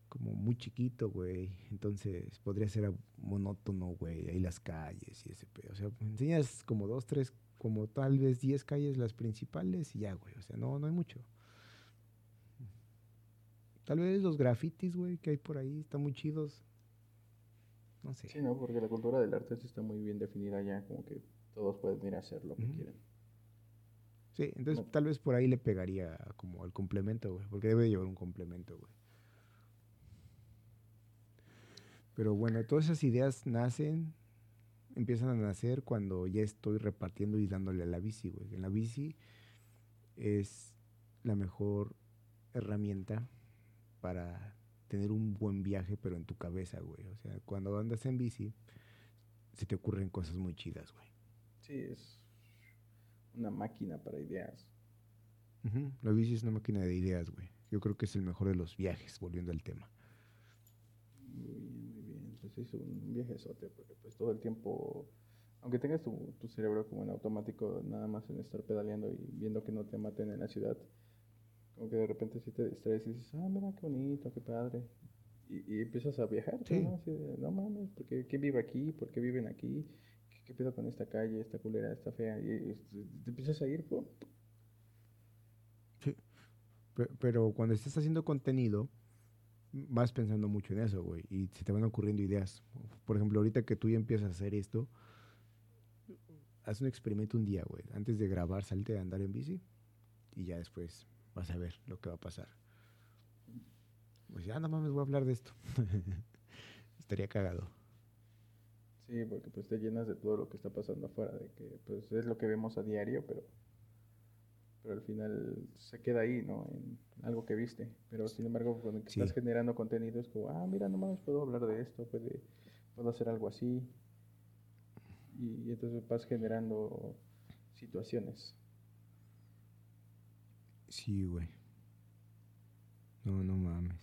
como muy chiquito, güey. Entonces podría ser monótono, güey. Ahí las calles y ese pedo. O sea, enseñas como dos, tres, como tal vez diez calles las principales y ya, güey. O sea, no, no hay mucho. Tal vez los grafitis, güey, que hay por ahí, están muy chidos. No sé. Sí, no, porque la cultura del arte está muy bien definida ya, como que todos pueden ir a hacer lo que quieran. Sí, entonces tal vez por ahí le pegaría como el complemento, güey, porque debe llevar un complemento, güey. Pero bueno, todas esas ideas nacen, empiezan a nacer cuando ya estoy repartiendo y dándole a la bici, güey. En la bici es la mejor herramienta para tener un buen viaje, pero en tu cabeza, güey. O sea, cuando andas en bici, se te ocurren cosas muy chidas, güey. Sí, es una máquina para ideas. La bici es una máquina de ideas, güey. Yo creo que es el mejor de los viajes, volviendo al tema pues hizo un viajezote, porque pues todo el tiempo, aunque tengas tu, tu, cerebro como en automático, nada más en estar pedaleando y viendo que no te maten en la ciudad, como que de repente si te distraes y dices, ah, mira qué bonito, qué padre. Y, empiezas a viajar, ¿no? no mames, ¿por qué, ¿quién vive aquí? ¿Por qué viven aquí? ¿Qué, qué pedo con esta calle, esta culera, esta fea? Y, te empiezas a ir, Sí. Pero cuando estás haciendo contenido, vas pensando mucho en eso, güey, y se te van ocurriendo ideas. Por ejemplo, ahorita que tú ya empiezas a hacer esto, haz un experimento un día, güey. Antes de grabar, salte a andar en bici y ya después vas a ver lo que va a pasar. Pues ya, no mames, voy a hablar de esto. Estaría cagado. Sí, porque pues te llenas de todo lo que está pasando afuera, de que pues es lo que vemos a diario, pero pero al final se queda ahí, ¿no? En algo que viste. Pero sin embargo, cuando estás generando contenido es como, ah, mira, nomás puedo hablar de esto, puede, puedo hacer algo así. Y, entonces vas generando situaciones. Sí, güey. No, no mames.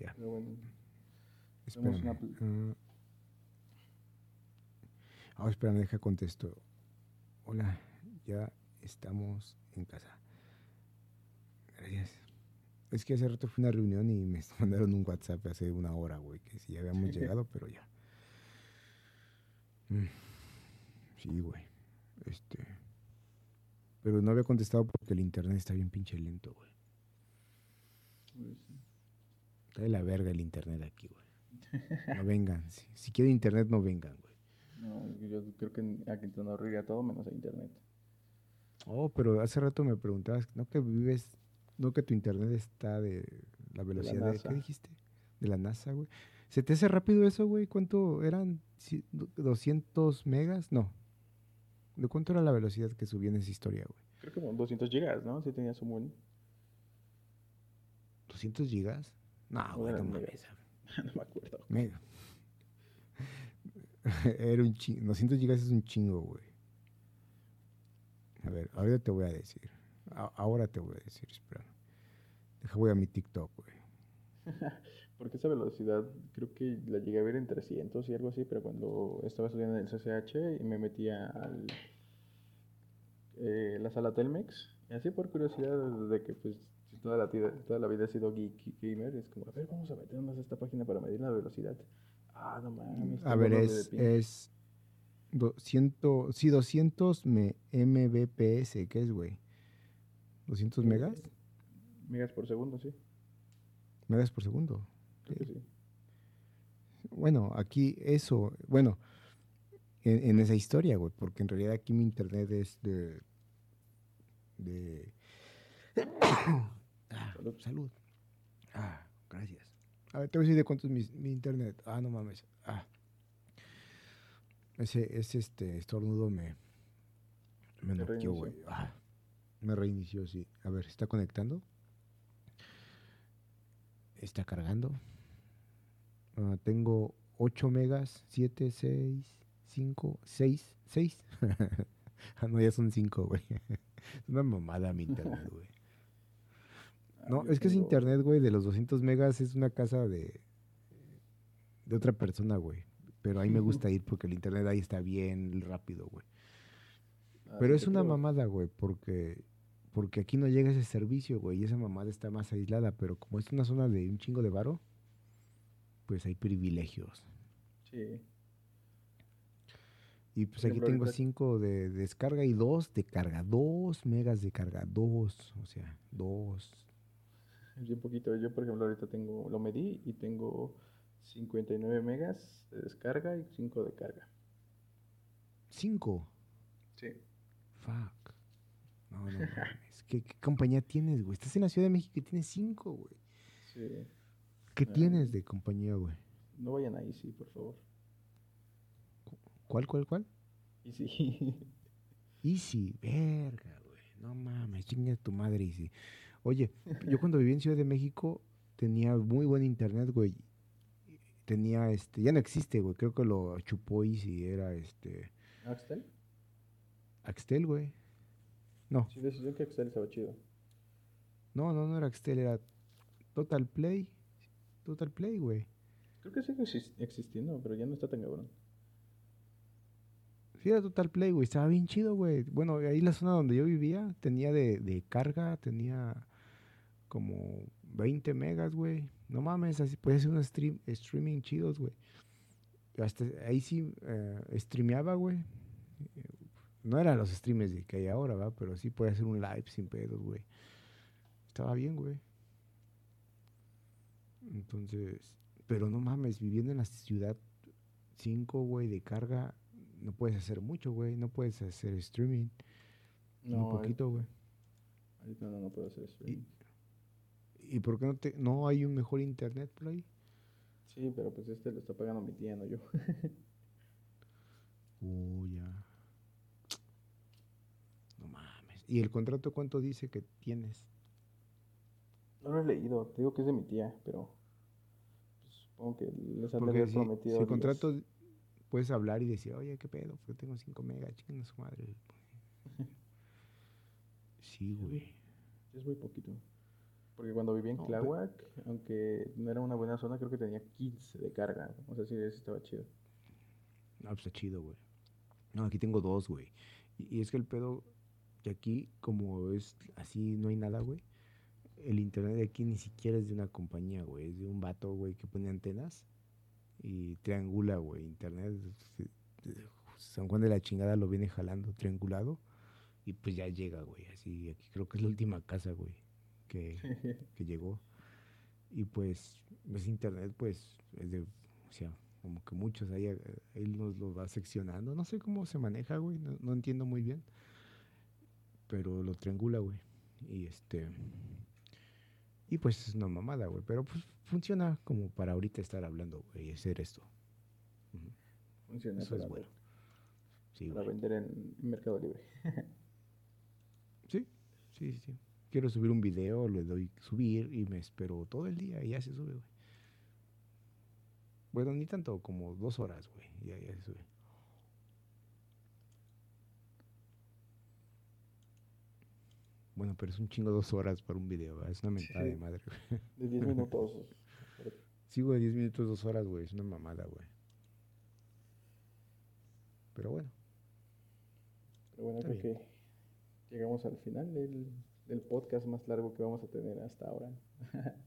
Ya. Pero bueno, Espérame. Ah, espera, me deja contesto. Hola, ya estamos en casa. Gracias. Es que hace rato fue una reunión y me mandaron un WhatsApp hace una hora, güey, que sí habíamos llegado, pero ya. Mm. Sí, güey. Este. Pero no había contestado porque el internet está bien pinche lento, güey. Está de la verga el internet aquí, güey. No vengan. Si, si quieren internet, no vengan, güey. No, yo creo que aquí no ríe todo menos a internet. Oh, pero hace rato me preguntabas, ¿no que vives, no que tu internet está de la velocidad de, ¿qué dijiste? De la NASA, güey. ¿Se te hace rápido eso, güey? ¿Cuánto eran? ¿200 megas? No. ¿De cuánto era la velocidad que subía en esa historia, güey? Creo que como 200 gigas, ¿no? Si tenías un buen. ¿200 gigas? No, güey, no, me no me acuerdo. Mega. Era un chingo. 200 gigas es un chingo, güey. A ver, ahorita te voy a decir. ahora te voy a decir, espera. Deja, voy a mi TikTok, güey. Porque esa velocidad creo que la llegué a ver en 300 y algo así, pero cuando estaba estudiando en el CCH y me metía al eh, la sala Telmex, y así por curiosidad de que pues toda la, toda la vida he sido geek gamer, es como, a ver, vamos a meternos a esta página para medir la velocidad. Ah, no mames. A ver, es, es 200, sí, 200 Mbps, ¿qué es, güey? ¿200 megas? Megas por segundo, sí. Megas por segundo. sí. Bueno, aquí eso, bueno, en, esa historia, güey, porque en realidad aquí mi internet es de... de... Ah, salud. salud. Ah, gracias. A ver, te voy a decir de cuánto es mi, internet. Ah, no mames. Ah. Ese, ese este estornudo me, me noqueó, güey. Ah, me reinició, sí. A ver, ¿está conectando? ¿Está cargando? Ah, tengo 8 megas, 7, 6, 5, 6, 6. ah, no, ya son cinco, güey. Es una mamada mi internet, güey. No, es que ese internet, güey, de los 200 megas es una casa de, de otra persona, güey. Pero ahí me gusta ir porque el internet ahí está bien rápido, güey. Ah, Pero es una mamada, güey, porque, porque aquí no llega ese servicio, güey, y esa mamada está más aislada. Pero como es una zona de un chingo de varo, pues hay privilegios. Sí. Y pues aquí tengo 5 de, descarga y 2 de carga. 2 megas de carga. 2, o sea, 2. Es bien poquito. Yo, por ejemplo, ahorita tengo, lo medí y tengo 59 megas de descarga y 5 de carga. ¿5? Sí. Fuck. No, no mames. ¿Qué, ¿Qué, compañía tienes, güey? Estás en la Ciudad de México y tienes 5, güey. Sí. ¿Qué tienes de compañía, güey? No vayan ahí, sí, por favor. ¿Cuál, cuál, cuál? Easy. Easy, verga, güey. No mames, chinga tu madre, Easy. Oye, yo cuando viví en Ciudad de México tenía muy buen internet, güey. Tenía este, ya no existe, güey. Creo que lo chupó Easy, era este. ¿Axtel? Axtel, güey. No. Sí, decisión que Axtel estaba chido. No, no, no era Axtel, era Total Play. Total Play, güey. Creo que sigue existiendo, pero ya no está tan cabrón. Sí, era Total Play, güey. Estaba bien chido, güey. Bueno, ahí la zona donde yo vivía tenía de, carga, tenía como 20 megas, güey. No mames, así puede ser un stream, streaming chidos, güey. Hasta ahí sí eh, streameaba, güey. No eran los streams que hay ahora, ¿va? Pero sí puede hacer un live sin pedos, güey. Estaba bien, güey. Entonces, pero no mames, viviendo en la ciudad 5, güey, de carga, no puedes hacer mucho, güey. No puedes hacer streaming. No, un poquito, güey. No, no, no puedo hacer streaming. ¿Y, por qué no, te, no hay un mejor internet por ahí? Sí, pero pues este lo está pagando mi tía, no yo. uh, ya. No mames. ¿Y el contrato cuánto dice que tienes? No lo he leído. Te digo que es de mi tía, pero pues, supongo que les han prometido. Si el contrato puedes hablar y decir, oye, ¿qué pedo? Yo tengo 5 megas, chiquen a su madre. Sí, güey. Es muy poquito. Porque cuando viví en Tláhuac, aunque no era una buena zona, creo que tenía 15 de carga. O sea, sí, eso estaba chido. No, pues está chido, güey. No, aquí tengo dos, güey. Y, y, es que el pedo de aquí, como es así, no hay nada, güey. El internet de aquí ni siquiera es de una compañía, güey. Es de un vato, güey, que pone antenas y triangula, güey, internet. San Juan de la chingada lo viene jalando triangulado y pues ya llega, güey. Así, aquí creo que es la última casa, güey, que, que llegó. Y pues, ese internet, pues, es de, o sea, como que muchos ahí, él nos lo va seccionando. No sé cómo se maneja, güey, no, no entiendo muy bien. Pero lo triangula, güey. Y este, y pues es una mamada, güey. Pero pues funciona como para ahorita estar hablando, güey, y hacer esto. Funciona. Eso es bueno. Sí, para vender en Mercado Libre. sí, sí, sí. Quiero subir un video, le doy subir y me espero todo el día y ya se sube, güey. Bueno, ni tanto, como dos horas, güey. Ya, ya se sube. Bueno, pero es un chingo dos horas para un video, es una mentada de madre. De 10 minutos. sí, güey, 10 minutos, dos horas, güey, es una mamada, güey. Pero bueno. Pero bueno, creo que llegamos al final del, del, podcast más largo que vamos a tener hasta ahora.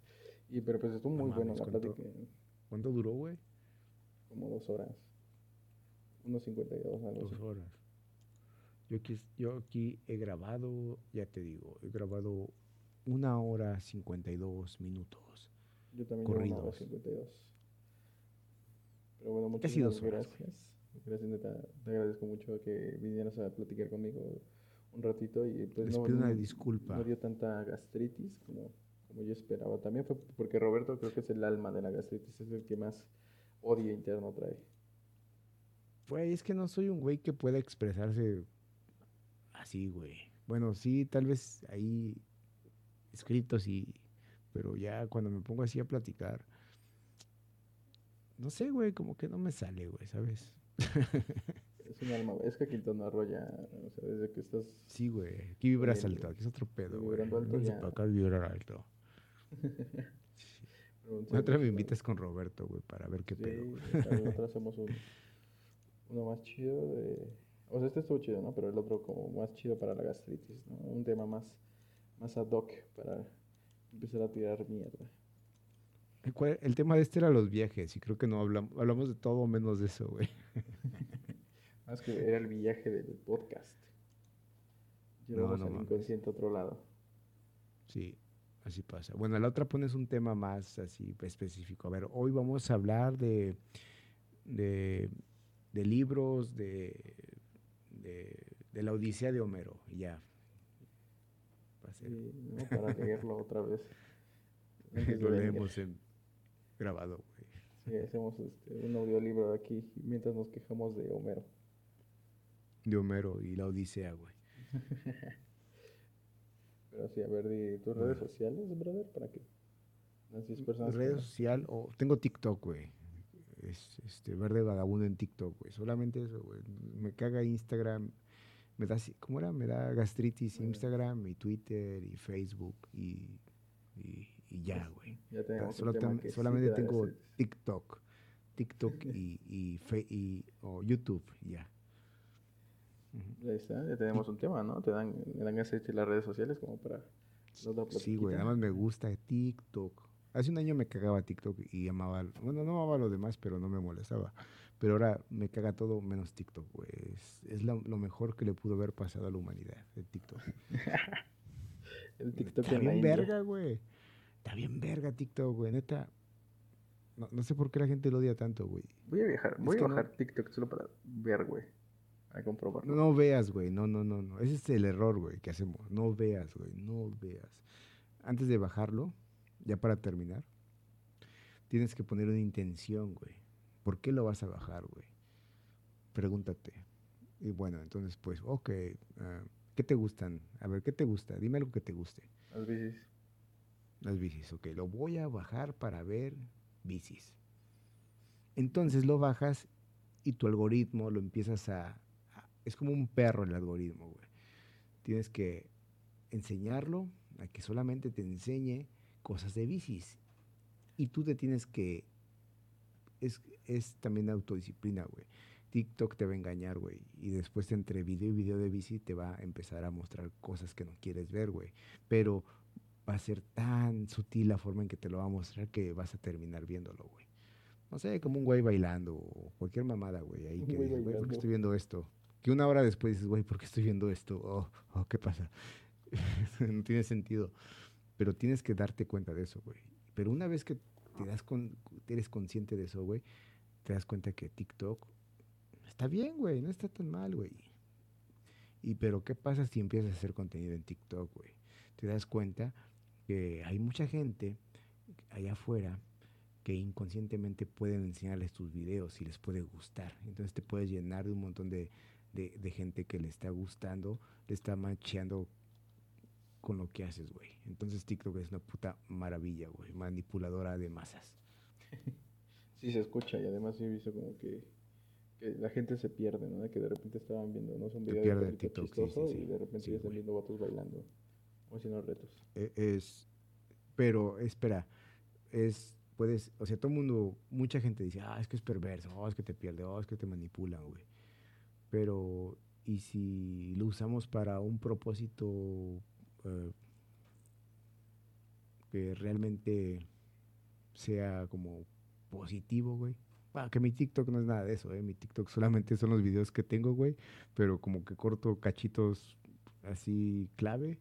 y pero pues estuvo muy bueno la plática. ¿Cuánto duró, güey? Como dos horas. Unos 52, algo Dos horas. Yo aquí, yo aquí he grabado, ya te digo, he grabado una hora 52 minutos. Yo también corridos. una hora 52. Pero bueno, muchas gracias. Gracias, Te agradezco mucho que vinieras a platicar conmigo un ratito y pues Les no, pido una disculpa. no dio tanta gastritis como, como yo esperaba. También fue porque Roberto creo que es el alma de la gastritis, es el que más odio interno trae. Pues es que no soy un güey que pueda expresarse así, güey. Bueno, sí, tal vez ahí escritos y... Pero ya cuando me pongo así a platicar, no sé, güey, como que no me sale, güey, ¿sabes? es que Quintana Roo ya, o sea, desde que estás... Sí, güey, aquí vibras alto, aquí es otro pedo, güey. Vibrando alto ya. Para acá vibrar alto. Otra me invitas con Roberto, güey, para ver qué sí, pedo. Otra hacemos un, uno más chido de... O sea, este estuvo chido, ¿no? Pero el otro como más chido para la gastritis, ¿no? Un tema más, más ad hoc para empezar a tirar mierda. El, tema de este era los viajes y creo que no hablamos, hablamos de todo menos de eso, güey. Más que era el viaje del podcast. Llevamos no, no, al inconsciente a otro lado. Sí, así pasa. Bueno, la otra pones un tema más así específico. A ver, hoy vamos a hablar de, de, libros, de, de, la Odisea de Homero, y ya. para leerlo otra vez. Lo leemos en grabado, güey. Sí, hacemos este, un audiolibro aquí mientras nos quejamos de Homero. De Homero y la Odisea, güey. Pero sí, a ver, di tus redes sociales, brother, para que personas. Redes social o tengo TikTok, güey. Es este verde vagabundo en TikTok, güey. Solamente eso, güey. Me caga Instagram. Me da, ¿cómo era? Me da gastritis Instagram y Twitter y Facebook y y ya, güey. solamente tengo TikTok, TikTok y, y, y YouTube, ya. Ahí está, ya tenemos un tema, ¿no? Te dan, me dan las redes sociales como para... Sí, güey, nada más me gusta TikTok. Hace un año me cagaba TikTok y amaba, bueno, no amaba lo demás, pero no me molestaba. Pero ahora me caga todo menos TikTok, güey. Es, lo, mejor que le pudo haber pasado a la humanidad, el TikTok. el TikTok Está bien verga, güey. Está bien verga TikTok, güey, neta. No, no, sé por qué la gente lo odia tanto, güey. Voy a viajar, voy a bajar TikTok solo para ver, güey. A comprobarlo. No veas, güey. No, no, no, no. Ese es el error, güey, que hacemos. No veas, güey. No veas. Antes de bajarlo, ya para terminar, tienes que poner una intención, güey. ¿Por qué lo vas a bajar, güey? Pregúntate. Y bueno, entonces, pues, ok. Ah, ¿Qué te gustan? A ver, ¿qué te gusta? Dime algo que te guste. Las bicis. Las bicis, ok. Lo voy a bajar para ver bicis. Entonces lo bajas y tu algoritmo lo empiezas a, es como un perro el algoritmo, güey. Tienes que enseñarlo a que solamente te enseñe cosas de bicis. Y tú te tienes que... Es, es también autodisciplina, güey. TikTok te va a engañar, güey. Y después entre video y video de bici te va a empezar a mostrar cosas que no quieres ver, güey. Pero va a ser tan sutil la forma en que te lo va a mostrar que vas a terminar viéndolo, güey. No sé, como un güey bailando o cualquier mamada, güey. Ahí que güey, ¿por qué estoy viendo esto? Que una hora después dices, güey, ¿por qué estoy viendo esto? Oh, oh ¿qué pasa? no tiene sentido. Pero tienes que darte cuenta de eso, güey. Pero una vez que te das con, eres consciente de eso, güey, te das cuenta que TikTok está bien, güey, no está tan mal, güey. Y pero ¿qué pasa si empiezas a hacer contenido en TikTok, güey? Te das cuenta que hay mucha gente allá afuera que inconscientemente pueden enseñarles tus videos y les puede gustar. Entonces te puedes llenar de un montón de, gente que le está gustando, le está macheando con lo que haces, güey. Entonces TikTok es una puta maravilla, güey, manipuladora de masas. Sí se escucha y además he visto como que, la gente se pierde, ¿no? De que de repente estaban viendo, ¿no? Son videos de TikTok, chistoso y de repente ya están viendo vatos bailando haciendo retos. E, es, pero espera, es, puedes, o sea, todo el mundo, mucha gente dice, ah, es que es perverso, oh, es que te pierde, oh, es que te manipulan, güey. Pero, ¿y si lo usamos para un propósito eh, que realmente sea como positivo, güey? Ah, que mi TikTok no es nada de eso, ¿eh? Mi TikTok solamente son los videos que tengo, güey, pero como que corto cachitos así clave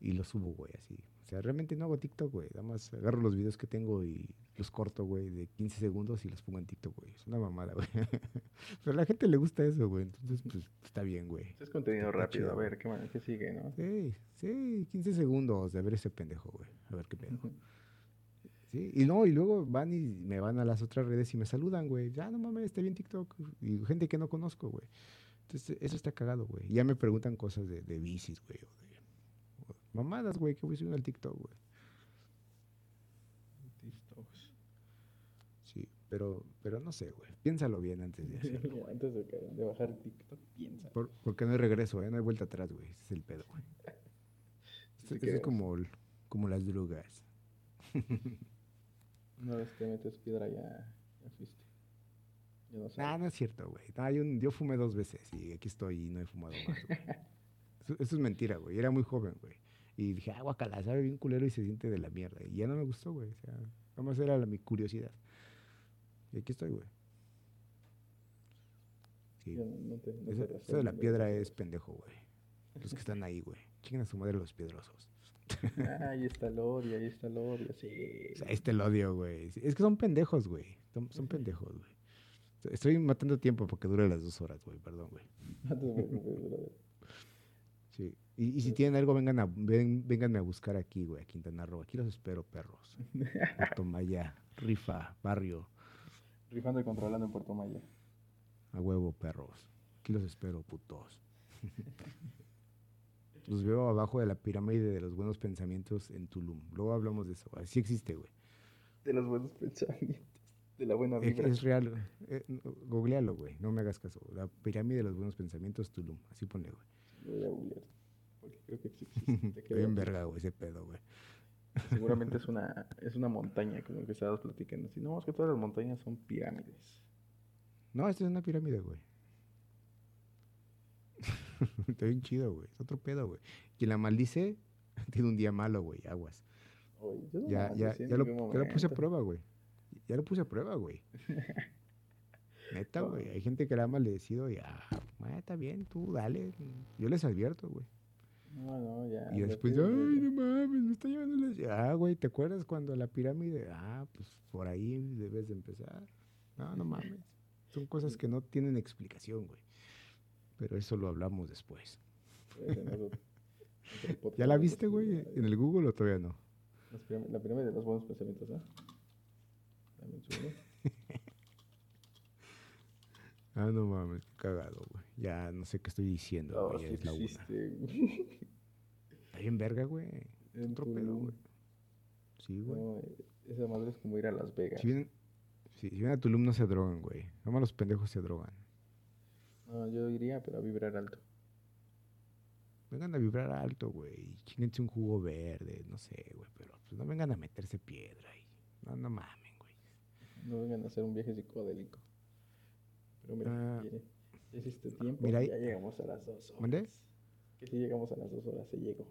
y lo subo, güey, así. O sea, realmente no hago TikTok, güey. Nada más agarro los videos que tengo y los corto, güey, de 15 segundos y los pongo en TikTok, güey. Es una mamada, güey. Pero a la gente le gusta eso, güey. Entonces, pues, está bien, güey. Es contenido rápido. a ver, ¿qué, ¿qué, sigue, no? Sí, sí, 15 segundos de ver ese pendejo, güey. A ver qué pedo. Sí, y no, y luego van y me van a las otras redes y me saludan, güey. Ya, no mames, está bien TikTok. Y gente que no conozco, güey. Entonces, eso está cagado, güey. Ya me preguntan cosas de, de bicis, güey, o de Mamadas, güey, que voy TikTok, güey. TikToks. Sí, pero, pero no sé, güey. Piénsalo bien antes de hacerlo. antes de, bajar TikTok, piensa. porque no hay regreso, ¿eh? No hay vuelta atrás, güey. Ese es el pedo, güey. es como, como las drogas. Una vez que metes piedra ya, ya fuiste. no, ah, no es cierto, güey. No, yo fumé dos veces y aquí estoy y no he fumado más, eso, es mentira, güey. Era muy joven, güey. Y dije, ah, guacala, sabe bien culero y se siente de la mierda. Y ya no me gustó, güey. O sea, vamos a era la, mi curiosidad. Y aquí estoy, güey. Sí. eso, de la piedra es pendejo, güey. Los que están ahí, güey. ¿Quién a su madre los piedrosos? Ah, ahí está el odio, ahí está el odio, sí. O sea, ahí está el odio, güey. Es que son pendejos, güey. Son, pendejos, güey. Estoy matando tiempo porque dure las dos horas, güey. Perdón, güey. Y, si tienen algo, vengan a, ven, vénganme a buscar aquí, güey, a Quintana Roo. Aquí los espero, perros. Puerto Maya, rifa, barrio. Rifando y controlando en Puerto Maya. A huevo, perros. Aquí los espero, putos. Los veo abajo de la pirámide de los buenos pensamientos en Tulum. Luego hablamos de eso. Así existe, güey. De los buenos pensamientos. De la buena vida. Es, real. Eh, googlealo, güey. No me hagas caso. La pirámide de los buenos pensamientos Tulum. Así ponle, güey. Voy a googlear. Porque creo que existe. Estoy en verga, güey, ese pedo, güey. Seguramente es una, es una montaña, como que estabas platicando. Si no, es que todas las montañas son pirámides. No, esta es una pirámide, güey. Está bien chido, güey. Es otro pedo, güey. Quien la maldice tiene un día malo, güey. Aguas. ya, ya, ya, lo, ya lo puse a prueba, güey. Ya lo puse a prueba, güey. Neta, güey. Hay gente que la ha maldecido y, ah, está bien, tú dale. Yo les advierto, güey. No, no, ya. Y después, ay, no mames, me está llevando la... Ah, güey, ¿te acuerdas cuando la pirámide? Ah, pues por ahí debes de empezar. No, no mames. Son cosas que no tienen explicación, güey. Pero eso lo hablamos después. ¿Ya la viste, güey? ¿En el Google o todavía no? La pirámide de los buenos pensamientos, ¿no? ah, no mames, qué cagado, güey. Ya no sé qué estoy diciendo, güey. es la una. Está bien verga, güey. Otro pedo, güey. Sí, güey. No, esa madre es como ir a Las Vegas. Si vienen, si vienen a Tulum no se drogan, güey. Nomás los pendejos se drogan. No, yo iría, pero a vibrar alto. Vengan a vibrar alto, güey. Chinguense un jugo verde, no sé, güey. Pero pues no vengan a meterse piedra ahí. No, no mamen, güey. No vengan a hacer un viaje psicodélico. Pero mira, ah, ya hiciste tiempo. Mira, ya llegamos a las dos horas. ¿Mande? Que si llegamos a las dos horas, se llegó.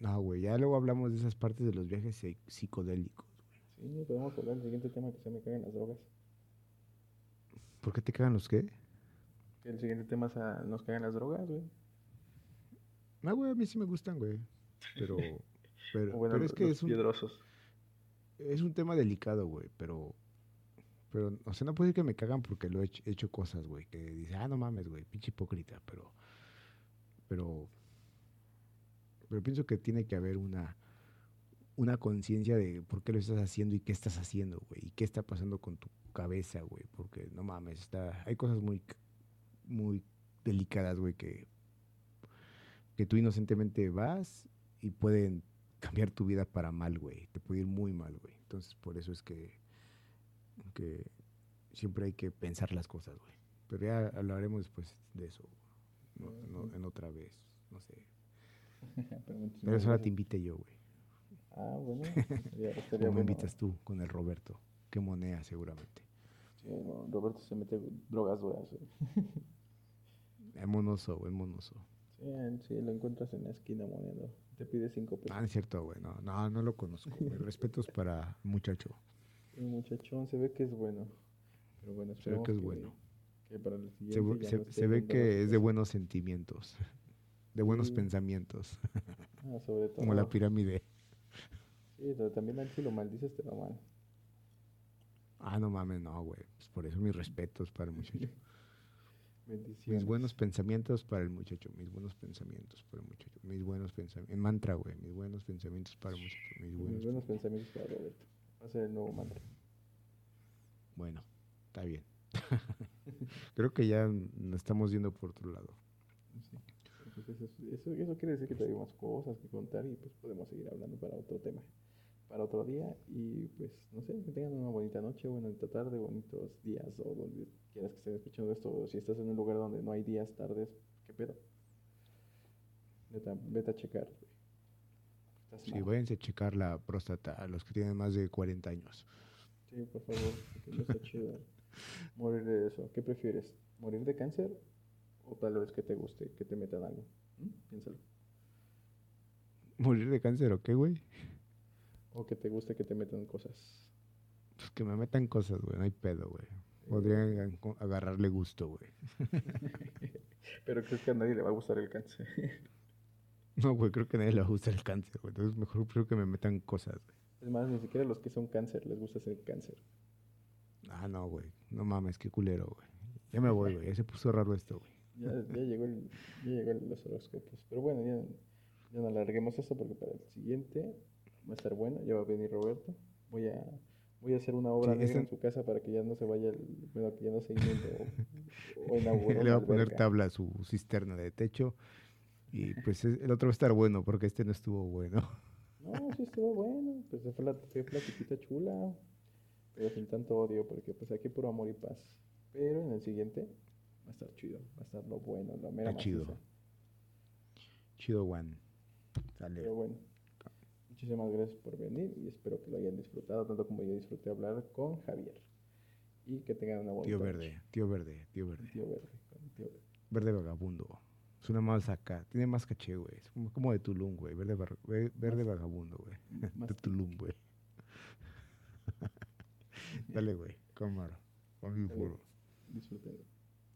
No, güey, ya luego hablamos de esas partes de los viajes psicodélicos, güey. Sí, podemos hablar del siguiente tema que se me caen las drogas. ¿Por qué te cagan los qué? el siguiente tema nos caen las drogas, güey. No, güey, a mí sí me gustan, güey. Pero, pero, es que es un, piedrosos. Es un tema delicado, güey, pero, pero, o sea, no puede decir que me cagan porque lo he hecho, cosas, güey, que dice, ah, no mames, güey, pinche hipócrita, pero, pero, pero pienso que tiene que haber una, una conciencia de por qué lo estás haciendo y qué estás haciendo, güey, y qué está pasando con tu cabeza, güey, porque no mames, está, hay cosas muy muy delicadas, güey, que, que tú inocentemente vas y pueden cambiar tu vida para mal, güey. Te puede ir muy mal, güey. Entonces, por eso es que, que siempre hay que pensar las cosas, güey. Pero ya hablaremos después de eso, en otra vez, no sé. Pero eso ahora te invité yo, güey. Ah, bueno. ¿Cómo me invitas tú con el Roberto? Qué moneda, seguramente. Roberto se mete drogas duras. Es monoso, güey, monoso. Sí, sí, lo encuentras en la esquina moneda. Te pide cinco pesos. Ah, es cierto, güey. No, no, no lo conozco. Respetos para muchacho. El muchachón se ve que es bueno. Pero bueno, se ve que es bueno. se, ve que es de buenos sentimientos. De buenos pensamientos. Ah, sobre todo. Como la pirámide. Sí, pero también si lo maldices te va mal. Ah, no mames, no, güey. Pues por eso mis respetos para el muchacho. Mis buenos pensamientos para el muchacho, mis buenos pensamientos para el muchacho, mis buenos pensamientos. En mantra, güey, mis buenos pensamientos para el muchacho. Mis buenos, pensamientos para Roberto. Va a ser el nuevo mantra. Bueno, está bien. Creo que ya nos estamos yendo por otro lado. eso, eso, quiere decir que tenemos cosas que contar y pues podemos seguir hablando para otro tema para otro día y pues no sé, que tengan una bonita noche, bonita tarde, bonitos días o donde quieras que estén escuchando esto o si estás en un lugar donde no hay días, tardes, qué pedo. Vete a, checar. Sí, váyanse a checar la próstata a los que tienen más de 40 años. Sí, por favor, que no está chido morir de eso. ¿Qué prefieres? ¿Morir de cáncer o tal vez que te guste que te metan algo? ¿Mm? Piénsalo. ¿Morir de cáncer o qué, güey? O que te guste que te metan cosas. Pues que me metan cosas, güey, no hay pedo, güey. Podrían agarrarle gusto, güey. Pero creo que a nadie le va a gustar el cáncer. no, güey, creo que a nadie le va a gustar el cáncer, güey. Entonces mejor creo que me metan cosas, güey. Es más, ni siquiera los que son cáncer les gusta ser cáncer. Ah, no, güey. No mames, qué culero, güey. Ya me voy, güey. Ya se puso raro esto, güey. Ya, ya, llegó el, ya llegó los horóscopos. Pero bueno, ya, ya no alarguemos esto porque para el siguiente va a estar bueno. Ya va a venir Roberto. Voy a, voy a hacer una obra en su casa para que ya no se vaya, el, bueno, que ya no se inunde o, Le va a poner tabla a su cisterna de techo. Y pues el otro va a estar bueno porque este no estuvo bueno. No, sí estuvo bueno. Pues fue la, fue la chula. Pero sin tanto odio porque pues aquí puro amor y paz. Pero en el siguiente va a estar chido. Va a estar lo bueno, lo mera chido. Chido, Juan. Sale. Pero bueno. Muchísimas gracias por venir y espero que lo hayan disfrutado tanto como yo disfruté hablar con Javier. Y que tengan una buena Tío verde, tío verde, tío verde. Tío verde, tío verde. Verde vagabundo. Es una más acá. Tiene más caché, güey. Es como, de Tulum, güey. Verde, verde vagabundo, güey. De Tulum, güey. Dale, güey. Cámara. Con mi puro. Disfruten.